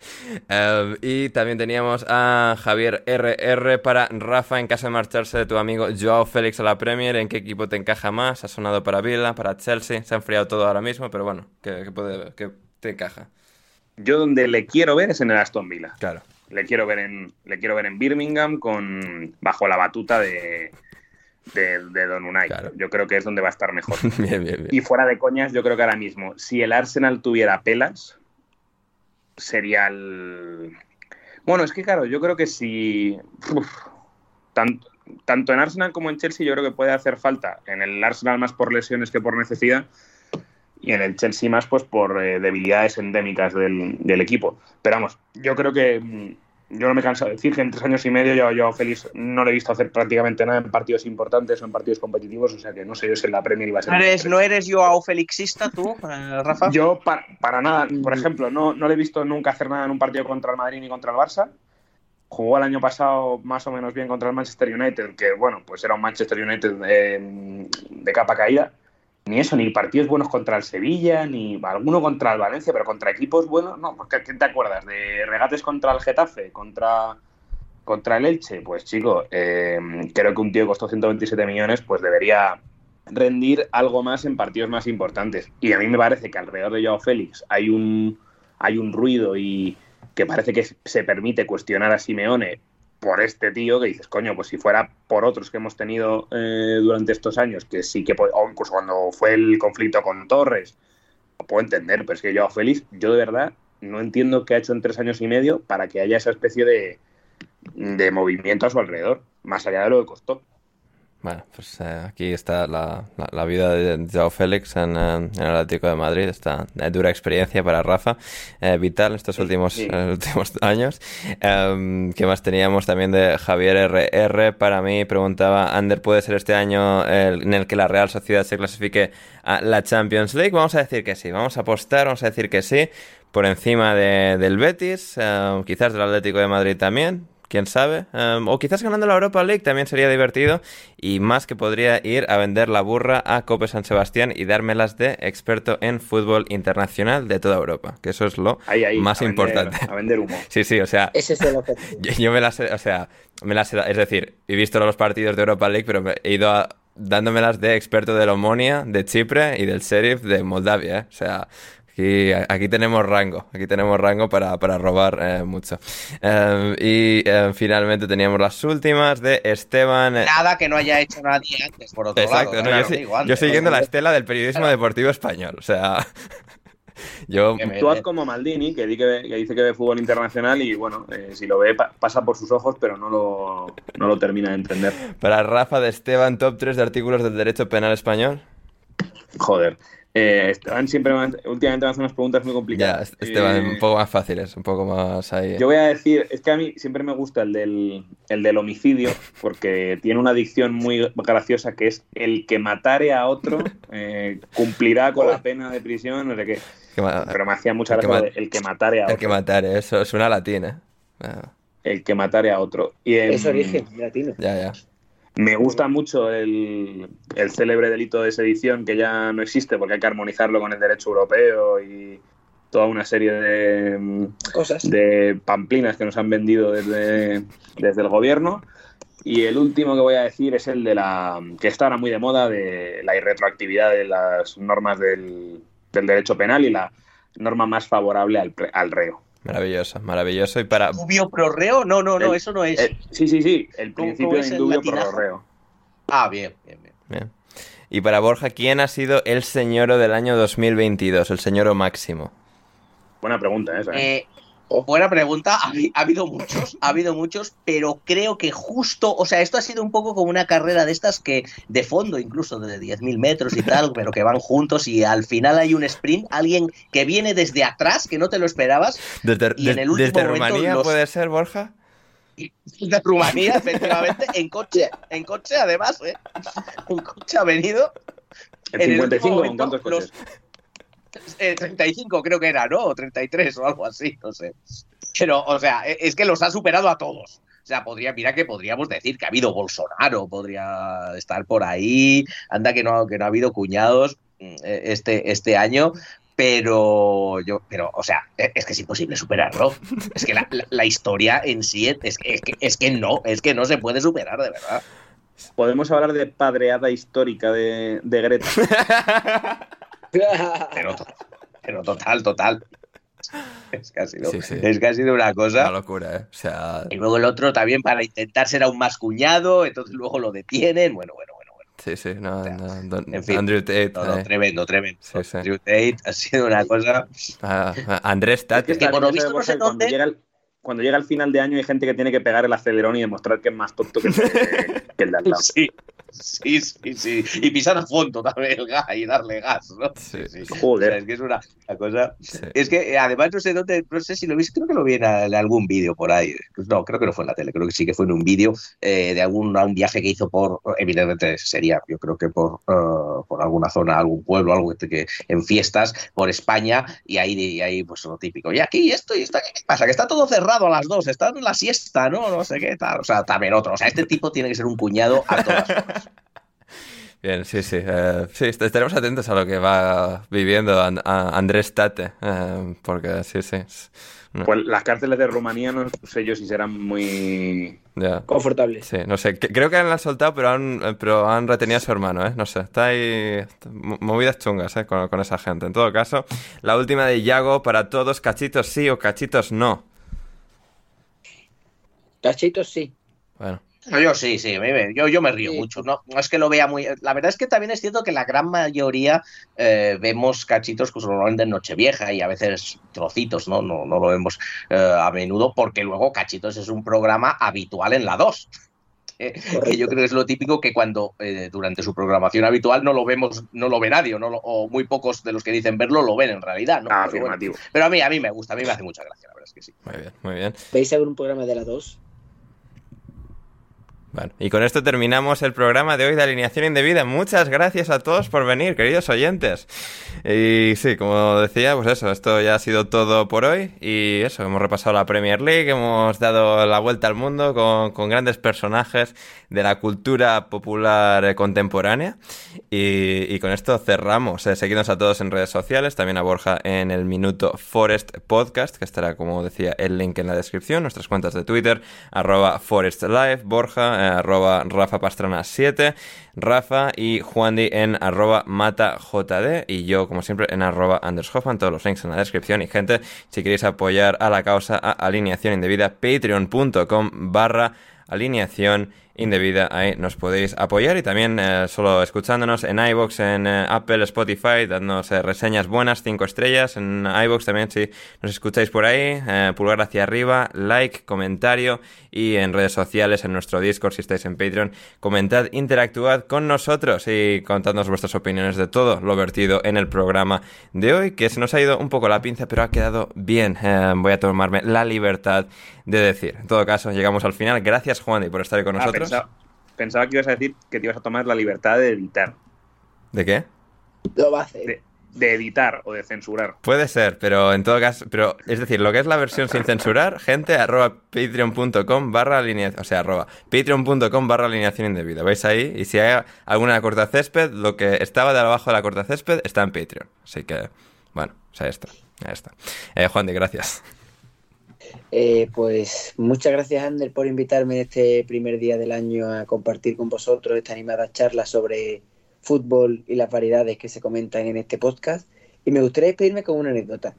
Em, y también teníamos a Javier RR para Rafa en caso de marcharse de tu amigo Joao Félix a la Premier. ¿En qué equipo te encaja más? Ha sonado para Villa, para Chelsea. Se ha enfriado todo ahora mismo, pero bueno, ¿qué, puede, qué te encaja? Yo donde le quiero ver es en el Aston Villa. Claro. Le quiero ver en, le quiero ver en Birmingham con bajo la batuta de, de, Don Unai. Yo creo que es donde va a estar mejor. Y fuera de coñas, yo creo que ahora mismo, si el Arsenal tuviera pelas, sería el... Bueno, es que claro, yo creo que si... tanto, tanto en Arsenal como en Chelsea yo creo que puede hacer falta. En el Arsenal más por lesiones que por necesidad y en el Chelsea más pues por eh, debilidades endémicas del, del, equipo. Pero vamos, yo creo que mm, yo no me canso de decir que en tres años y medio yo, yo Félix no le he visto hacer prácticamente nada en partidos importantes o en partidos competitivos, o sea que no sé yo si en la Premier iba a ser. ¿No eres, ¿no eres Joao Félixista tú, eh, Rafa? Yo para, para, nada, por ejemplo, no, no le he visto nunca hacer nada en un partido contra el Madrid ni contra el Barça. Jugó el año pasado más o menos bien contra el Manchester United, que bueno, pues era un Manchester United de, de capa caída ni eso, ni partidos buenos contra el Sevilla, ni alguno contra el Valencia, pero contra equipos buenos, no, porque ¿qué te acuerdas? ¿De regates contra el Getafe? ¿Contra, contra el Elche? Pues chico, eh, creo que un tío que costó 127 millones, pues debería rendir algo más en partidos más importantes. Y a mí me parece que alrededor de Joao Félix hay un, hay un ruido y que parece que se permite cuestionar a Simeone por este tío que dices, coño, pues si fuera por otros que hemos tenido eh, durante estos años, que sí que, o incluso cuando fue el conflicto con Torres, lo puedo entender, pero es que yo, Félix, yo de verdad no entiendo qué ha hecho en tres años y medio para que haya esa especie de, de movimiento a su alrededor, más allá de lo que costó. Bueno, pues eh, aquí está la, la, vida de Joao Félix en, en, el Atlético de Madrid, esta dura experiencia para Rafa, eh, vital estos últimos, últimos años. Em, ¿Qué más teníamos también de Javier RR? Para mí, preguntaba, ¿Ander puede ser este año en el que la Real Sociedad se clasifique a la Champions League? Vamos a decir que sí, vamos a apostar, vamos a decir que sí, por encima de, del Betis, eh, quizás del Atlético de Madrid también, quién sabe. Em, o quizás ganando la Europa League también sería divertido. Y más que podría ir a vender la burra a Cope San Sebastián y dármelas de experto en fútbol internacional de toda Europa. Que eso es lo más importante. a vender humo. Sí, sí, o sea. Ese es el objetivo. Yo, me las o sea, me las es decir, he visto los partidos de Europa League, pero he ido a, dándomelas de experto de Omonia, de Chipre y del Sheriff de Moldavia. ¿eh? O sea, Aquí, aquí, tenemos rango, aquí tenemos rango para, para robar eh, mucho. Eh, y eh, finalmente teníamos las últimas de Esteban. Nada que no haya hecho nadie antes, por otro lado. Exacto, yo, siguiendo la estela del periodismo deportivo español, o sea. Yo... Tú haz como Maldini, que, dice que ve fútbol internacional y bueno, si lo ve pasa por sus ojos, pero no lo, no lo termina de entender. Para Rafa de Esteban, top 3 de artículos del derecho penal español. Joder, eh, Esteban siempre últimamente me hace unas preguntas muy complicadas. Ya, Esteban, un poco más fáciles, un poco más ahí. Yo voy a decir, es que a mí siempre me gusta el del, el del homicidio, porque tiene una dicción muy graciosa que es el que matare a otro eh, cumplirá con la pena de prisión, no sé qué. Pero me hacía mucha gracia el que matare a otro. El que matare, eso es una latina. Ah. El que matare a otro. Y es origen latino. Ya, ya. Me gusta mucho el, célebre delito de sedición que ya no existe porque hay que armonizarlo con el derecho europeo y toda una serie de cosas de pamplinas que nos han vendido desde, desde el gobierno. Y el último que voy a decir es el de la que está ahora muy de moda de la irretroactividad de las normas del, derecho penal y la norma más favorable al, al reo. Maravilloso, maravilloso. Y para. ¿Indubio pro reo? No, no, no, eso no es. sí, sí, sí. El principio de indubio pro reo. Ah, bien, bien, bien, Y para Borja, ¿quién ha sido el señoro del año 2022? El señoro máximo. Buena pregunta esa. ¿eh? eh Buena pregunta, ha, habido muchos, ha habido muchos, pero creo que justo, o sea, esto ha sido un poco como una carrera de estas que de fondo, incluso de 10.000 metros y tal, pero que van juntos y al final hay un sprint, alguien que viene desde atrás, que no te lo esperabas. Desde, y en el último desde Rumanía puede ser, Borja. de Rumanía, efectivamente, en coche, en coche además, ¿eh? En coche ha venido. ¿El 55 en cuántos coches? Los, eh, 35 creo que era, ¿no? O 33 o algo así, no sé. Pero, o sea, e, es que los ha superado a todos. O sea, podría, mira que podríamos decir que ha habido Bolsonaro, podría estar por ahí, anda que no, que no ha habido cuñados mm, e, este, este año, pero yo, pero, o sea, e, es que es imposible superarlo. Es que la, la, la historia en sí es, es, que, es que no, es que no se puede superar, de verdad. Podemos hablar de padreada histórica de, de Greta. pero, pero total, total. Es que, ha sido, sí, sí. es que ha sido una cosa. Una locura, ¿eh? O sea... Y luego el otro también para intentar ser aún más cuñado, entonces luego lo detienen. Bueno, bueno, bueno. bueno. Sí, sí, no, O sea, no, don- en fin, Andrew Tate. No, no, eh, tremendo, tremendo. Sí, sí. Andrew Tate ha sido una cosa. ah, Andrés Es Tate. que, que está por lo visto ¿sabes, no sé dónde- llega, el, cuando llega el final de año hay gente que tiene que pegar el acelerón y demostrar que es más tonto que el de, que el de al lado. Sí, sí, sí, sí. Y pisar a fondo también el gas y darle gas, ¿no? Sí. Joder. O sea, es que es una, una cosa. Sí. Es que eh, además no sé dónde, no sé si lo viste, creo que lo vi en, algún vídeo por ahí. No, creo que no fue en la tele, creo que sí que fue en un vídeo eh, de algún un viaje que hizo por, evidentemente sería, yo creo que por, eh, por alguna zona, algún pueblo, algo que, que en fiestas por España, y ahí, y ahí pues lo típico. Y aquí esto y esto, ¿qué pasa? Que está todo cerrado a las dos, está en la siesta, ¿no? No sé qué tal. O sea, también otro. O sea, este tipo tiene que ser un cuñado a todas horas. Bien, sí, sí. eh, sí, est- estaremos atentos a lo que va viviendo An- a- Andrés Tate. eh, porque sí, sí. no, Pues las cárceles de Rumanía no sé yo si serán muy... ya. Confortable. Sí, no sé. Creo que han soltado, pero han, eh, pero han retenido a su hermano, ¿eh? No sé. Está ahí. mo- Movidas chungas, ¿eh? Con, con esa gente. En todo caso, la última de Yago para todos: cachitos sí o cachitos no. Cachitos sí. Bueno, No, Yo sí, sí, yo, yo me río Sí. mucho. No, no es que lo vea muy. La verdad es que también es cierto que la gran mayoría eh, vemos cachitos pues, normalmente en Nochevieja y a veces trocitos, ¿no? No, no lo vemos eh, a menudo porque luego Cachitos es un programa habitual en la 2. Eh, que yo creo que es lo típico que cuando eh, durante su programación habitual no lo vemos, no lo ve nadie, o no lo- o muy pocos de los que dicen verlo lo ven en realidad, ¿no? Ah, Pero, bueno, pero a mí, a mí me gusta, a mí me hace mucha gracia, la verdad es que sí. muy bien, muy bien. ¿Veis algún programa de la 2? Y con esto terminamos el programa de hoy de Alineación Indebida. Muchas gracias a todos por venir, queridos oyentes. Y sí, como decía, pues eso, esto ya ha sido todo por hoy. Y eso, hemos repasado la Premier League, hemos dado la vuelta al mundo con, con grandes personajes de la cultura popular eh, contemporánea. Y, con esto cerramos. Eh, seguidnos a todos en redes sociales, también a Borja en el Minuto Forest Podcast, que estará, como decía, el link en la descripción. Nuestras cuentas de Twitter, arroba Forest Live, Borja, arroba Rafa Pastrana 7, Rafa y Juandi en arroba MataJD y yo, como siempre, en arroba Anders Hoffman. Todos los links en la descripción. Y gente, si queréis apoyar a la causa a Alineación Indebida, patreon.com barra alineación. Ahí nos podéis apoyar y también eh, solo escuchándonos en iBox, en eh, Apple, Spotify, dándonos eh, reseñas buenas, 5 estrellas. En iBox también, si nos escucháis por ahí, pulgar hacia arriba, like, comentario y en redes sociales, en nuestro Discord, si estáis en Patreon, comentad, interactuad con nosotros y contadnos vuestras opiniones de todo lo vertido en el programa de hoy, que se nos ha ido un poco la pinza, pero ha quedado bien. Voy a tomarme la libertad de decir. En todo caso, llegamos al final. Gracias, Juan, por estar ahí con Ah, nosotros. Pensaba, pensaba que ibas a decir que te ibas a tomar la libertad de editar. ¿De qué? Lo va a hacer. De, de editar o de censurar. Puede ser, pero en todo caso, pero es decir, lo que es la versión sin censurar, gente, arroba patreon.com barra alineación, o sea, arroba patreon.com barra alineación indebida. ¿Veis ahí? Y si hay alguna corta césped, lo que estaba de abajo de la corta césped está en Patreon. Así que, bueno, o sea, está. Ahí está. Eh, Juan de gracias. Eh, pues muchas gracias, Ander, por invitarme en este primer día del año a compartir con vosotros esta animada charla sobre fútbol y las variedades que se comentan en este podcast. Y me gustaría despedirme con una anécdota.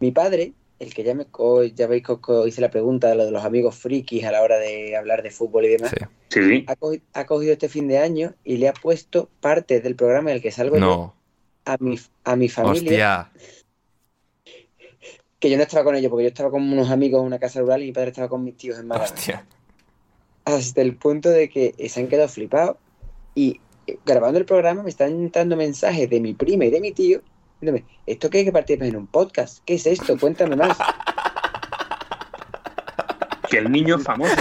Mi padre, el que ya, me, ya veis que hice la pregunta de lo de los amigos frikis a la hora de hablar de fútbol y demás, Sí. Sí, sí. ha, cogi- ha cogido este fin de año y le ha puesto parte del programa en el que salgo yo a mi, a mi familia. Hostia. Que yo no estaba con ellos, porque yo estaba con unos amigos en una casa rural y mi padre estaba con mis tíos en Málaga. Hostia. hasta el punto de que se han quedado flipados y eh, grabando el programa me están entrando mensajes de mi prima y de mi tío diciéndome, ¿esto qué hay que participar en un podcast? ¿Qué es esto? Cuéntame más. Que el niño es famoso.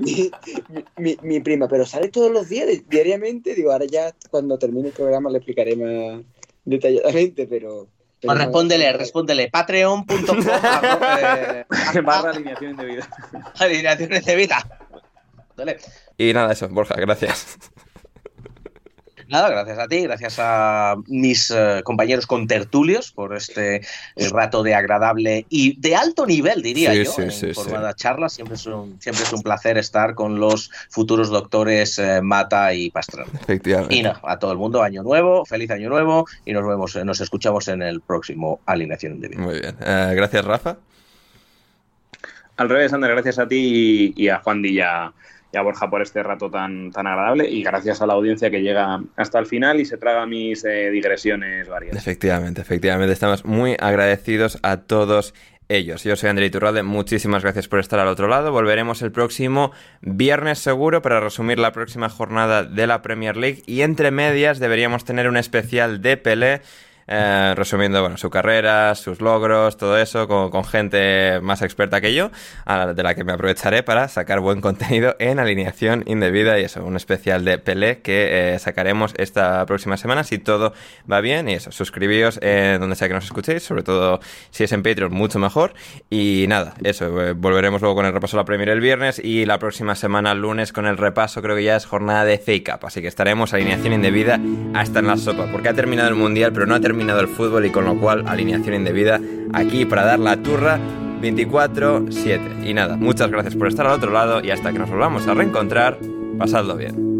mi, prima, pero sale todos los días, diariamente. Digo, ahora ya cuando termine el programa le explicaré más detalladamente, pero. Pues respóndele, respóndele. Patreon.com barra alineación indebida. Alineación indebida. Y nada, eso, Borja, gracias. Nada, gracias a ti, gracias a mis uh, compañeros contertulios por este eh, rato de agradable y de alto nivel, diría yo, sí, sí, formada charla. Siempre es, un, siempre es un placer estar con los futuros doctores uh, Mata y Pastrana. Efectivamente. Y no, a todo el mundo, año nuevo, feliz año nuevo y nos vemos, nos escuchamos en el próximo Alineación de Vida. Muy bien. Uh, gracias, Rafa. Al revés, Ander, gracias a ti y, y a Juan Dilla y a Borja por este rato tan, tan agradable y gracias a la audiencia que llega hasta el final y se traga mis eh, digresiones varias. Efectivamente, efectivamente. Estamos muy agradecidos a todos ellos. Yo soy André Iturralde, muchísimas gracias por estar al otro lado. Volveremos el próximo viernes seguro para resumir la próxima jornada de la Premier League y entre medias deberíamos tener un especial de Pelé eh, resumiendo bueno, su carrera, sus logros, todo eso, con, gente más experta que yo, de la que me aprovecharé para sacar buen contenido en alineación indebida y eso, un especial de Pelé que eh, sacaremos esta próxima semana si todo va bien y eso, suscribíos en donde sea que nos escuchéis, sobre todo si es en Patreon, mucho mejor. Y nada, eso, eh, volveremos luego con el repaso de la Premier el viernes y la próxima semana, lunes, con el repaso, creo que ya es jornada de fake up, así que estaremos alineación indebida hasta en la sopa, porque ha terminado el mundial, pero no ha terminado el fútbol y con lo cual alineación indebida aquí para dar la turra 24-7. Y nada, muchas gracias por estar al otro lado y hasta que nos volvamos a reencontrar, pasadlo bien.